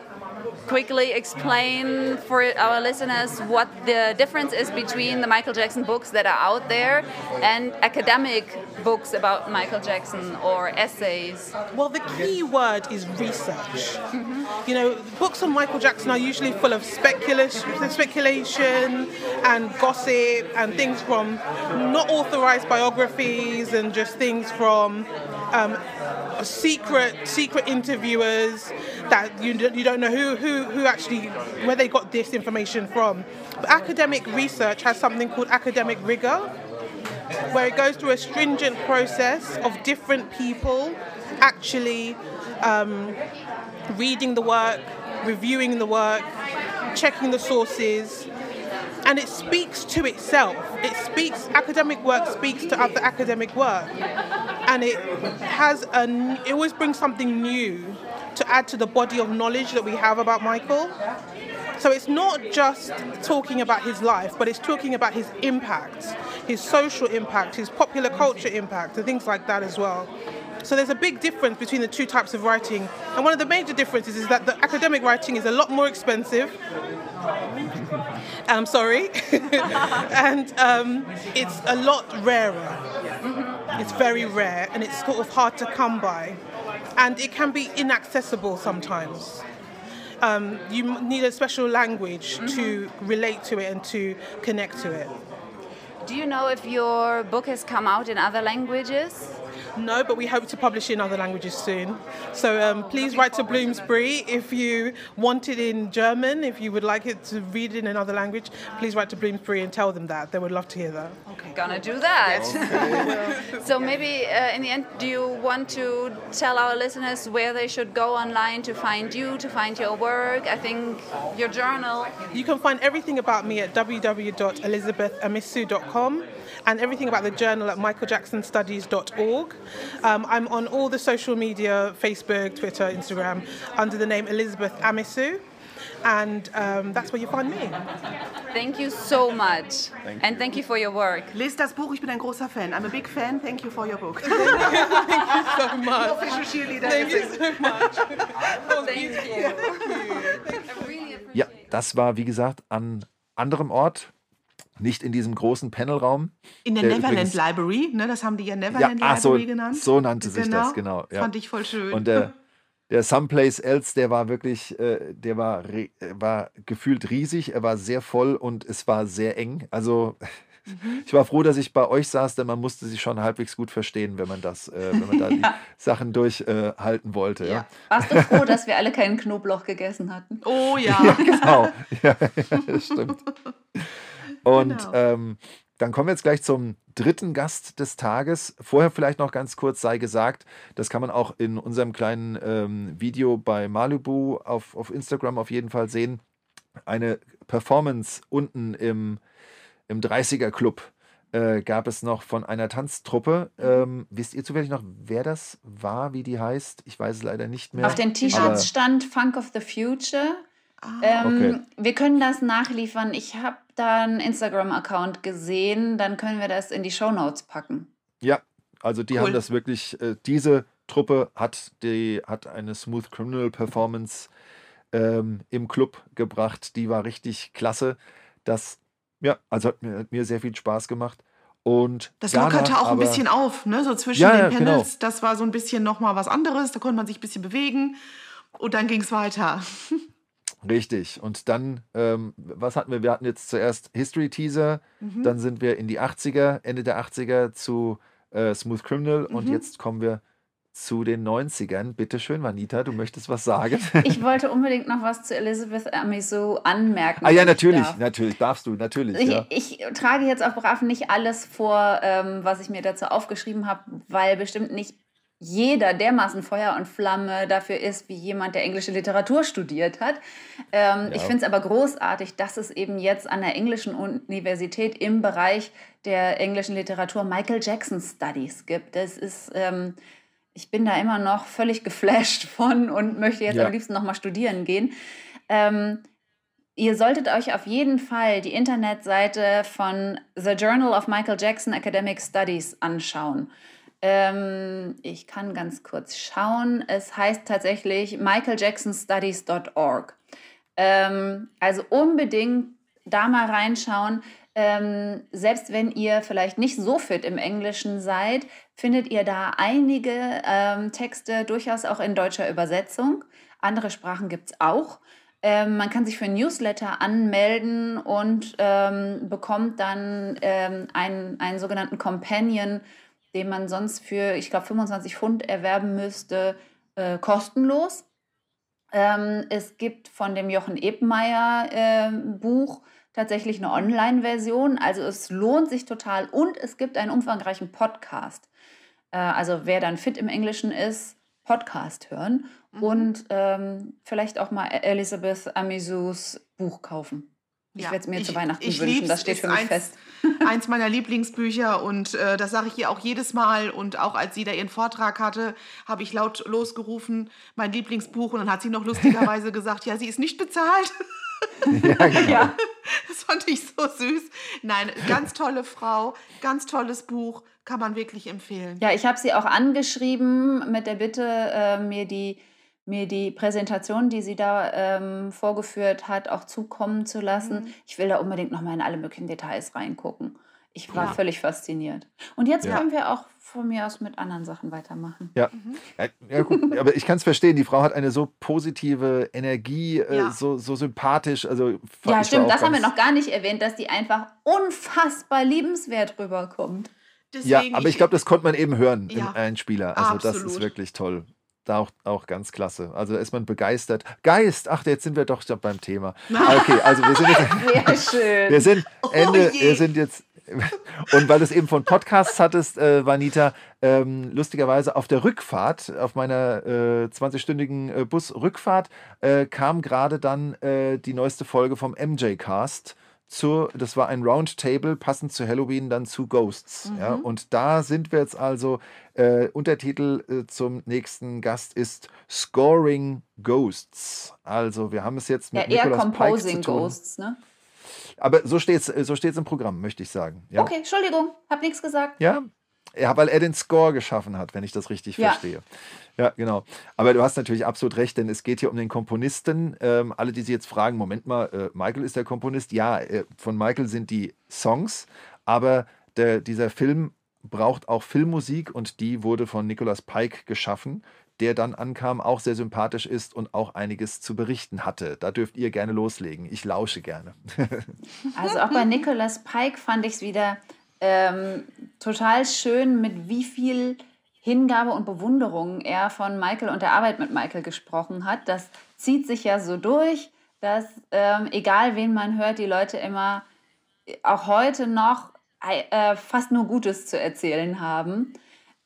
quickly explain for our listeners what the difference is between the Michael Jackson books that are out there and academic books about Michael Jackson or essays? Well, the key word is research. Mm-hmm. You know, books on Michael Jackson are usually full of speculation, speculation and gossip and things from not authorized biographies and just things from um, secret secret interviewers that you, you don't know who, who, who actually where they got this information from. But academic research has something called academic rigor, where it goes through a stringent process of different people actually um, reading the work, reviewing the work, checking the sources, and it speaks to itself. It speaks, academic work speaks to other academic work. And it has a, it always brings something new to add to the body of knowledge that we have about Michael. So it's not just talking about his life, but it's talking about his impact, his social impact, his popular culture impact, and things like that as well. So there's a big difference between the two types of writing. And one of the major differences is that the academic writing is a lot more expensive. I'm sorry. and um, it's a lot rarer. It's very rare and it's sort of hard to come by. And it can be inaccessible sometimes um, you need a special language mm-hmm. to relate to it and to connect to it. Do you know if your book has come out in other languages? No, but we hope to publish in other languages soon. So um, please write to Bloomsbury if you want it in German, if you would like it to read it in another language, please write to Bloomsbury and tell them that. They would love to hear that. Okay. Gonna do that. Okay. so maybe uh, in the end, do you want to tell our listeners where they should go online to find you, to find your work? I think your journal. You can find everything about me at www.elizabethamisu.com and everything about the journal at michaeljacksonstudies.org. Um, I'm on all the social media Facebook, Twitter, Instagram under the name Elizabeth Amisu. And um, that's where you find me. Thank you so much. Thank and thank you for your work. Lies das Buch, ich bin ein großer Fan. I'm a big fan. Thank you for your book. thank you so much. Official cheerleader. Thank you so much. thank you. Thank you. Ja, das war wie gesagt an anderem Ort nicht in diesem großen Panelraum. In der Neverland übrigens, Library, ne? das haben die ja Neverland ja, Library so, genannt. So nannte sich genau. das, genau. Ja. Fand ich voll schön. Und der, der Someplace Else, der war wirklich, äh, der war, war gefühlt riesig, er war sehr voll und es war sehr eng. Also mhm. ich war froh, dass ich bei euch saß, denn man musste sich schon halbwegs gut verstehen, wenn man das, äh, wenn man da ja. die Sachen durchhalten äh, wollte. Ja. ja. Warst du froh, dass wir alle keinen Knoblauch gegessen hatten? Oh ja. ja genau. Ja, das stimmt. Und genau. ähm, dann kommen wir jetzt gleich zum dritten Gast des Tages. Vorher vielleicht noch ganz kurz sei gesagt, das kann man auch in unserem kleinen ähm, Video bei Malibu auf, auf Instagram auf jeden Fall sehen. Eine Performance unten im, im 30er Club äh, gab es noch von einer Tanztruppe. Mhm. Ähm, wisst ihr zufällig noch, wer das war, wie die heißt? Ich weiß es leider nicht mehr. Auf den T-Shirts stand Funk of the Future. Ah, ähm, okay. Wir können das nachliefern. Ich habe da einen Instagram-Account gesehen. Dann können wir das in die Show Notes packen. Ja, also die cool. haben das wirklich. Äh, diese Truppe hat, die, hat eine Smooth Criminal Performance ähm, im Club gebracht. Die war richtig klasse. Das, ja, also hat mir, hat mir sehr viel Spaß gemacht. Und das lockerte auch ein bisschen auf, ne? So zwischen ja, den genau. Panels. Genau. Das war so ein bisschen nochmal was anderes. Da konnte man sich ein bisschen bewegen. Und dann ging es weiter. Richtig. Und dann, ähm, was hatten wir? Wir hatten jetzt zuerst History Teaser, mhm. dann sind wir in die 80er, Ende der 80er zu äh, Smooth Criminal mhm. und jetzt kommen wir zu den 90ern. Bitte schön, Vanita, du möchtest was sagen? Ich wollte unbedingt noch was zu Elizabeth Amiso anmerken. Ah ja, natürlich, darf. natürlich, darfst du, natürlich. Ich, ja. ich, trage jetzt auch brav nicht alles vor, ähm, was ich mir dazu aufgeschrieben habe, weil bestimmt nicht jeder dermaßen Feuer und Flamme dafür ist, wie jemand, der englische Literatur studiert hat. Ähm, ja. Ich finde es aber großartig, dass es eben jetzt an der englischen Universität im Bereich der englischen Literatur Michael Jackson Studies gibt. Das ist, ähm, ich bin da immer noch völlig geflasht von und möchte jetzt ja. am liebsten nochmal studieren gehen. Ähm, Ihr solltet euch auf jeden Fall die Internetseite von The Journal of Michael Jackson Academic Studies anschauen. Ähm, ich kann ganz kurz schauen. Es heißt tatsächlich michaeljacksonstudies.org. Ähm, also unbedingt da mal reinschauen. Ähm, selbst wenn ihr vielleicht nicht so fit im Englischen seid, findet ihr da einige ähm, Texte durchaus auch in deutscher Übersetzung. Andere Sprachen gibt es auch. Ähm, man kann sich für Newsletter anmelden und ähm, bekommt dann ähm, einen, einen sogenannten Companion den man sonst für, ich glaube, 25 Pfund erwerben müsste, äh, kostenlos. Ähm, es gibt von dem Jochen Ebmeier äh, Buch tatsächlich eine Online-Version. Also es lohnt sich total und es gibt einen umfangreichen Podcast. Äh, also wer dann fit im Englischen ist, Podcast hören mhm. und ähm, vielleicht auch mal Elizabeth Amisus Buch kaufen. Ich ja, werde es mir ich, zu Weihnachten wünschen, das steht für mich eins, fest. Eins meiner Lieblingsbücher und äh, das sage ich ihr auch jedes Mal. Und auch als sie da ihren Vortrag hatte, habe ich laut losgerufen, mein Lieblingsbuch. Und dann hat sie noch lustigerweise gesagt, ja, sie ist nicht bezahlt. Ja, genau. ja, das fand ich so süß. Nein, ganz tolle Frau, ganz tolles Buch, kann man wirklich empfehlen. Ja, ich habe sie auch angeschrieben mit der Bitte, äh, mir die mir die Präsentation, die sie da ähm, vorgeführt hat, auch zukommen zu lassen. Mhm. Ich will da unbedingt nochmal in alle möglichen Details reingucken. Ich war ja. völlig fasziniert. Und jetzt ja. können wir auch von mir aus mit anderen Sachen weitermachen. Ja, mhm. ja, gut. aber ich kann es verstehen. Die Frau hat eine so positive Energie, äh, so, so sympathisch. Also ja, stimmt. Das haben wir noch gar nicht erwähnt, dass die einfach unfassbar liebenswert rüberkommt. Deswegen, ja, aber ich glaube, das konnte man eben hören ja, im Einspieler. Also absolut. das ist wirklich toll da auch, auch ganz klasse. Also da ist man begeistert. Geist, ach, jetzt sind wir doch beim Thema. Okay, also wir sind jetzt, Sehr schön. Wir sind oh Ende, oh wir sind jetzt und weil du es eben von Podcasts hattest, äh, Vanita, ähm, lustigerweise auf der Rückfahrt, auf meiner äh, 20-stündigen äh, Busrückfahrt, äh, kam gerade dann äh, die neueste Folge vom MJ-Cast zur, das war ein Roundtable, passend zu Halloween dann zu Ghosts. Mhm. Ja, und da sind wir jetzt also, äh, Untertitel äh, zum nächsten Gast ist Scoring Ghosts. Also wir haben es jetzt mit ja, eher Nicolas Composing Pike zu tun. Ghosts, ne? Aber so steht es so steht's im Programm, möchte ich sagen. Ja. Okay, Entschuldigung, hab nichts gesagt. Ja, ja, weil er den Score geschaffen hat, wenn ich das richtig ja. verstehe. Ja, genau. Aber du hast natürlich absolut recht, denn es geht hier um den Komponisten. Ähm, alle, die sich jetzt fragen, Moment mal, äh, Michael ist der Komponist. Ja, äh, von Michael sind die Songs, aber der, dieser Film braucht auch Filmmusik und die wurde von Nicholas Pike geschaffen, der dann ankam, auch sehr sympathisch ist und auch einiges zu berichten hatte. Da dürft ihr gerne loslegen. Ich lausche gerne. also auch bei Nicholas Pike fand ich es wieder ähm, total schön, mit wie viel Hingabe und Bewunderung er von Michael und der Arbeit mit Michael gesprochen hat. Das zieht sich ja so durch, dass ähm, egal wen man hört, die Leute immer auch heute noch äh, fast nur Gutes zu erzählen haben.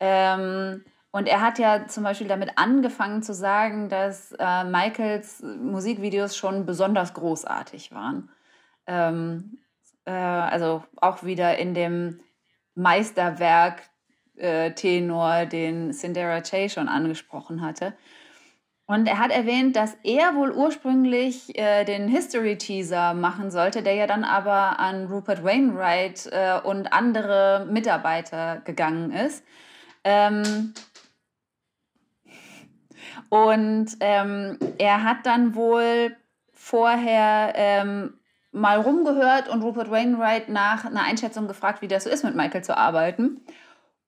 Ähm, und er hat ja zum Beispiel damit angefangen zu sagen, dass äh, Michaels Musikvideos schon besonders großartig waren. Ähm, äh, also auch wieder in dem Meisterwerk äh, Tenor, den Cinderella Che schon angesprochen hatte. Und er hat erwähnt, dass er wohl ursprünglich äh, den History-Teaser machen sollte, der ja dann aber an Rupert Wainwright äh, und andere Mitarbeiter gegangen ist. Ähm und ähm, er hat dann wohl vorher ähm, mal rumgehört und Rupert Wainwright nach einer Einschätzung gefragt, wie das so ist, mit Michael zu arbeiten.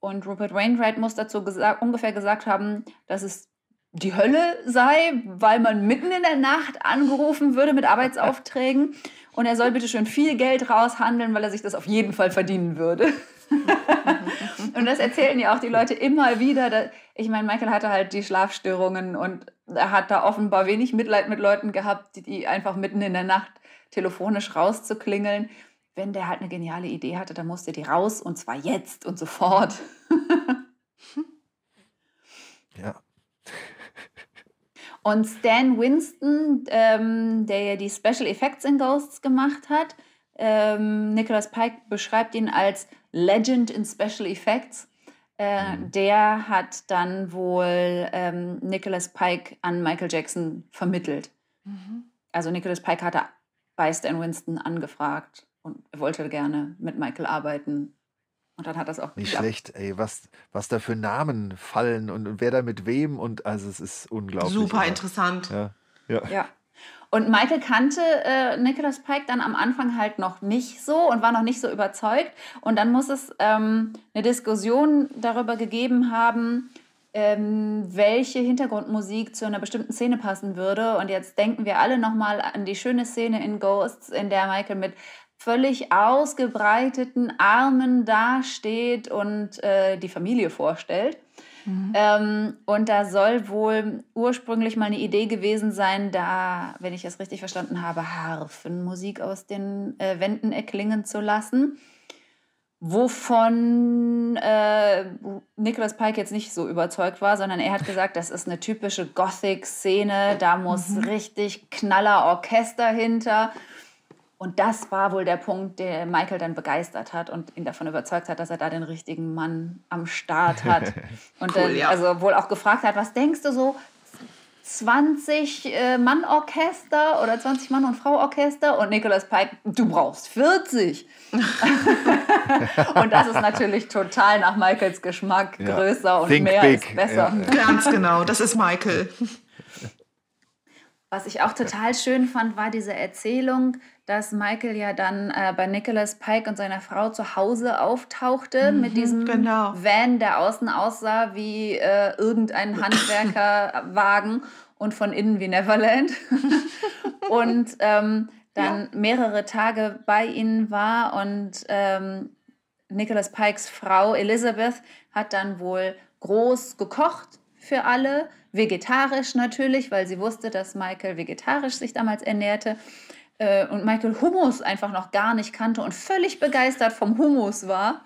Und Rupert Wainwright muss dazu gesagt, ungefähr gesagt haben, dass es die Hölle sei, weil man mitten in der Nacht angerufen würde mit Arbeitsaufträgen und er soll bitte schön viel Geld raushandeln, weil er sich das auf jeden Fall verdienen würde. und das erzählen ja auch die Leute immer wieder. Ich meine, Michael hatte halt die Schlafstörungen und er hat da offenbar wenig Mitleid mit Leuten gehabt, die einfach mitten in der Nacht telefonisch rauszuklingeln. Wenn der halt eine geniale Idee hatte, dann musste die raus und zwar jetzt und sofort. ja. Und Stan Winston, ähm, der ja die Special Effects in Ghosts gemacht hat, ähm, Nicholas Pike beschreibt ihn als Legend in Special Effects. Äh, mhm. Der hat dann wohl ähm, Nicholas Pike an Michael Jackson vermittelt. Mhm. Also Nicholas Pike hatte bei Stan Winston angefragt und wollte gerne mit Michael arbeiten. Und dann hat das auch Nicht geklappt. schlecht, ey, was, was da für Namen fallen und, und wer da mit wem und also es ist unglaublich. Super immer. interessant. Ja. ja. ja. Und Michael kannte äh, Nicholas Pike dann am Anfang halt noch nicht so und war noch nicht so überzeugt. Und dann muss es ähm, eine Diskussion darüber gegeben haben, ähm, welche Hintergrundmusik zu einer bestimmten Szene passen würde. Und jetzt denken wir alle nochmal an die schöne Szene in Ghosts, in der Michael mit völlig ausgebreiteten Armen dasteht und äh, die Familie vorstellt. Mhm. Ähm, und da soll wohl ursprünglich mal eine Idee gewesen sein, da, wenn ich es richtig verstanden habe, Harfenmusik aus den äh, Wänden erklingen zu lassen wovon äh, Nicholas Pike jetzt nicht so überzeugt war, sondern er hat gesagt, das ist eine typische Gothic-Szene, da muss mhm. richtig knaller Orchester hinter. Und das war wohl der Punkt, der Michael dann begeistert hat und ihn davon überzeugt hat, dass er da den richtigen Mann am Start hat. Und cool, dann, ja. also wohl auch gefragt hat, was denkst du so? 20 äh, Mann Orchester oder 20 Mann und Frau Orchester und Nicholas Pike, du brauchst 40. und das ist natürlich total nach Michaels Geschmack ja. größer und Think mehr big. ist besser. Ja. Ganz genau, das ist Michael. Was ich auch total schön fand, war diese Erzählung, dass Michael ja dann äh, bei Nicholas Pike und seiner Frau zu Hause auftauchte mhm, mit diesem genau. Van, der außen aussah wie äh, irgendein Handwerkerwagen und von innen wie Neverland. und ähm, dann ja. mehrere Tage bei ihnen war und ähm, Nicholas Pikes Frau Elizabeth hat dann wohl groß gekocht für alle, vegetarisch natürlich, weil sie wusste, dass Michael vegetarisch sich damals ernährte äh, und Michael Hummus einfach noch gar nicht kannte und völlig begeistert vom Hummus war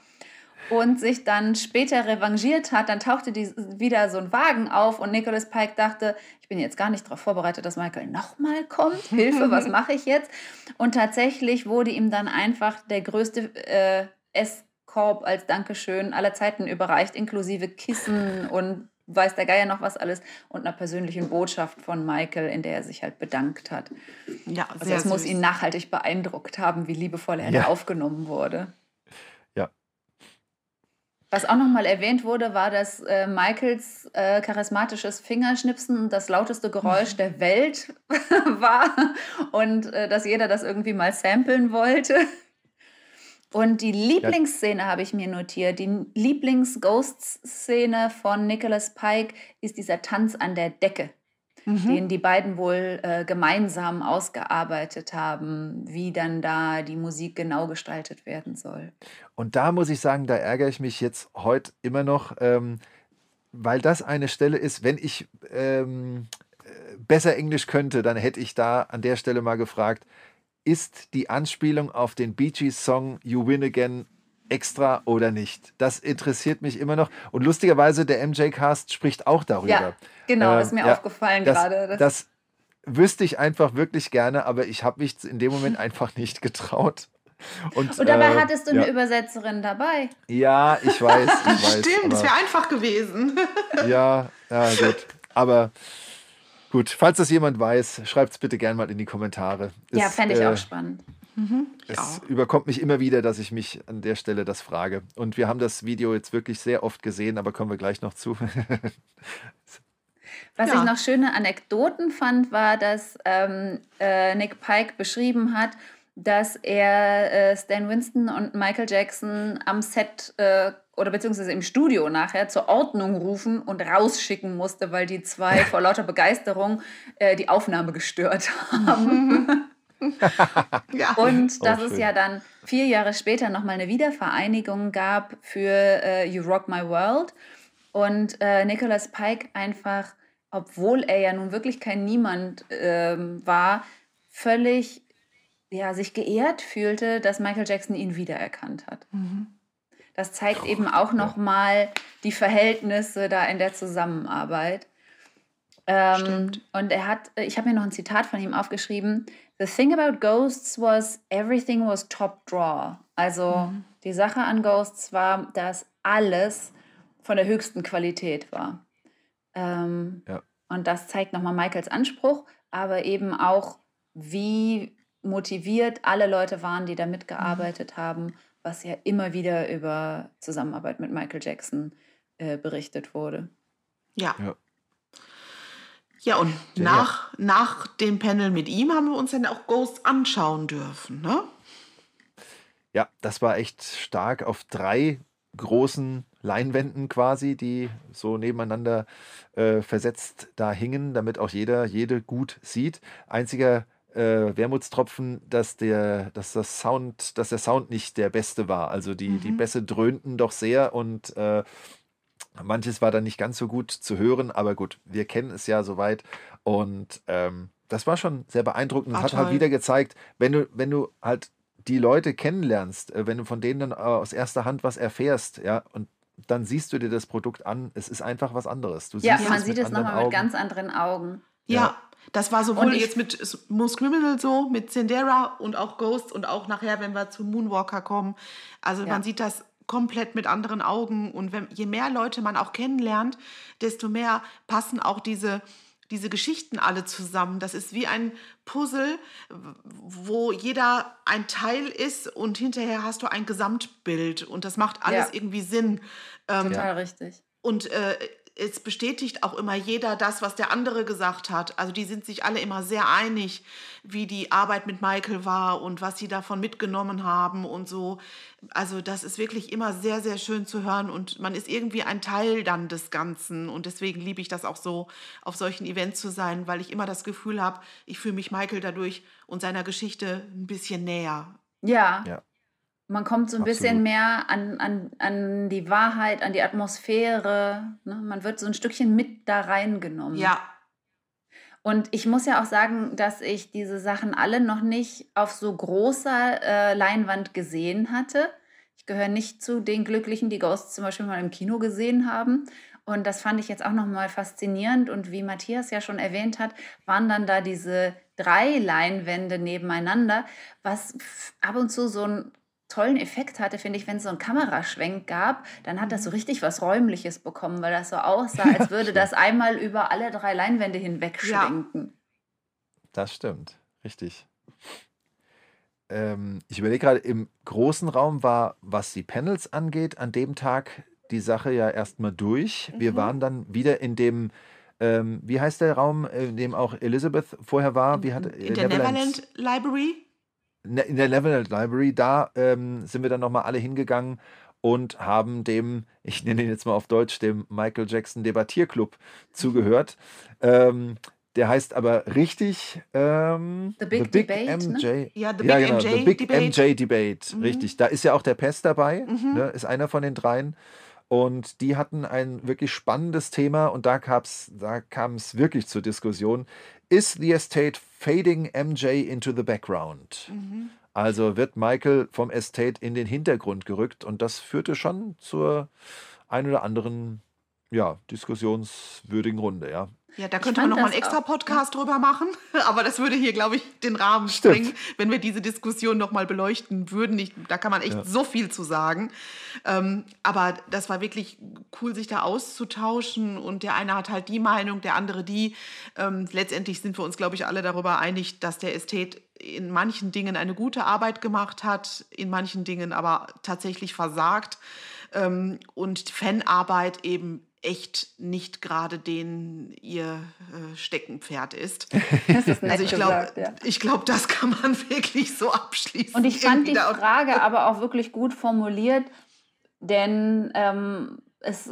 und sich dann später revanchiert hat, dann tauchte die, wieder so ein Wagen auf und Nicholas Pike dachte, ich bin jetzt gar nicht darauf vorbereitet, dass Michael nochmal kommt. Hilfe, was mache ich jetzt? Und tatsächlich wurde ihm dann einfach der größte äh, Esskorb als Dankeschön aller Zeiten überreicht, inklusive Kissen und weiß der Geier noch was alles und einer persönlichen Botschaft von Michael, in der er sich halt bedankt hat. Ja, also es muss ihn nachhaltig beeindruckt haben, wie liebevoll er ja. da aufgenommen wurde. Ja. Was auch nochmal erwähnt wurde, war, dass äh, Michaels äh, charismatisches Fingerschnipsen das lauteste Geräusch der Welt war und äh, dass jeder das irgendwie mal samplen wollte. Und die Lieblingsszene habe ich mir notiert. Die Lieblings-Ghost-Szene von Nicholas Pike ist dieser Tanz an der Decke, mhm. den die beiden wohl äh, gemeinsam ausgearbeitet haben, wie dann da die Musik genau gestaltet werden soll. Und da muss ich sagen, da ärgere ich mich jetzt heute immer noch, ähm, weil das eine Stelle ist, wenn ich ähm, äh, besser Englisch könnte, dann hätte ich da an der Stelle mal gefragt, ist die Anspielung auf den Bee Gees Song You Win Again extra oder nicht? Das interessiert mich immer noch. Und lustigerweise, der MJ-Cast spricht auch darüber. Ja, genau, äh, ist mir ja, aufgefallen das, gerade. Das, das wüsste ich einfach wirklich gerne, aber ich habe mich in dem Moment einfach nicht getraut. Und, und dabei äh, hattest du ja. eine Übersetzerin dabei. Ja, ich weiß. Ich weiß Stimmt, es wäre einfach gewesen. ja, ja, gut. Aber Gut, falls das jemand weiß, schreibt es bitte gerne mal in die Kommentare. Ja, fände ich äh, auch spannend. Mhm. Es ja. überkommt mich immer wieder, dass ich mich an der Stelle das frage. Und wir haben das Video jetzt wirklich sehr oft gesehen, aber kommen wir gleich noch zu. Was ja. ich noch schöne Anekdoten fand, war, dass ähm, äh, Nick Pike beschrieben hat, dass er äh, Stan Winston und Michael Jackson am Set äh, oder beziehungsweise im Studio nachher zur Ordnung rufen und rausschicken musste, weil die zwei vor lauter Begeisterung äh, die Aufnahme gestört haben. ja. Und dass es ja dann vier Jahre später nochmal eine Wiedervereinigung gab für äh, You Rock My World. Und äh, Nicholas Pike einfach, obwohl er ja nun wirklich kein Niemand ähm, war, völlig ja, sich geehrt fühlte, dass Michael Jackson ihn wiedererkannt hat. Mhm. Das zeigt eben auch nochmal die Verhältnisse da in der Zusammenarbeit. Ähm, und er hat, ich habe mir noch ein Zitat von ihm aufgeschrieben. The thing about Ghosts was everything was top draw. Also mhm. die Sache an Ghosts war, dass alles von der höchsten Qualität war. Ähm, ja. Und das zeigt nochmal Michaels Anspruch, aber eben auch, wie motiviert alle Leute waren, die da mitgearbeitet mhm. haben, was ja immer wieder über Zusammenarbeit mit Michael Jackson äh, berichtet wurde. Ja. ja. Ja, und ja, nach, ja. nach dem Panel mit ihm haben wir uns dann auch Ghost anschauen dürfen, ne? Ja, das war echt stark auf drei großen Leinwänden quasi, die so nebeneinander äh, versetzt da hingen, damit auch jeder, jede gut sieht. Einziger äh, Wermutstropfen, dass der, dass das Sound, dass der Sound nicht der beste war. Also die, mhm. die Bässe dröhnten doch sehr und äh, manches war dann nicht ganz so gut zu hören, aber gut, wir kennen es ja soweit. Und ähm, das war schon sehr beeindruckend. Es hat halt wieder gezeigt, wenn du, wenn du halt die Leute kennenlernst, äh, wenn du von denen dann aus erster Hand was erfährst, ja, und dann siehst du dir das Produkt an, es ist einfach was anderes. Du ja, man sieht es nochmal mit ganz anderen Augen. Ja, Das war sowohl jetzt mit Most Criminal so, mit Zendera und auch Ghost und auch nachher, wenn wir zu Moonwalker kommen. Also ja. man sieht das komplett mit anderen Augen. Und wenn, je mehr Leute man auch kennenlernt, desto mehr passen auch diese, diese Geschichten alle zusammen. Das ist wie ein Puzzle, wo jeder ein Teil ist und hinterher hast du ein Gesamtbild und das macht alles ja. irgendwie Sinn. Ähm, Total richtig. Und äh, es bestätigt auch immer jeder das, was der andere gesagt hat. Also die sind sich alle immer sehr einig, wie die Arbeit mit Michael war und was sie davon mitgenommen haben und so. Also das ist wirklich immer sehr, sehr schön zu hören und man ist irgendwie ein Teil dann des Ganzen und deswegen liebe ich das auch so, auf solchen Events zu sein, weil ich immer das Gefühl habe, ich fühle mich Michael dadurch und seiner Geschichte ein bisschen näher. Ja. ja. Man kommt so ein Absolut. bisschen mehr an, an, an die Wahrheit, an die Atmosphäre. Ne? Man wird so ein Stückchen mit da reingenommen. Ja. Und ich muss ja auch sagen, dass ich diese Sachen alle noch nicht auf so großer äh, Leinwand gesehen hatte. Ich gehöre nicht zu den Glücklichen, die Ghosts zum Beispiel mal im Kino gesehen haben. Und das fand ich jetzt auch nochmal faszinierend. Und wie Matthias ja schon erwähnt hat, waren dann da diese drei Leinwände nebeneinander, was ab und zu so ein tollen Effekt hatte, finde ich, wenn es so einen Kameraschwenk gab, dann hat das so mhm. richtig was Räumliches bekommen, weil das so aussah, als würde das einmal über alle drei Leinwände hinweg schwenken. Ja. Das stimmt, richtig. Ähm, ich überlege gerade, im großen Raum war, was die Panels angeht, an dem Tag die Sache ja erstmal durch. Mhm. Wir waren dann wieder in dem, ähm, wie heißt der Raum, in dem auch Elizabeth vorher war? Wie hat, in der Neverland Library? Ne, in der Levelnet Library, da ähm, sind wir dann nochmal alle hingegangen und haben dem, ich nenne ihn jetzt mal auf Deutsch, dem Michael Jackson Debattierclub zugehört. Ähm, der heißt aber richtig ähm, The Big, The Big Debate, MJ. Ne? Ja, The Big, ja, genau, MJ, The Big Debate. MJ Debate. Mhm. Richtig. Da ist ja auch der Pest dabei, mhm. ne, ist einer von den dreien. Und die hatten ein wirklich spannendes Thema und da, da kam es wirklich zur Diskussion. Is the estate fading MJ into the background? Mhm. Also wird Michael vom Estate in den Hintergrund gerückt und das führte schon zur ein oder anderen ja, diskussionswürdigen Runde, ja. Ja, da könnte man noch mal einen extra Podcast auch. drüber machen, aber das würde hier, glaube ich, den Rahmen Stimmt. sprengen, wenn wir diese Diskussion noch mal beleuchten würden. Ich, da kann man echt ja. so viel zu sagen. Ähm, aber das war wirklich cool, sich da auszutauschen und der eine hat halt die Meinung, der andere die. Ähm, letztendlich sind wir uns, glaube ich, alle darüber einig, dass der Ästhet in manchen Dingen eine gute Arbeit gemacht hat, in manchen Dingen aber tatsächlich versagt ähm, und Fanarbeit eben echt nicht gerade den ihr äh, Steckenpferd ist. Ist also ich glaube, ja. ich glaube, das kann man wirklich so abschließen. Und ich fand die Frage aber auch wirklich gut formuliert, denn ähm, es,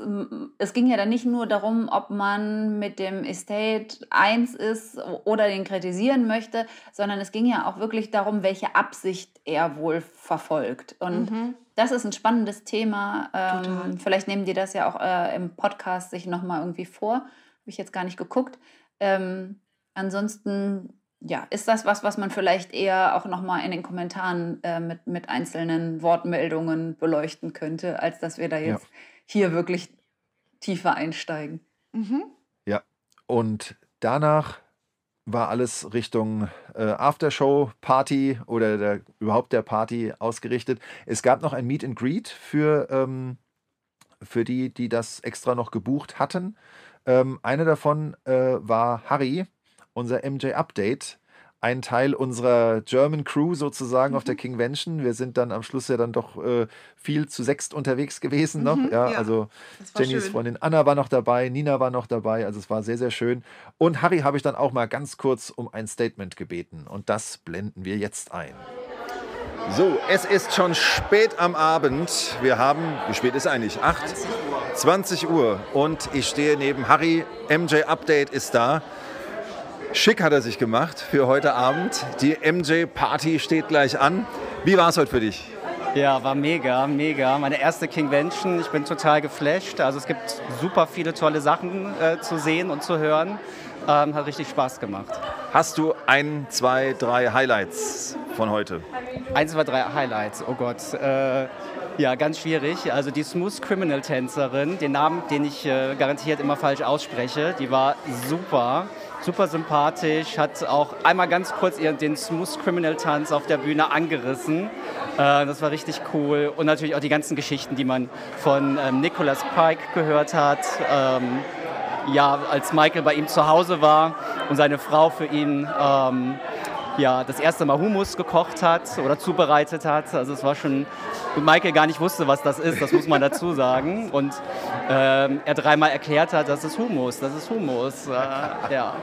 es ging ja dann nicht nur darum, ob man mit dem Estate eins ist oder den kritisieren möchte, sondern es ging ja auch wirklich darum, welche Absicht er wohl verfolgt. Und mhm. das ist ein spannendes Thema. Ähm, vielleicht nehmen die das ja auch äh, im Podcast sich nochmal irgendwie vor. Habe ich jetzt gar nicht geguckt. Ähm, ansonsten ja, ist das was, was man vielleicht eher auch nochmal in den Kommentaren äh, mit, mit einzelnen Wortmeldungen beleuchten könnte, als dass wir da jetzt ja. Hier wirklich tiefer einsteigen. Mhm. Ja, und danach war alles Richtung äh, Aftershow-Party oder der, überhaupt der Party ausgerichtet. Es gab noch ein Meet and Greet für, ähm, für die, die das extra noch gebucht hatten. Ähm, eine davon äh, war Harry, unser MJ Update, ein Teil unserer German Crew sozusagen mhm. auf der mhm. Kingvention. Wir sind dann am Schluss ja dann doch äh, viel zu sechst unterwegs gewesen noch. Mhm, ja, ja, also Jennys schön. Freundin Anna war noch dabei, Nina war noch dabei, also es war sehr, sehr schön. Und Harry habe ich dann auch mal ganz kurz um ein Statement gebeten und das blenden wir jetzt ein. So, es ist schon spät am Abend. Wir haben, wie spät ist eigentlich? 8? 20 Uhr. Und ich stehe neben Harry. MJ Update ist da. Schick hat er sich gemacht für heute Abend. Die MJ-Party steht gleich an. Wie war es heute für dich? Ja, war mega, mega. Meine erste Kingvention. Ich bin total geflasht. Also es gibt super viele tolle Sachen äh, zu sehen und zu hören. Ähm, hat richtig Spaß gemacht. Hast du ein, zwei, drei Highlights von heute? eins, zwei, drei Highlights. Oh Gott. Äh, ja, ganz schwierig. Also die Smooth Criminal Tänzerin, den Namen, den ich äh, garantiert immer falsch ausspreche, die war super super sympathisch, hat auch einmal ganz kurz den Smooth Criminal Tanz auf der Bühne angerissen. Äh, das war richtig cool. Und natürlich auch die ganzen Geschichten, die man von ähm, Nicholas Pike gehört hat. Ähm, ja, als Michael bei ihm zu Hause war und seine Frau für ihn ähm, ja, das erste Mal Hummus gekocht hat oder zubereitet hat. Also es war schon, und Michael gar nicht wusste, was das ist, das muss man dazu sagen. Und ähm, er dreimal erklärt hat, das ist Hummus, das ist Hummus. Äh, ja.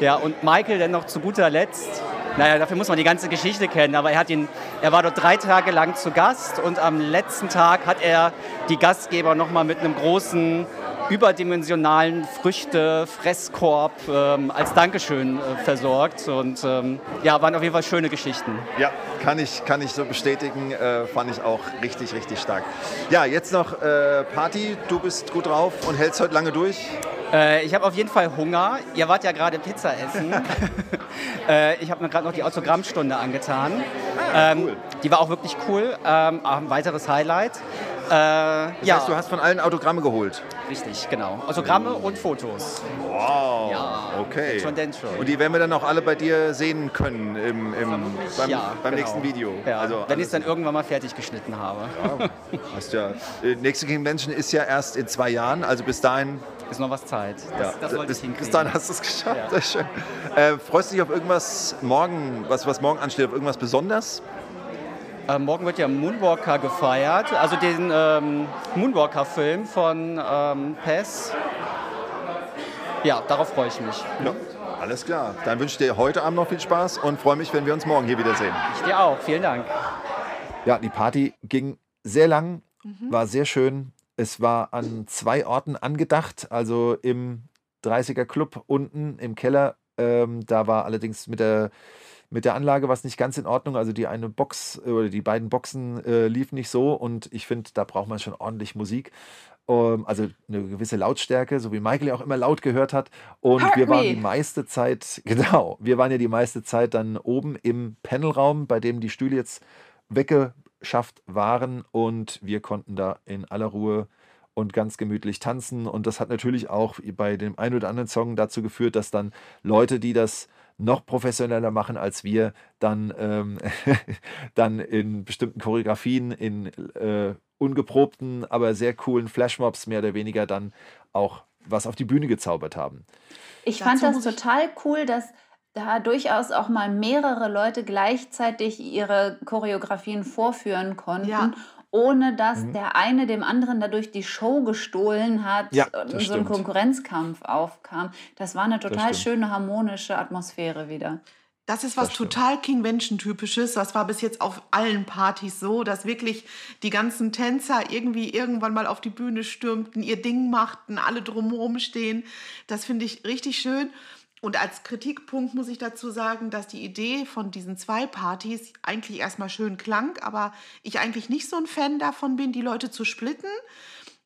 ja, und Michael dann noch zu guter Letzt, naja, dafür muss man die ganze Geschichte kennen, aber er, hat ihn, er war dort drei Tage lang zu Gast und am letzten Tag hat er die Gastgeber nochmal mit einem großen überdimensionalen Früchte-Fresskorb ähm, als Dankeschön äh, versorgt. Und ähm, ja, waren auf jeden Fall schöne Geschichten. Ja, kann ich, kann ich so bestätigen. Äh, fand ich auch richtig, richtig stark. Ja, jetzt noch äh, Party. Du bist gut drauf und hältst heute lange durch. Äh, ich habe auf jeden Fall Hunger. Ihr wart ja gerade Pizza essen. äh, ich habe mir gerade noch die Autogrammstunde angetan. Ah, ähm, cool. Die war auch wirklich cool. Ähm, ein weiteres Highlight. Äh, das ja. heißt, du hast von allen Autogramme geholt? Richtig, genau. Autogramme und Fotos. Wow, ja, okay. Und die werden wir dann auch alle bei dir sehen können im, im beim, ja, beim genau. nächsten Video. Ja, also wenn ich es dann irgendwann mal fertig geschnitten habe. Ja, hast ja. Äh, nächste Convention ist ja erst in zwei Jahren, also bis dahin ist noch was Zeit. Das, das wollte bis, ich hinkriegen. Bis dahin hast du es geschafft. Sehr schön. Äh, freust du dich auf irgendwas morgen, was, was morgen ansteht, auf irgendwas Besonderes? Äh, morgen wird ja Moonwalker gefeiert, also den ähm, Moonwalker-Film von ähm, Pess. Ja, darauf freue ich mich. Ja, alles klar. Dann wünsche ich dir heute Abend noch viel Spaß und freue mich, wenn wir uns morgen hier wiedersehen. Ich dir auch. Vielen Dank. Ja, die Party ging sehr lang, mhm. war sehr schön. Es war an zwei Orten angedacht, also im 30er Club unten im Keller. Ähm, da war allerdings mit der mit der Anlage war es nicht ganz in Ordnung. Also die eine Box oder die beiden Boxen äh, liefen nicht so und ich finde, da braucht man schon ordentlich Musik. Ähm, also eine gewisse Lautstärke, so wie Michael ja auch immer laut gehört hat. Und Hurt wir waren me. die meiste Zeit, genau, wir waren ja die meiste Zeit dann oben im Panelraum, bei dem die Stühle jetzt weggeschafft waren und wir konnten da in aller Ruhe und ganz gemütlich tanzen. Und das hat natürlich auch bei dem einen oder anderen Song dazu geführt, dass dann Leute, die das noch professioneller machen als wir, dann, ähm, dann in bestimmten Choreografien, in äh, ungeprobten, aber sehr coolen Flashmobs mehr oder weniger dann auch was auf die Bühne gezaubert haben. Ich Dazu fand das total cool, dass da durchaus auch mal mehrere Leute gleichzeitig ihre Choreografien vorführen konnten ja ohne dass mhm. der eine dem anderen dadurch die Show gestohlen hat ja, und so stimmt. ein Konkurrenzkampf aufkam. Das war eine total schöne harmonische Atmosphäre wieder. Das ist was das total King-Menschen-typisches. Das war bis jetzt auf allen Partys so, dass wirklich die ganzen Tänzer irgendwie irgendwann mal auf die Bühne stürmten, ihr Ding machten, alle drumherum stehen. Das finde ich richtig schön. Und als Kritikpunkt muss ich dazu sagen, dass die Idee von diesen zwei Partys eigentlich erstmal schön klang, aber ich eigentlich nicht so ein Fan davon bin, die Leute zu splitten,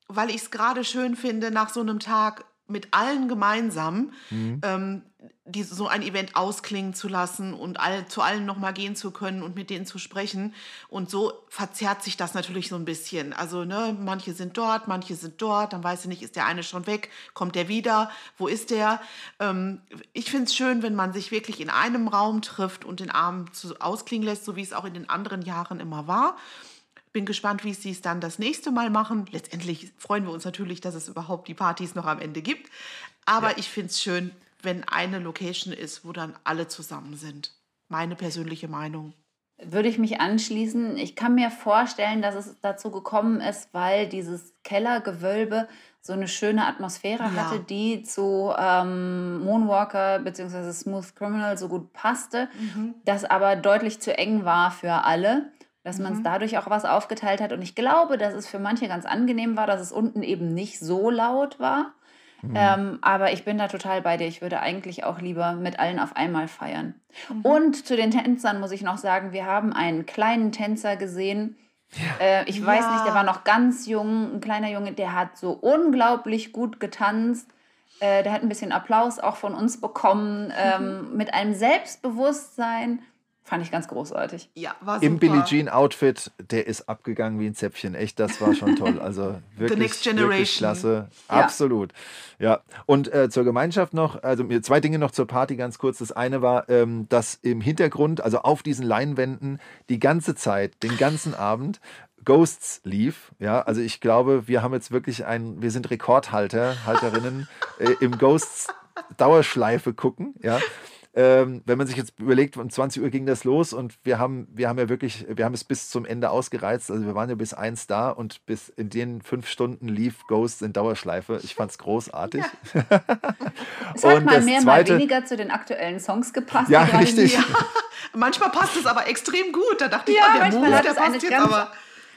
weil ich es gerade schön finde, nach so einem Tag mit allen gemeinsam mhm. ähm, die, so ein Event ausklingen zu lassen und all, zu allen nochmal gehen zu können und mit denen zu sprechen. Und so verzerrt sich das natürlich so ein bisschen. Also ne, manche sind dort, manche sind dort, dann weiß ich nicht, ist der eine schon weg, kommt der wieder, wo ist der? Ähm, ich finde es schön, wenn man sich wirklich in einem Raum trifft und den Abend zu, ausklingen lässt, so wie es auch in den anderen Jahren immer war. Bin gespannt, wie sie es dann das nächste Mal machen. Letztendlich freuen wir uns natürlich, dass es überhaupt die Partys noch am Ende gibt. Aber ja. ich finde es schön, wenn eine Location ist, wo dann alle zusammen sind. Meine persönliche Meinung. Würde ich mich anschließen. Ich kann mir vorstellen, dass es dazu gekommen ist, weil dieses Kellergewölbe so eine schöne Atmosphäre ja. hatte, die zu ähm, Moonwalker bzw. Smooth Criminal so gut passte, mhm. das aber deutlich zu eng war für alle dass man es mhm. dadurch auch was aufgeteilt hat. Und ich glaube, dass es für manche ganz angenehm war, dass es unten eben nicht so laut war. Mhm. Ähm, aber ich bin da total bei dir. Ich würde eigentlich auch lieber mit allen auf einmal feiern. Mhm. Und zu den Tänzern muss ich noch sagen, wir haben einen kleinen Tänzer gesehen. Ja. Äh, ich weiß ja. nicht, der war noch ganz jung, ein kleiner Junge, der hat so unglaublich gut getanzt. Äh, der hat ein bisschen Applaus auch von uns bekommen, ähm, mhm. mit einem Selbstbewusstsein Fand ich ganz großartig. Ja, war super. Im Billie Jean Outfit, der ist abgegangen wie ein Zäpfchen. Echt, das war schon toll. Also wirklich, next generation. wirklich klasse. Ja. Absolut. Ja. Und äh, zur Gemeinschaft noch, also mir zwei Dinge noch zur Party ganz kurz. Das eine war, ähm, dass im Hintergrund, also auf diesen Leinwänden, die ganze Zeit, den ganzen Abend, Ghosts lief. Ja, also ich glaube, wir haben jetzt wirklich ein, wir sind Rekordhalter, Halterinnen äh, im Ghosts Dauerschleife gucken. Ja. Ähm, wenn man sich jetzt überlegt, um 20 Uhr ging das los und wir haben, wir haben ja wirklich, wir haben es bis zum Ende ausgereizt. Also wir waren ja bis eins da und bis in den fünf Stunden lief Ghosts in Dauerschleife. Ich fand es großartig. Ja. es hat mal mehr, Zweite- mal weniger zu den aktuellen Songs gepasst. Ja, richtig. Manchmal passt es aber extrem gut. Da dachte ich, Ja, ah, der manchmal Move, hat der passt jetzt ganz- aber.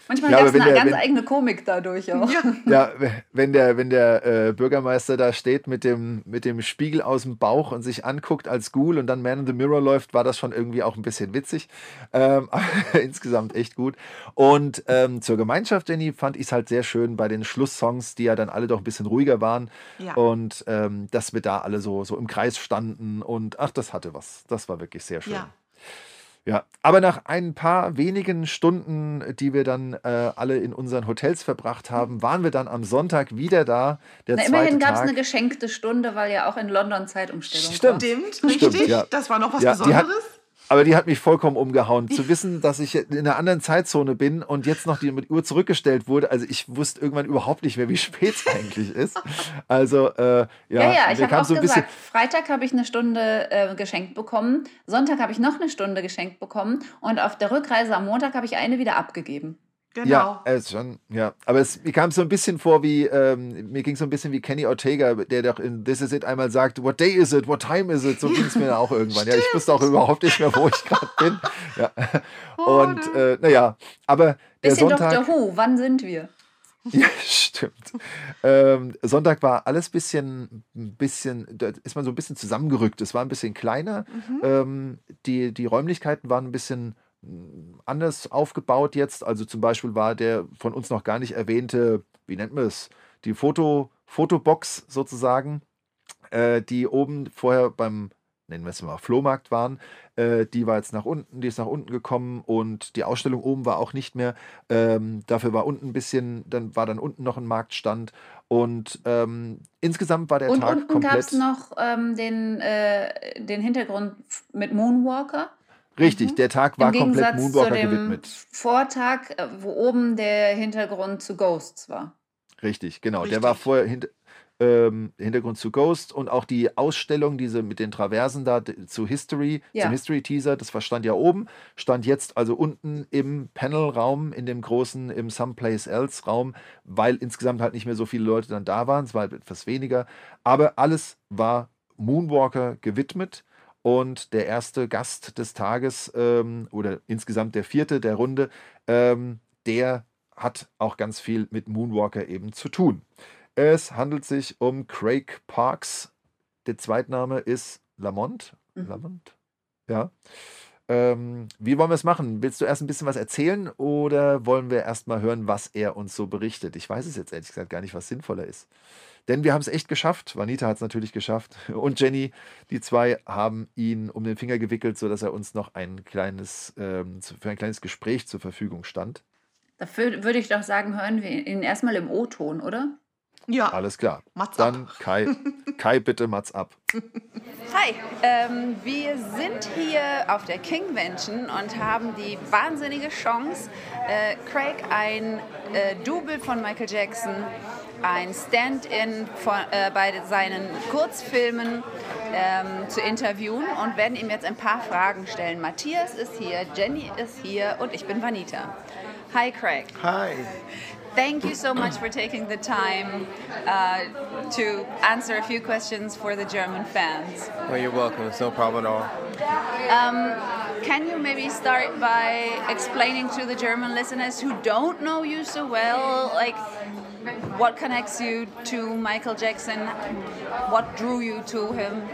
Manchmal Ja, gab es eine der- ganz wenn- eigene Komik dadurch auch. Ja. Ja, wenn der, wenn der äh, Bürgermeister da steht mit dem, mit dem Spiegel aus dem Bauch und sich anguckt als Ghoul und dann Man in the Mirror läuft, war das schon irgendwie auch ein bisschen witzig. Ähm, aber insgesamt echt gut. Und ähm, zur Gemeinschaft, Jenny, fand ich es halt sehr schön bei den Schlusssongs, die ja dann alle doch ein bisschen ruhiger waren. Ja. Und ähm, dass wir da alle so, so im Kreis standen und ach, das hatte was. Das war wirklich sehr schön. Ja. Ja, aber nach ein paar wenigen Stunden, die wir dann äh, alle in unseren Hotels verbracht haben, waren wir dann am Sonntag wieder da. Der Na, immerhin gab es eine geschenkte Stunde, weil ja auch in London Zeitumstellung Stimmt. Stimmt, Stimmt, richtig. ja. Das war noch was Ja, Besonderes. Aber die hat mich vollkommen umgehauen. Zu wissen, dass ich in einer anderen Zeitzone bin und jetzt noch die mit Uhr zurückgestellt wurde. Also ich wusste irgendwann überhaupt nicht mehr, wie spät es eigentlich ist. Also äh, ja, Ja, ja, ich habe auch so ein bisschen. gesagt, Freitag habe ich eine Stunde äh, geschenkt bekommen, Sonntag habe ich noch eine Stunde geschenkt bekommen und auf der Rückreise am Montag habe ich eine wieder abgegeben. Genau. Ja, es schon, ja. Aber es mir kam so ein bisschen vor wie, ähm, mir ging so ein bisschen wie Kenny Ortega, der doch in This Is It einmal sagt, What day is it? What time is it? So ging es mir auch irgendwann. Ja, ich wusste auch überhaupt nicht mehr, wo ich gerade bin. Ja. Und äh, naja, aber der Bisschen Sonntag. Dr. Who, wann sind wir? Ja, stimmt. Ähm, Sonntag war alles bisschen, bisschen, da ist man so ein bisschen zusammengerückt. Es war ein bisschen kleiner. Ähm, die, die Räumlichkeiten waren ein bisschen anders aufgebaut jetzt. Also zum Beispiel war der von uns noch gar nicht erwähnte, wie nennt man es, die Foto, Fotobox sozusagen, äh, die oben vorher beim, nennen wir es mal, Flohmarkt waren, äh, die war jetzt nach unten, die ist nach unten gekommen und die Ausstellung oben war auch nicht mehr. Ähm, dafür war unten ein bisschen, dann war dann unten noch ein Marktstand und ähm, insgesamt war der Und Tag unten gab komplett. es noch ähm, den, äh, den Hintergrund mit Moonwalker. Richtig, der Tag war Im komplett Moonwalker zu dem gewidmet. Vortag, äh, wo oben der Hintergrund zu Ghosts war. Richtig, genau. Der Richtig. war vorher hint ähm, Hintergrund zu Ghost und auch die Ausstellung, diese mit den Traversen da zu History, Ja. zum History-Teaser, das war, stand ja oben, stand jetzt also unten im Panel-Raum, in dem großen, im Someplace Else-Raum, weil insgesamt halt nicht mehr so viele Leute dann da waren, es war etwas weniger. Aber alles war Moonwalker gewidmet. Und der erste Gast des Tages ähm, oder insgesamt der vierte der Runde, ähm, der hat auch ganz viel mit Moonwalker eben zu tun. Es handelt sich um Craig Parks. Der Zweitname ist Lamont. Mhm. Lamont? Ja. Ähm, wie wollen wir es machen? Willst du erst ein bisschen was erzählen oder wollen wir erst mal hören, was er uns so berichtet? Ich weiß es jetzt ehrlich gesagt gar nicht, was sinnvoller ist. Denn wir haben es echt geschafft. Vanita hat es natürlich geschafft. Und Jenny, die zwei haben ihn um den Finger gewickelt, sodass er uns noch ein kleines, ähm, für ein kleines Gespräch zur Verfügung stand. Dafür würde ich doch sagen, hören wir ihn erstmal im O-Ton, oder? Ja, Alles klar. Mats Dann Kai. Kai, bitte Mats ab. Hi, ähm, wir sind hier auf der Kingvention und haben die wahnsinnige Chance, äh, Craig ein äh, Double von Michael Jackson, ein Stand-in äh, bei seinen Kurzfilmen ähm, zu interviewen und werden ihm jetzt ein paar Fragen stellen. Matthias ist hier, Jenny ist hier und ich bin Vanita. Hi Craig. Hi. Thank you so much for taking the time uh, to answer a few questions for the German fans. Well, you're welcome. It's no problem at all. Um, can you maybe start by explaining to the German listeners who don't know you so well, like what connects you to Michael Jackson? What drew you to him?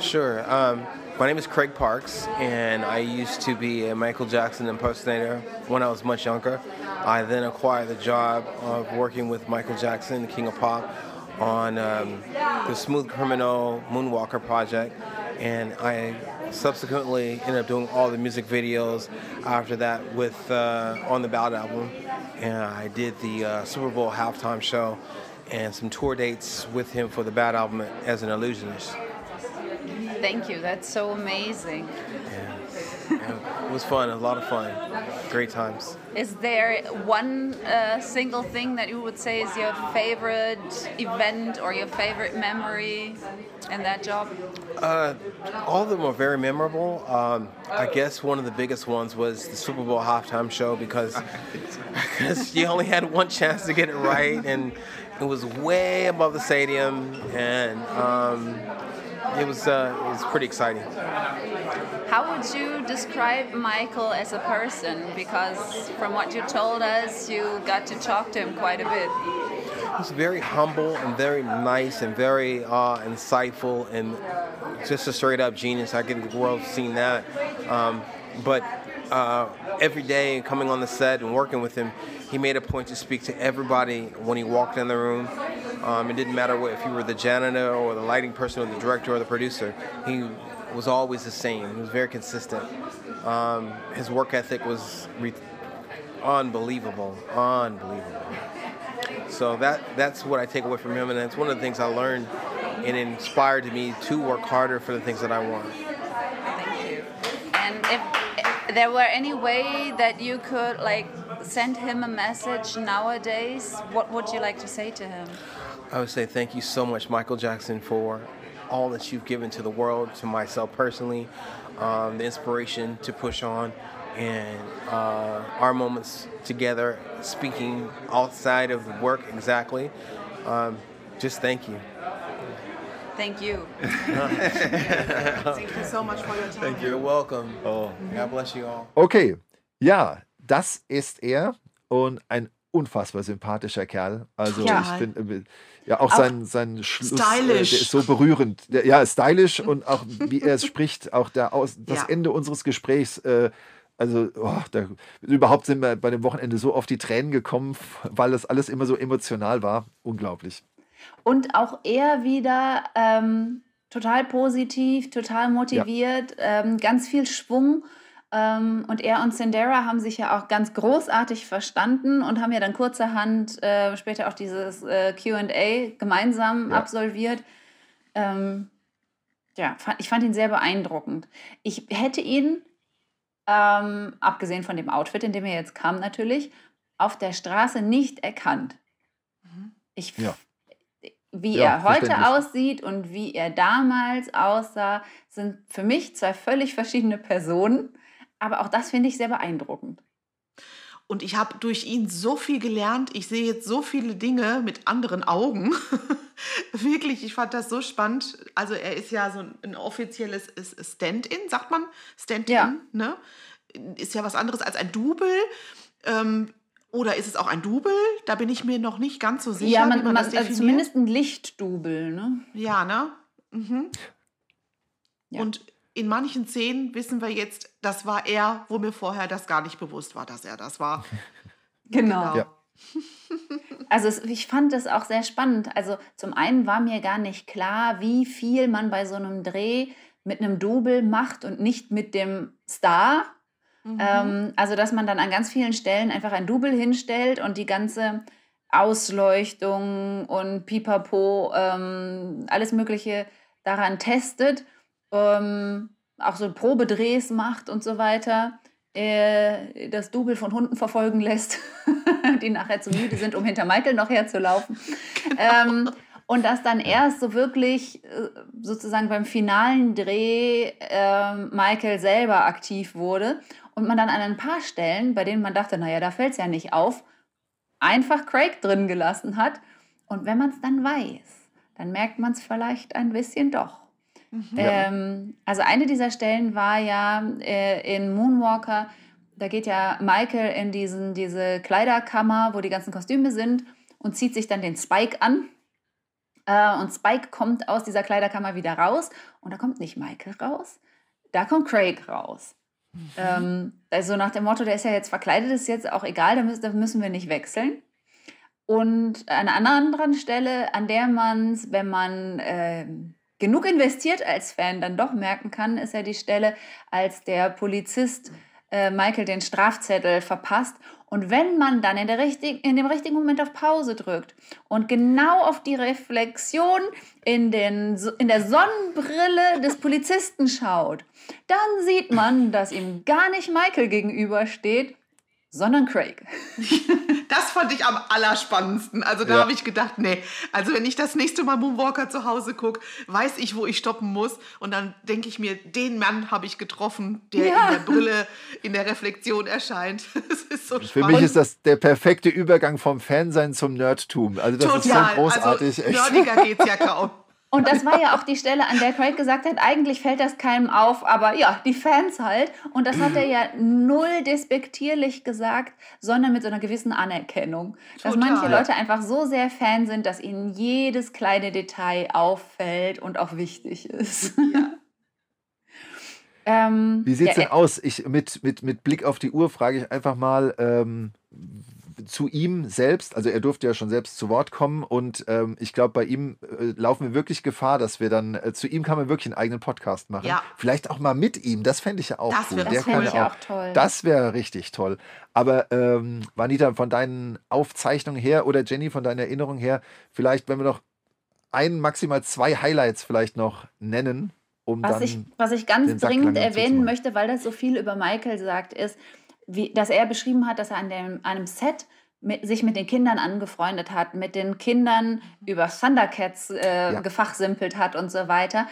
Sure. Um, my name is Craig Parks, and I used to be a Michael Jackson impersonator when I was much younger. I then acquired the job of working with Michael Jackson, the King of Pop, on um, the Smooth Criminal Moonwalker project, and I subsequently ended up doing all the music videos after that with uh, on the Ballad album, and I did the uh, Super Bowl halftime show and some tour dates with him for the Bad album as an illusionist. Thank you. That's so amazing. Yeah. yeah. It was fun. A lot of fun. Great times. Is there one uh, single thing that you would say is your favorite event or your favorite memory in that job? Uh, all of them are very memorable. Um, I guess one of the biggest ones was the Super Bowl halftime show because because you only had one chance to get it right, and it was way above the stadium, and um, it was uh, it was pretty exciting. How would you describe Michael as a person? Because from what you told us, you got to talk to him quite a bit. He's very humble and very nice and very uh, insightful and just a straight up genius. I think the world's seen that. Um, but uh, every day coming on the set and working with him, he made a point to speak to everybody when he walked in the room. Um, it didn't matter what, if you were the janitor or the lighting person or the director or the producer. He was always the same. He was very consistent. Um, his work ethic was re- unbelievable, unbelievable. So that that's what I take away from him, and that's one of the things I learned, and inspired me to work harder for the things that I want. Thank you. And if there were any way that you could like send him a message nowadays, what would you like to say to him? I would say thank you so much, Michael Jackson, for all that you've given to the world, to myself personally, um, the inspiration to push on, and uh, our moments together, speaking outside of work exactly. Um, just thank you. Thank you. Thank you so much for your time. Thank you. You're welcome. Oh. God bless you all. Okay, ja, das ist er und ein unfassbar sympathischer Kerl. Also ja. ich finde, äh, ja auch, auch sein, sein Schluss stylish. Äh, der ist so berührend. Der, ja, stylisch und auch wie er es spricht, auch der Aus, das ja. Ende unseres Gesprächs. Äh, also oh, da, überhaupt sind wir bei dem Wochenende so auf die Tränen gekommen, weil das alles immer so emotional war. Unglaublich. Und auch er wieder ähm, total positiv, total motiviert, ja. ähm, ganz viel Schwung. Ähm, und er und Sindera haben sich ja auch ganz großartig verstanden und haben ja dann kurzerhand äh, später auch dieses äh, QA gemeinsam ja. absolviert. Ähm, ja, ich fand ihn sehr beeindruckend. Ich hätte ihn, ähm, abgesehen von dem Outfit, in dem er jetzt kam, natürlich, auf der Straße nicht erkannt. Mhm. Ich, ja. Wie ja, er heute aussieht und wie er damals aussah, sind für mich zwei völlig verschiedene Personen. Aber auch das finde ich sehr beeindruckend. Und ich habe durch ihn so viel gelernt. Ich sehe jetzt so viele Dinge mit anderen Augen. Wirklich, ich fand das so spannend. Also er ist ja so ein, offizielles Stand-in, sagt man? Stand-in, ja. ne? Ist ja was anderes als ein Double. Ähm, oder ist es auch ein Double? Da bin ich mir noch nicht ganz so sicher. Ja, man, man, man also zumindest ein Lichtdouble, ne? Ja, ne? Mhm. Ja. Und in manchen Szenen wissen wir jetzt, das war er, wo mir vorher das gar nicht bewusst war, dass er das war. Genau. genau. Ja. Also es, ich fand das auch sehr spannend. Also zum einen war mir gar nicht klar, wie viel man bei so einem Dreh mit einem Double macht und nicht mit dem Star. Mhm. Ähm, also dass man dann an ganz vielen Stellen einfach ein Double hinstellt und die ganze Ausleuchtung und Pipapo, ähm, alles Mögliche daran testet ähm, auch so Probedrehs macht und so weiter, äh, das Double von Hunden verfolgen lässt, die nachher zu müde sind, um hinter Michael noch herzulaufen. Genau. Ähm, und dass dann erst so wirklich äh, sozusagen beim finalen Dreh äh, Michael selber aktiv wurde und man dann an ein paar Stellen, bei denen man dachte, naja, da fällt es ja nicht auf, einfach Craig drin gelassen hat. Und wenn man es dann weiß, dann merkt man es vielleicht ein bisschen doch. Mhm. Ähm, also eine dieser Stellen war ja äh, in Moonwalker, da geht ja Michael in diesen, diese Kleiderkammer, wo die ganzen Kostüme sind und zieht sich dann den Spike an. Äh, und Spike kommt aus dieser Kleiderkammer wieder raus und da kommt nicht Michael raus, da kommt Craig raus. Mhm. Ähm, also nach dem Motto, der ist ja jetzt verkleidet, ist jetzt auch egal, da müssen, da müssen wir nicht wechseln. Und an einer anderen Stelle, an der man es, wenn man äh, genug investiert als Fan dann doch merken kann, ist ja die Stelle, als der Polizist äh, Michael den Strafzettel verpasst. Und wenn man dann in, der richtig, in dem richtigen Moment auf Pause drückt und genau auf die Reflexion in, den, in der Sonnenbrille des Polizisten schaut, dann sieht man, dass ihm gar nicht Michael gegenübersteht, sondern Craig. Das fand ich am allerspannendsten. Also da ja. habe ich gedacht, nee, also wenn ich das nächste Mal Moonwalker zu Hause gucke, weiß ich, wo ich stoppen muss. Und dann denke ich mir, den Mann habe ich getroffen, der ja. in der Brille, in der Reflexion erscheint. Das ist so Für spannend. mich ist das der perfekte Übergang vom Fansein zum Nerdtum. Also das Total. ist so großartig. Also, nerdiger geht es ja kaum. Und das war ja auch die Stelle, an der Craig gesagt hat, eigentlich fällt das keinem auf, aber ja, die Fans halt. Und das hat er ja null despektierlich gesagt, sondern mit so einer gewissen Anerkennung. Dass Total. manche Leute einfach so sehr Fan sind, dass ihnen jedes kleine Detail auffällt und auch wichtig ist. Ja. ähm, Wie sieht es ja, denn aus? Ich, mit, mit, mit Blick auf die Uhr frage ich einfach mal, ähm, zu ihm selbst, also er durfte ja schon selbst zu Wort kommen und ähm, ich glaube, bei ihm äh, laufen wir wirklich Gefahr, dass wir dann, äh, zu ihm kann man wirklich einen eigenen Podcast machen. Ja. Vielleicht auch mal mit ihm, das fände ich ja auch das cool. Das fände ich auch, toll. Das wäre richtig toll. Aber ähm, Vanita, von deinen Aufzeichnungen her oder Jenny, von deiner Erinnerung her, vielleicht, wenn wir noch ein, maximal zwei Highlights vielleicht noch nennen, um was dann. Ich, was ich ganz dringend erwähnen möchte, weil das so viel über Michael sagt, ist, wie, dass er beschrieben hat, dass er an dem, einem Set mit, sich mit den Kindern angefreundet hat, mit den Kindern über Thundercats äh, ja. gefachsimpelt hat und so weiter.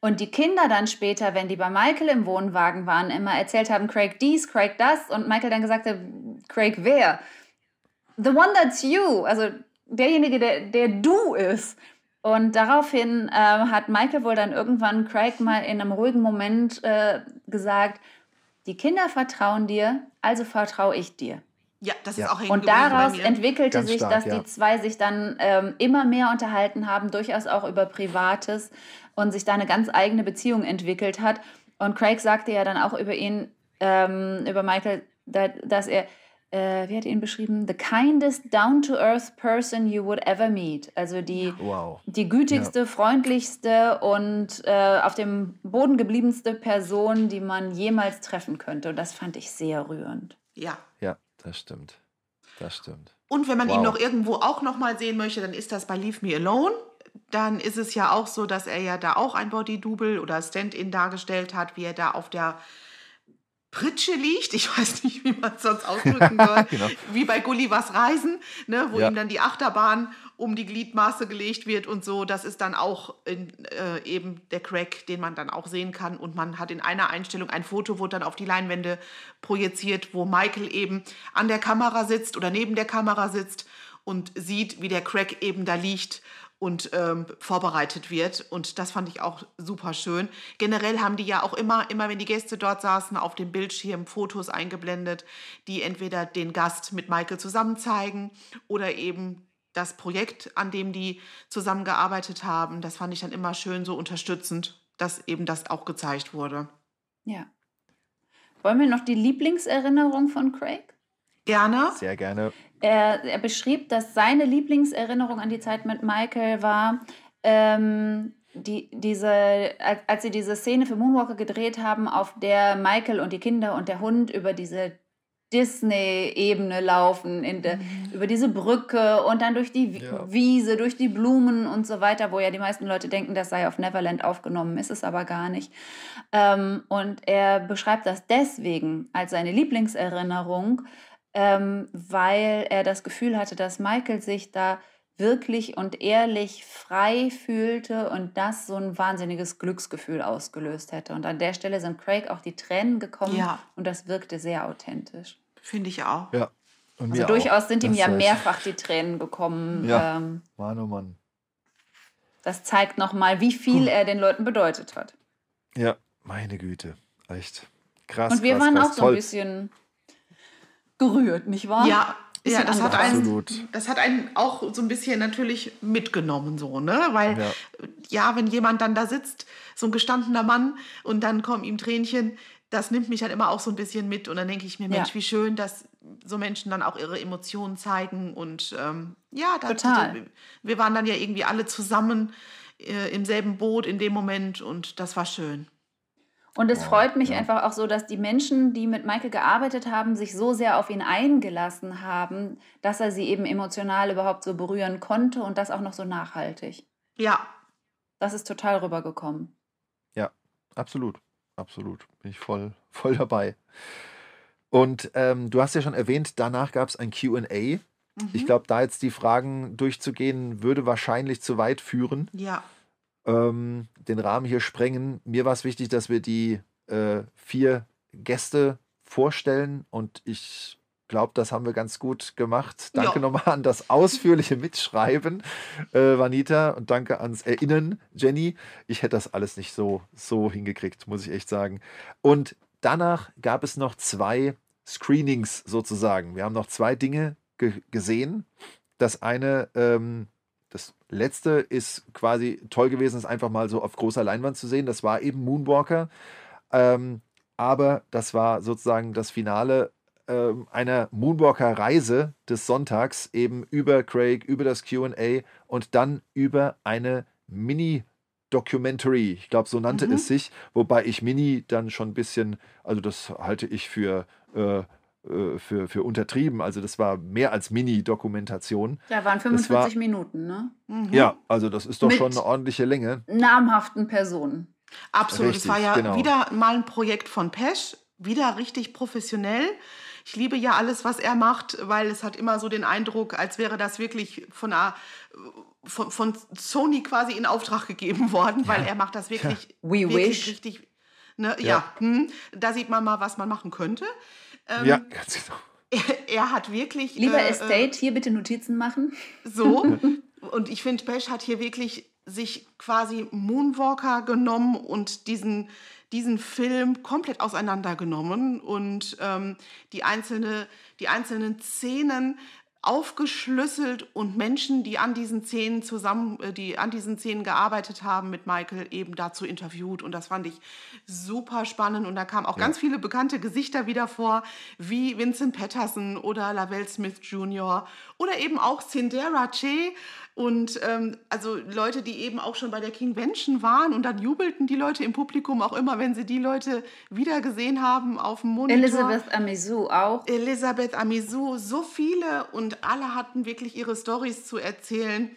Und die Kinder dann später, wenn die bei Michael im Wohnwagen waren, immer erzählt haben, Craig dies, Craig das. Und Michael dann gesagt hat, Craig wer? The one that's you. Also derjenige, der, der du ist. Und daraufhin äh, hat Michael wohl dann irgendwann Craig mal in einem ruhigen Moment äh, gesagt, die Kinder vertrauen dir, also vertraue ich dir. Ja, das ja. ist auch Und daraus entwickelte Ganz sich, stark, dass ja. die zwei sich dann ähm, immer mehr unterhalten haben, durchaus auch über Privates und sich da eine ganz eigene Beziehung entwickelt hat. Und Craig sagte ja dann auch über ihn, ähm, über Michael, dass er, äh, wie hat er ihn beschrieben? The kindest, down-to-earth person you would ever meet. Also die, wow. die gütigste, ja. freundlichste und äh, auf dem Boden gebliebenste Person, die man jemals treffen könnte. Und das fand ich sehr rührend. Ja. Ja. Das stimmt. Das stimmt. Und wenn man wow. ihn noch irgendwo auch noch mal sehen möchte, dann ist das bei Leave Me Alone. Dann ist es ja auch so, dass er ja da auch ein Body-Double oder Stand-in dargestellt hat, wie er da auf der Pritsche liegt. Ich weiß nicht, wie man es sonst ausdrücken soll. genau. Wie bei Gullivers Reisen, ne, wo ja. ihm dann die Achterbahn um die Gliedmaße gelegt wird und so. Das ist dann auch in, äh, eben der Crack, den man dann auch sehen kann. Und man hat in einer Einstellung ein Foto, wurde dann auf die Leinwände projiziert, wo Michael eben an der Kamera sitzt oder neben der Kamera sitzt und sieht, wie der Crack eben da liegt und ähm, vorbereitet wird. Und das fand ich auch super schön. Generell haben die ja auch immer, immer wenn die Gäste dort saßen, auf dem Bildschirm Fotos eingeblendet, die entweder den Gast mit Michael zusammen zeigen oder eben das Projekt, an dem die zusammengearbeitet haben. Das fand ich dann immer schön so unterstützend, dass eben das auch gezeigt wurde. Ja. Wollen wir noch die Lieblingserinnerung von Craig? Gerne. Sehr gerne. Er, er beschrieb, dass seine Lieblingserinnerung an die Zeit mit Michael war, ähm, die, diese, als, sie diese Szene für Moonwalker gedreht haben, auf der Michael und die Kinder und der Hund über diese Disney-Ebene laufen, de, mhm. über diese Brücke und dann durch die ja. Wiese, durch die Blumen und so weiter, wo ja die meisten Leute denken, das sei auf Neverland aufgenommen, ist es aber gar nicht. Ähm, und er beschreibt das deswegen als seine Lieblingserinnerung, ähm, weil er das Gefühl hatte, dass Michael sich da wirklich und ehrlich frei fühlte und das so ein wahnsinniges Glücksgefühl ausgelöst hätte. Und an der Stelle sind Craig auch die Tränen gekommen ja. und das wirkte sehr authentisch. Finde ich auch. Ja. Und also durchaus auch. sind ihm das ja mehrfach die Tränen gekommen. Ja. Ähm, Mann, oh Mann. Das zeigt nochmal, wie viel hm. er den Leuten bedeutet hat. Ja, meine Güte. Echt krass. Und wir krass, waren krass, auch so ein bisschen gerührt, nicht wahr? Ja, ja, das hat, einen, das hat einen auch so ein bisschen natürlich mitgenommen, so, ne? Weil, ja. ja. wenn jemand dann da sitzt, so ein gestandener Mann, und dann kommen ihm Tränchen, das nimmt mich halt immer auch so ein bisschen mit. Und dann denke ich mir, Mensch, ja. wie schön, dass so Menschen dann auch ihre Emotionen zeigen. Und ähm, ja, das, Total. wir waren dann ja irgendwie alle zusammen äh, im selben Boot in dem Moment und das war schön. Und es freut mich ja. einfach auch so, dass die Menschen, die mit Michael gearbeitet haben, sich so sehr auf ihn eingelassen haben, dass er sie eben emotional überhaupt so berühren konnte und das auch noch so nachhaltig. Ja. Das ist total rübergekommen. Ja, absolut. Absolut. Bin ich voll, voll dabei. Und ähm, du hast ja schon erwähnt, danach gab es ein QA. Mhm. Ich glaube, da jetzt die Fragen durchzugehen, würde wahrscheinlich zu weit führen. Ja ähm, den Rahmen hier sprengen. Mir war es wichtig, dass wir die äh, vier Gäste vorstellen und ich glaube, das haben wir ganz gut gemacht. Danke ja. nochmal an das ausführliche Mitschreiben, äh, Vanita, und danke ans Erinnern, Jenny. Ich hätte das alles nicht so, so hingekriegt, muss ich echt sagen. Und danach gab es noch zwei Screenings sozusagen. Wir haben noch zwei Dinge ge gesehen. Das eine ähm, das letzte ist quasi toll gewesen, es einfach mal so auf großer Leinwand zu sehen. Das war eben Moonwalker. Ähm, aber das war sozusagen das Finale äh, einer Moonwalker-Reise des Sonntags, eben über Craig, über das QA und dann über eine Mini- Documentary, ich glaube, so nannte mhm. es sich, wobei ich Mini dann schon ein bisschen, also das halte ich für äh, für, für untertrieben. Also das war mehr als Mini-Dokumentation. Ja, waren 45 war, Minuten, ne? Mhm. Ja, also das ist doch Mit schon eine ordentliche Länge. Namhaften Personen. Absolut. es war ja genau. wieder mal ein Projekt von Pesch, wieder richtig professionell. Ich liebe ja alles, was er macht, weil es hat immer so den Eindruck, als wäre das wirklich von, einer, von, von Sony quasi in Auftrag gegeben worden, weil er macht das wirklich, ja. We wirklich wish. richtig. Ne, ja, ja hm, da sieht man mal, was man machen könnte. Ähm, ja, ganz genau. Er, er, hat wirklich. Lieber äh, Estate, hier bitte Notizen machen. So. und ich finde, Pesch hat hier wirklich sich quasi Moonwalker genommen und diesen, diesen Film komplett auseinandergenommen und ähm, die, einzelne, die einzelnen Szenen aufgeschlüsselt und Menschen, die an diesen Szenen zusammen, äh, die an diesen Szenen gearbeitet haben, mit Michael eben dazu interviewt. Und das fand ich super spannend. Und da kamen auch ja. ganz viele bekannte Gesichter wieder vor, wie Vincent Patterson oder Lavelle Smith Jr. oder eben auch Cindera Che und ähm, also Leute, die eben auch schon bei der Kingvention waren und dann jubelten die Leute im Publikum auch immer, wenn sie die Leute wieder gesehen haben auf dem Monitor. Elisabeth Amisu auch. Elisabeth Amisu, so viele und alle hatten wirklich ihre Stories zu erzählen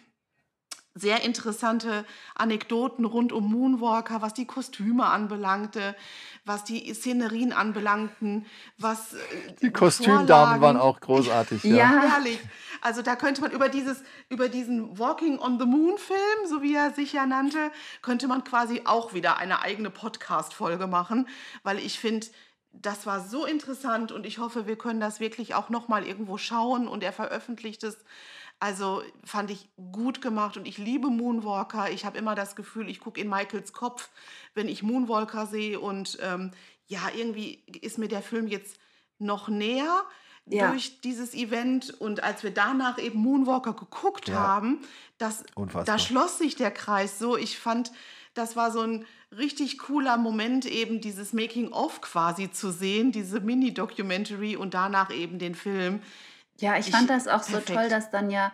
sehr interessante Anekdoten rund um Moonwalker, was die Kostüme anbelangte, was die Szenerien anbelangten, was äh, die Kostümdamen waren auch großartig. Ja. ja, herrlich. Also da könnte man über dieses über diesen Walking on the Moon Film, so wie er sich ja nannte, könnte man quasi auch wieder eine eigene Podcast Folge machen, weil ich finde das war so interessant und ich hoffe, wir können das wirklich auch noch mal irgendwo schauen und er veröffentlicht es also fand ich gut gemacht und ich liebe Moonwalker. Ich habe immer das Gefühl, ich gucke in Michaels Kopf, wenn ich Moonwalker sehe. Und ähm, ja, irgendwie ist mir der Film jetzt noch näher ja. durch dieses Event. Und als wir danach eben Moonwalker geguckt ja. haben, das, da schloss sich der Kreis so. Ich fand, das war so ein richtig cooler Moment, eben dieses Making-of quasi zu sehen, diese Mini-Documentary und danach eben den Film. Ja, ich, ich fand das auch perfekt. so toll, dass dann ja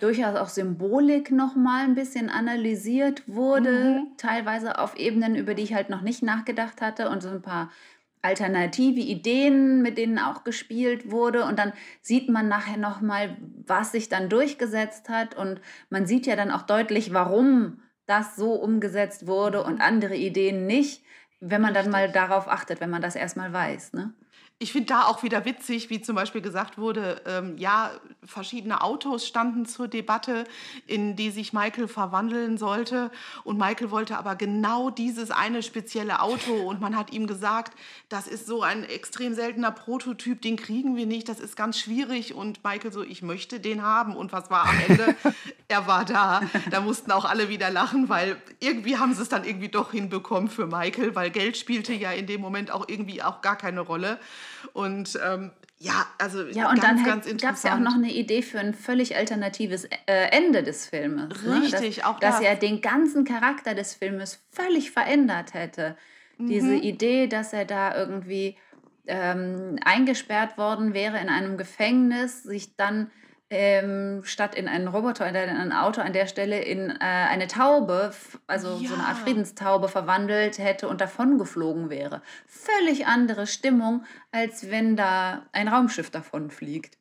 durchaus auch Symbolik noch mal ein bisschen analysiert wurde, mhm. teilweise auf Ebenen, über die ich halt noch nicht nachgedacht hatte und so ein paar alternative Ideen, mit denen auch gespielt wurde und dann sieht man nachher noch mal, was sich dann durchgesetzt hat und man sieht ja dann auch deutlich, warum das so umgesetzt wurde und andere Ideen nicht, wenn man dann mal darauf achtet, wenn man das erstmal weiß, ne? Ich finde da auch wieder witzig, wie zum Beispiel gesagt wurde, ähm, ja, verschiedene Autos standen zur Debatte, in die sich Michael verwandeln sollte. Und Michael wollte aber genau dieses eine spezielle Auto. Und man hat ihm gesagt, das ist so ein extrem seltener Prototyp, den kriegen wir nicht, das ist ganz schwierig. Und Michael so, ich möchte den haben. Und was war am Ende? er war da. Da mussten auch alle wieder lachen, weil irgendwie haben sie es dann irgendwie doch hinbekommen für Michael, weil Geld spielte ja in dem Moment auch irgendwie auch gar keine Rolle. Und ähm, ja, also ja, und ganz, dann gab es ja auch noch eine Idee für ein völlig alternatives äh, Ende des Filmes. Richtig, ne? dass, auch das. Dass er den ganzen Charakter des Filmes völlig verändert hätte. Mhm. Diese Idee, dass er da irgendwie ähm, eingesperrt worden wäre in einem Gefängnis, sich dann ähm, statt in einen Roboter oder in ein Auto an der Stelle in äh, eine Taube, also ja. so eine Art Friedenstaube verwandelt hätte und davon geflogen wäre. Völlig andere Stimmung, als wenn da ein Raumschiff davon fliegt.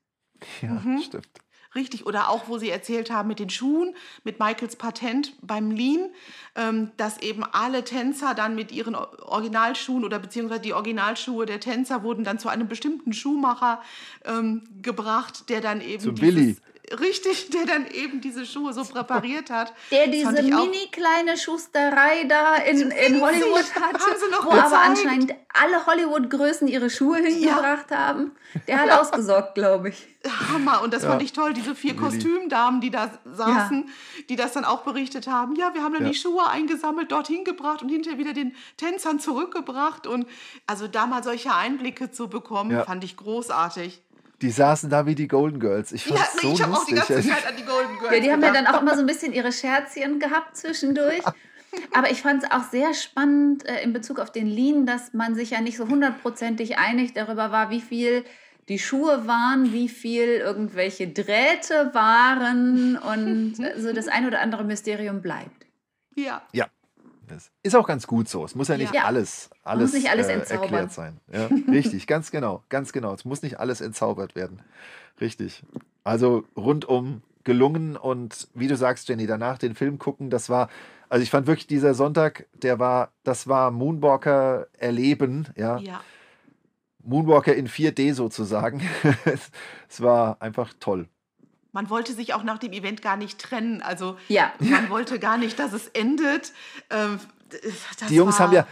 Ja, mhm. stimmt. Richtig, oder auch, wo Sie erzählt haben mit den Schuhen, mit Michaels Patent beim Lean, ähm, dass eben alle Tänzer dann mit ihren Originalschuhen oder beziehungsweise die Originalschuhe der Tänzer wurden dann zu einem bestimmten Schuhmacher ähm, gebracht, der dann eben Zu Willi richtig, der dann eben diese Schuhe so präpariert hat. Der diese mini kleine Schusterei da in, in Hollywood hatte, wo gezeigt. aber anscheinend alle Hollywood-Größen ihre Schuhe hingebracht ja. haben. Der hat ausgesorgt, glaube ich. Hammer. Und das ja. fand ich toll, diese vier Kostümdamen, die da saßen, ja. die das dann auch berichtet haben. Ja, wir haben dann die Schuhe eingesammelt, dorthin gebracht und hinterher wieder den Tänzern zurückgebracht. Und also da mal solche Einblicke zu bekommen, fand ich großartig. Die saßen da wie die Golden Girls. Ich fand ja, nee, so ich lustig. Auch die ganze Zeit an die Golden Girls. Ja, die haben ja dann auch immer so ein bisschen ihre Scherzchen gehabt zwischendurch. Aber ich fand es auch sehr spannend äh, in Bezug auf den Lean, dass man sich ja nicht so hundertprozentig einig darüber war, wie viel die Schuhe waren, wie viel irgendwelche Drähte waren und so das ein oder andere Mysterium bleibt. Ja. Ja, ist. Ist auch ganz gut so. Es muss ja nicht ja. alles, alles, nicht alles äh, erklärt sein. Ja, richtig, ganz genau, ganz genau. Es muss nicht alles entzaubert werden. Richtig. Also rundum gelungen und wie du sagst, Jenny, danach den Film gucken, das war, also ich fand wirklich dieser Sonntag, der war, das war Moonwalker erleben, ja. ja. Moonwalker in 4D sozusagen. es war einfach toll man wollte sich auch nach dem Event gar nicht trennen. Also ja. man wollte gar nicht, dass es endet. Ähm, die Jungs haben ja,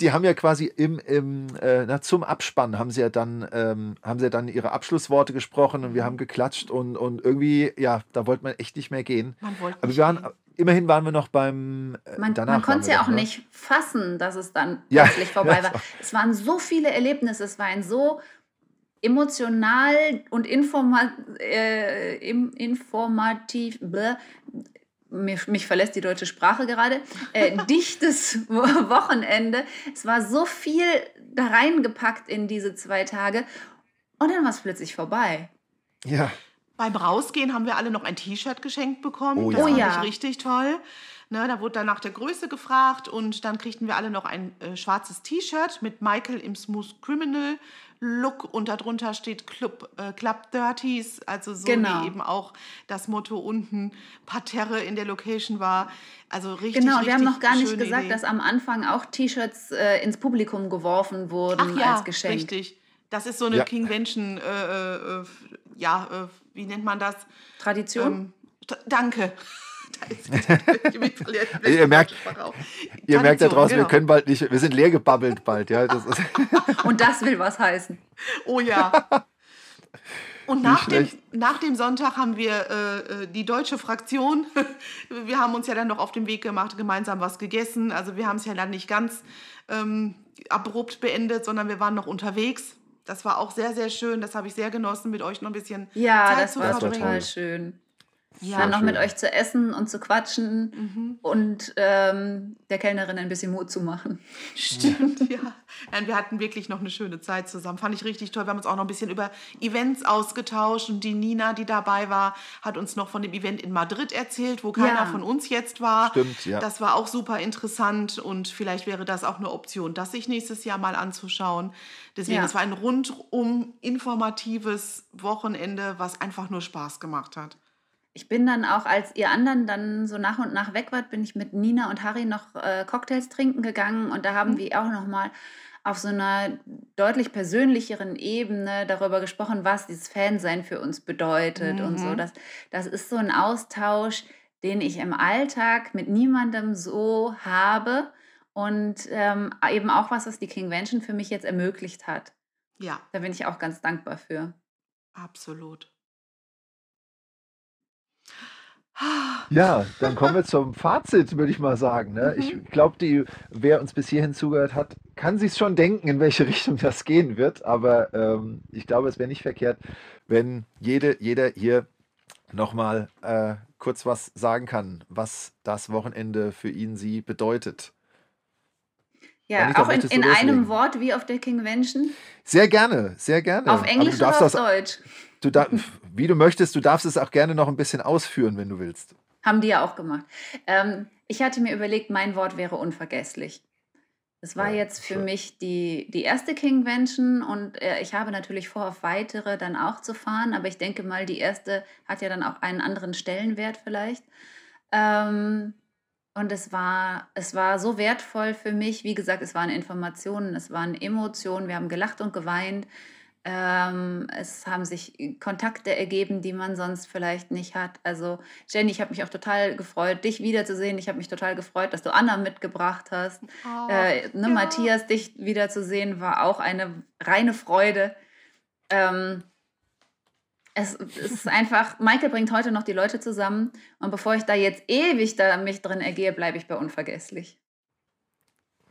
die haben ja quasi im, im äh, na, zum Abspann haben sie ja dann ähm, haben sie ja dann ihre Abschlussworte gesprochen und wir haben geklatscht und, und irgendwie ja da wollte man echt nicht mehr gehen. Man wollte Aber wir waren gehen. immerhin waren wir noch beim äh, man, man konnte es ja auch ne? nicht fassen, dass es dann ja. plötzlich vorbei war. es waren so viele Erlebnisse, es war ein so emotional und informa äh, informativ, bläh, mich, mich, verlässt die deutsche Sprache gerade, äh, dichtes Wochenende. Es war so viel da reingepackt in diese zwei Tage und dann war es plötzlich vorbei. Ja. Beim Rausgehen haben wir alle noch ein T-Shirt geschenkt bekommen. Oh, das ja. fand ich richtig toll. Ne, da wurde dann nach der Größe gefragt und dann kriegten wir alle noch ein äh, schwarzes T-Shirt mit Michael im Smooth Criminal Look und darunter steht Club, äh, Club Dirties, also so genau. wie eben auch das Motto unten Parterre in der Location war. Also richtig. Genau, wir haben noch gar nicht gesagt, Idee. dass am Anfang auch T-Shirts äh, ins Publikum geworfen wurden Ach ja, als Geschenk. Richtig. Das ist so eine ja. Convention, äh, äh, ja, äh, wie nennt man das? Tradition? Ähm, danke. Ihr merkt, ihr merkt da draußen, genau. wir können bald nicht, wir sind leer gebabbelt bald. Ja, das Und das will was heißen. Oh ja. Und nach dem, nach dem Sonntag haben wir äh, äh die deutsche Fraktion, wir haben uns ja dann noch auf den Weg gemacht, gemeinsam was gegessen. Also wir haben es ja dann nicht ganz ähm, abrupt beendet, sondern wir waren noch unterwegs. Das war auch sehr, sehr schön. Das habe ich sehr genossen, mit euch noch ein bisschen ja, Zeit das zu war verbringen. total schön ja, Sehr noch schön. mit euch zu essen und zu quatschen mhm. und ähm, der Kellnerin ein bisschen Mut zu machen. Stimmt, ja. ja. Wir hatten wirklich noch eine schöne Zeit zusammen. Fand ich richtig toll. Wir haben uns auch noch ein bisschen über Events ausgetauscht und die Nina, die dabei war, hat uns noch von dem Event in Madrid erzählt, wo keiner ja. von uns jetzt war. Stimmt, ja. Das war auch super interessant und vielleicht wäre das auch eine Option, das sich nächstes Jahr mal anzuschauen. Deswegen, ja. es war ein rundum informatives Wochenende, was einfach nur Spaß gemacht hat ich bin dann auch, als ihr anderen dann so nach und nach weg wart, bin ich mit Nina und Harry noch äh, Cocktails trinken gegangen und da haben mhm. wir auch noch mal auf so einer deutlich persönlicheren Ebene darüber gesprochen, was dieses Fansein für uns bedeutet mhm. und so. Mhm. Das, das ist so ein Austausch, den ich im Alltag mit niemandem so habe und ähm, eben auch was, was die Kingvention für mich jetzt ermöglicht hat. Ja. Da bin ich auch ganz dankbar für. Absolut. Ja, dann kommen wir zum Fazit, würde ich mal sagen. Ne? Ich mhm. glaube, wer uns bis hierhin zugehört hat, kann sich schon denken, in welche Richtung das gehen wird. Aber ähm, ich glaube, es wäre nicht verkehrt, wenn jede, jeder hier nochmal äh, kurz was sagen kann, was das Wochenende für ihn, sie bedeutet. Ja, auch in, in einem Wort wie auf der Kingvention? Sehr gerne, sehr gerne. Auf Englisch oder auf das, Deutsch? Du darf, wie du möchtest, du darfst es auch gerne noch ein bisschen ausführen, wenn du willst. Haben die ja auch gemacht. Ähm, ich hatte mir überlegt, mein Wort wäre unvergesslich. Es war ja, jetzt für schön. mich die, die erste Kingvention und äh, ich habe natürlich vor, auf weitere dann auch zu fahren, aber ich denke mal, die erste hat ja dann auch einen anderen Stellenwert vielleicht. Ähm, und es war, es war so wertvoll für mich. Wie gesagt, es waren Informationen, es waren Emotionen. Wir haben gelacht und geweint. Ähm, es haben sich Kontakte ergeben, die man sonst vielleicht nicht hat. Also Jenny, ich habe mich auch total gefreut, dich wiederzusehen. Ich habe mich total gefreut, dass du Anna mitgebracht hast. Oh, äh, ne, ja. Matthias, dich wiederzusehen, war auch eine reine Freude. Ähm, es, es, ist einfach, Michael bringt heute noch die Leute zusammen und bevor ich da jetzt ewig da mich drin ergehe, bleibe ich bei Unvergesslich.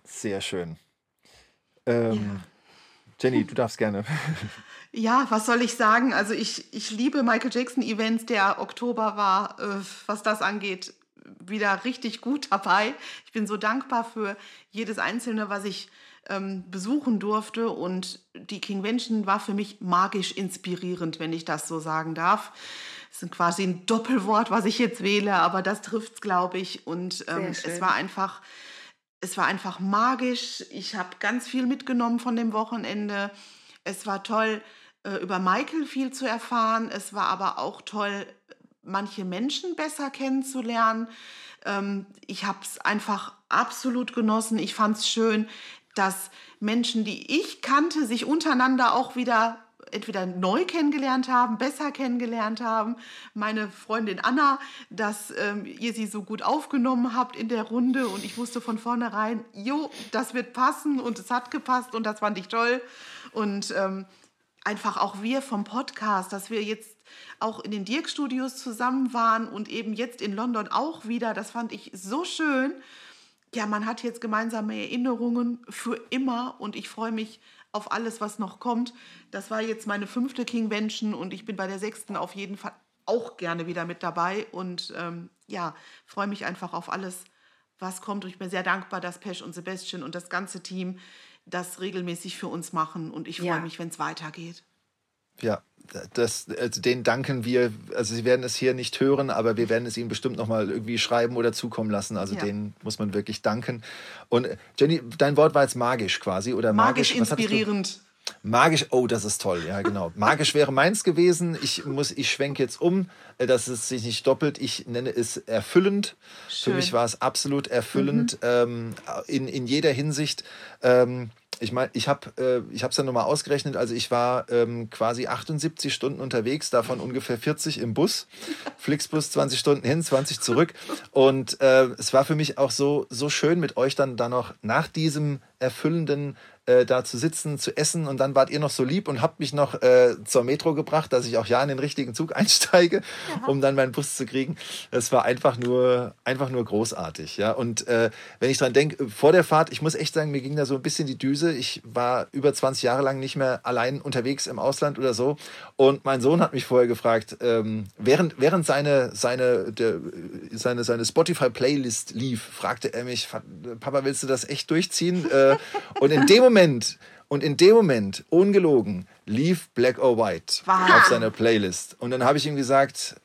Sehr schön. Ähm, ja. Jenny, du darfst gerne. Ja, was soll ich sagen? Also ich, ich liebe Michael Jackson Events. Der Oktober war, äh, was das angeht, wieder richtig gut dabei. Ich bin so dankbar für jedes Einzelne, was ich ähm, besuchen durfte. Und die Kingvention war für mich magisch inspirierend, wenn ich das so sagen darf. Das ist quasi ein Doppelwort, was ich jetzt wähle, aber das trifft es, glaube ich. Und ähm, es war einfach, es war einfach magisch. Ich habe ganz viel mitgenommen von dem Wochenende. Es war toll, äh, über Michael viel zu erfahren. Es war aber auch toll, manche Menschen besser kennenzulernen. Ähm, ich habe es einfach absolut genossen. Ich fand es schön, dass Menschen, die ich kannte, sich untereinander auch wieder entweder neu kennengelernt haben, besser kennengelernt haben. Meine Freundin Anna, dass ähm, ihr sie so gut aufgenommen habt in der Runde und ich wusste von vornherein, jo, das wird passen und es hat gepasst und das fand ich toll. Und ähm, einfach auch wir vom Podcast, dass wir jetzt auch in den Dirk-Studios zusammen waren und eben jetzt in London auch wieder, das fand ich so schön ja, man hat jetzt gemeinsame Erinnerungen für immer und ich freue mich auf alles, was noch kommt. Das war jetzt meine fünfte Kingvention und ich bin bei der sechsten auf jeden Fall auch gerne wieder mit dabei und ähm, ja, freue mich einfach auf alles, was kommt. Und ich bin sehr dankbar, dass Pesch und Sebastian und das ganze Team das regelmäßig für uns machen und ich freue ja. mich, wenn es weitergeht. Ja, das, also denen danken wir. Also sie werden es hier nicht hören, aber wir werden es ihnen bestimmt noch mal irgendwie schreiben oder zukommen lassen. Also ja. denen muss man wirklich danken. Und Jenny, dein Wort war jetzt magisch quasi oder magisch, magisch inspirierend. Magisch, oh, das ist toll, ja genau. Magisch wäre meins gewesen. Ich muss, ich schwenke jetzt um, äh, dass es sich nicht doppelt. Ich nenne es erfüllend. Schön. Für mich war es absolut erfüllend mhm. ähm, in, in jeder Hinsicht. Ähm, ich meine, ich habe äh, ja nochmal ausgerechnet, also ich war ähm, quasi 78 Stunden unterwegs, davon ungefähr 40 im Bus, Flixbus 20 Stunden hin, 20 zurück. Und äh, es war für mich auch so, so schön mit euch dann da noch nach diesem erfüllenden äh, da zu sitzen, zu essen und dann wart ihr noch so lieb und habt mich noch äh, zur Metro gebracht, dass ich auch ja in den richtigen Zug einsteige, ja. um dann meinen Bus zu kriegen. Das war einfach nur, einfach nur großartig. Ja? Und äh, wenn ich dran denke, vor der Fahrt, ich muss echt sagen, mir ging da so ein bisschen die Düse. Ich war über 20 Jahre lang nicht mehr allein unterwegs im Ausland oder so. Und mein Sohn hat mich vorher gefragt, ähm, während, während seine, seine, der, seine, seine Spotify-Playlist lief, fragte er mich, Papa, willst du das echt durchziehen? Äh, und in dem Moment Moment, und in dem Moment, ungelogen, lief Black or White wow. auf seiner Playlist. Und dann habe ich ihm gesagt,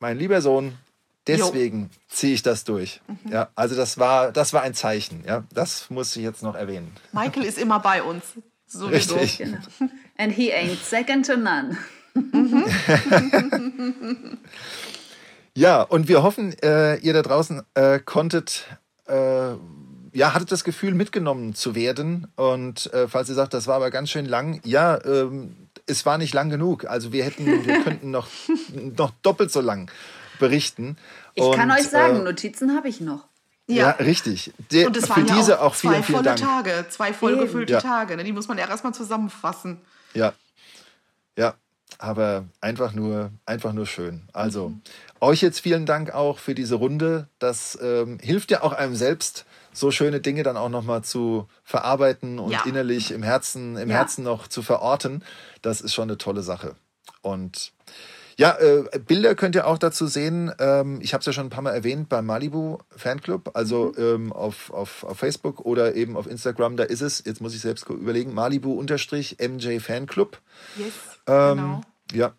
mein lieber Sohn, deswegen ziehe ich das durch. Mhm. Ja, also das war, das war ein Zeichen. Ja, das muss ich jetzt noch erwähnen. Michael ist immer bei uns. Sowieso. Richtig. Genau. And he ain't second to none. ja, und wir hoffen, äh, ihr da draußen äh, konntet äh, ja, hattet das Gefühl, mitgenommen zu werden. Und äh, falls ihr sagt, das war aber ganz schön lang, ja, ähm, es war nicht lang genug. Also wir hätten, wir könnten noch, noch doppelt so lang berichten. Ich und, kann euch sagen, äh, Notizen habe ich noch. Ja, ja richtig. De und es waren für ja diese auch, auch vielen, zwei vielen volle Dank. Tage, zwei vollgefüllte ja. Tage. Ne? Die muss man ja erstmal zusammenfassen. Ja, ja, aber einfach nur, einfach nur schön. Also mhm. euch jetzt vielen Dank auch für diese Runde. Das ähm, hilft ja auch einem selbst, so schöne Dinge dann auch nochmal zu verarbeiten und ja. innerlich im Herzen, im ja. Herzen noch zu verorten, das ist schon eine tolle Sache. Und Ja, äh, Bilder könnt ihr auch dazu sehen. Ähm, ich habe es ja schon ein paar Mal erwähnt beim Malibu Fanclub, also mhm. ähm, auf, auf, auf Facebook oder eben auf Instagram. Da ist es, jetzt muss ich selbst überlegen, Malibu-MJ Fanclub. Yes, ähm, genau. Ja.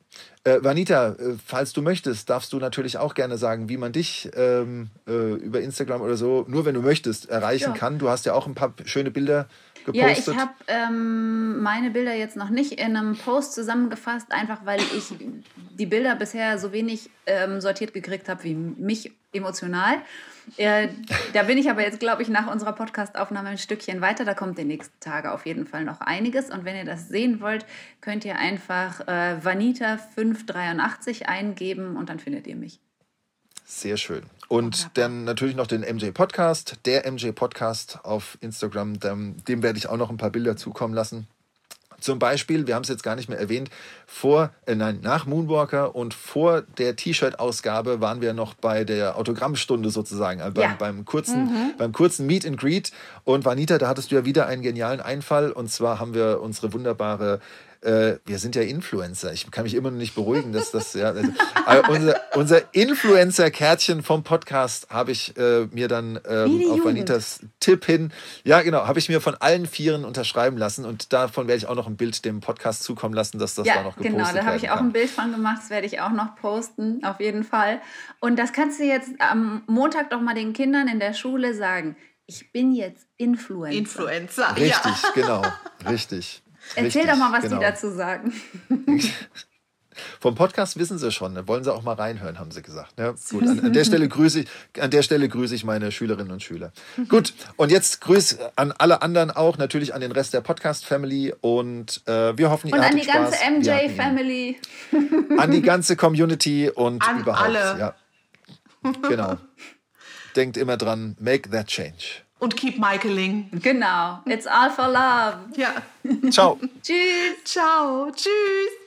Äh, Vanita, äh, falls du möchtest, darfst du natürlich auch gerne sagen, wie man dich ähm, äh, über Instagram oder so, nur wenn du möchtest, erreichen ja. kann. Du hast ja auch ein paar schöne Bilder gepostet? Ja, ich habe ähm, meine Bilder jetzt noch nicht in einem Post zusammengefasst, einfach weil ich die Bilder bisher so wenig ähm, sortiert gekriegt habe wie mich emotional. Äh, da bin ich aber jetzt, glaube ich, nach unserer Podcastaufnahme ein Stückchen weiter. Da kommt die nächsten Tage auf jeden Fall noch einiges. Und wenn ihr das sehen wollt, könnt ihr einfach äh, Vanita583 eingeben und dann findet ihr mich. Sehr schön. Und Wunderbar. dann natürlich noch den MJ Podcast, der MJ Podcast auf Instagram. Dem, dem werde ich auch noch ein paar Bilder zukommen lassen. Zum Beispiel, wir haben es jetzt gar nicht mehr erwähnt, vor, äh, nein, nach Moonwalker und vor der T-Shirt-Ausgabe waren wir noch bei der Autogrammstunde sozusagen, also beim, ja. beim, kurzen, mhm. beim kurzen Meet and Greet. Und Vanita, da hattest du ja wieder einen genialen Einfall. Und zwar haben wir unsere wunderbare äh, wir sind ja Influencer. Ich kann mich immer noch nicht beruhigen, dass das ja. Also, unser, unser Influencer-Kärtchen vom Podcast habe ich äh, mir dann ähm, auf Vanitas Tipp hin, ja genau, habe ich mir von allen Vieren unterschreiben lassen und davon werde ich auch noch ein Bild dem Podcast zukommen lassen, dass das ja, da noch gepostet wird. Genau, da habe ich auch ein Bild von gemacht, das werde ich auch noch posten, auf jeden Fall. Und das kannst du jetzt am Montag doch mal den Kindern in der Schule sagen. Ich bin jetzt Influencer. Influencer, Richtig, ja. genau, richtig. Erzähl Richtig, doch mal, was genau. die dazu sagen. Vom Podcast wissen sie schon, da wollen sie auch mal reinhören, haben sie gesagt. Ja, gut, an, an, der Stelle grüße ich, an der Stelle grüße ich meine Schülerinnen und Schüler. Gut, und jetzt grüß an alle anderen auch, natürlich an den Rest der Podcast-Family und äh, wir hoffen, ihr und Spaß. An die ganze MJ-Family. An die ganze Community und an überhaupt. Alle. Ja. Genau. Denkt immer dran, make that change. Und keep Michaeling. Genau. It's all for love. Ja. Ciao. Tschüss. Ciao. Tschüss.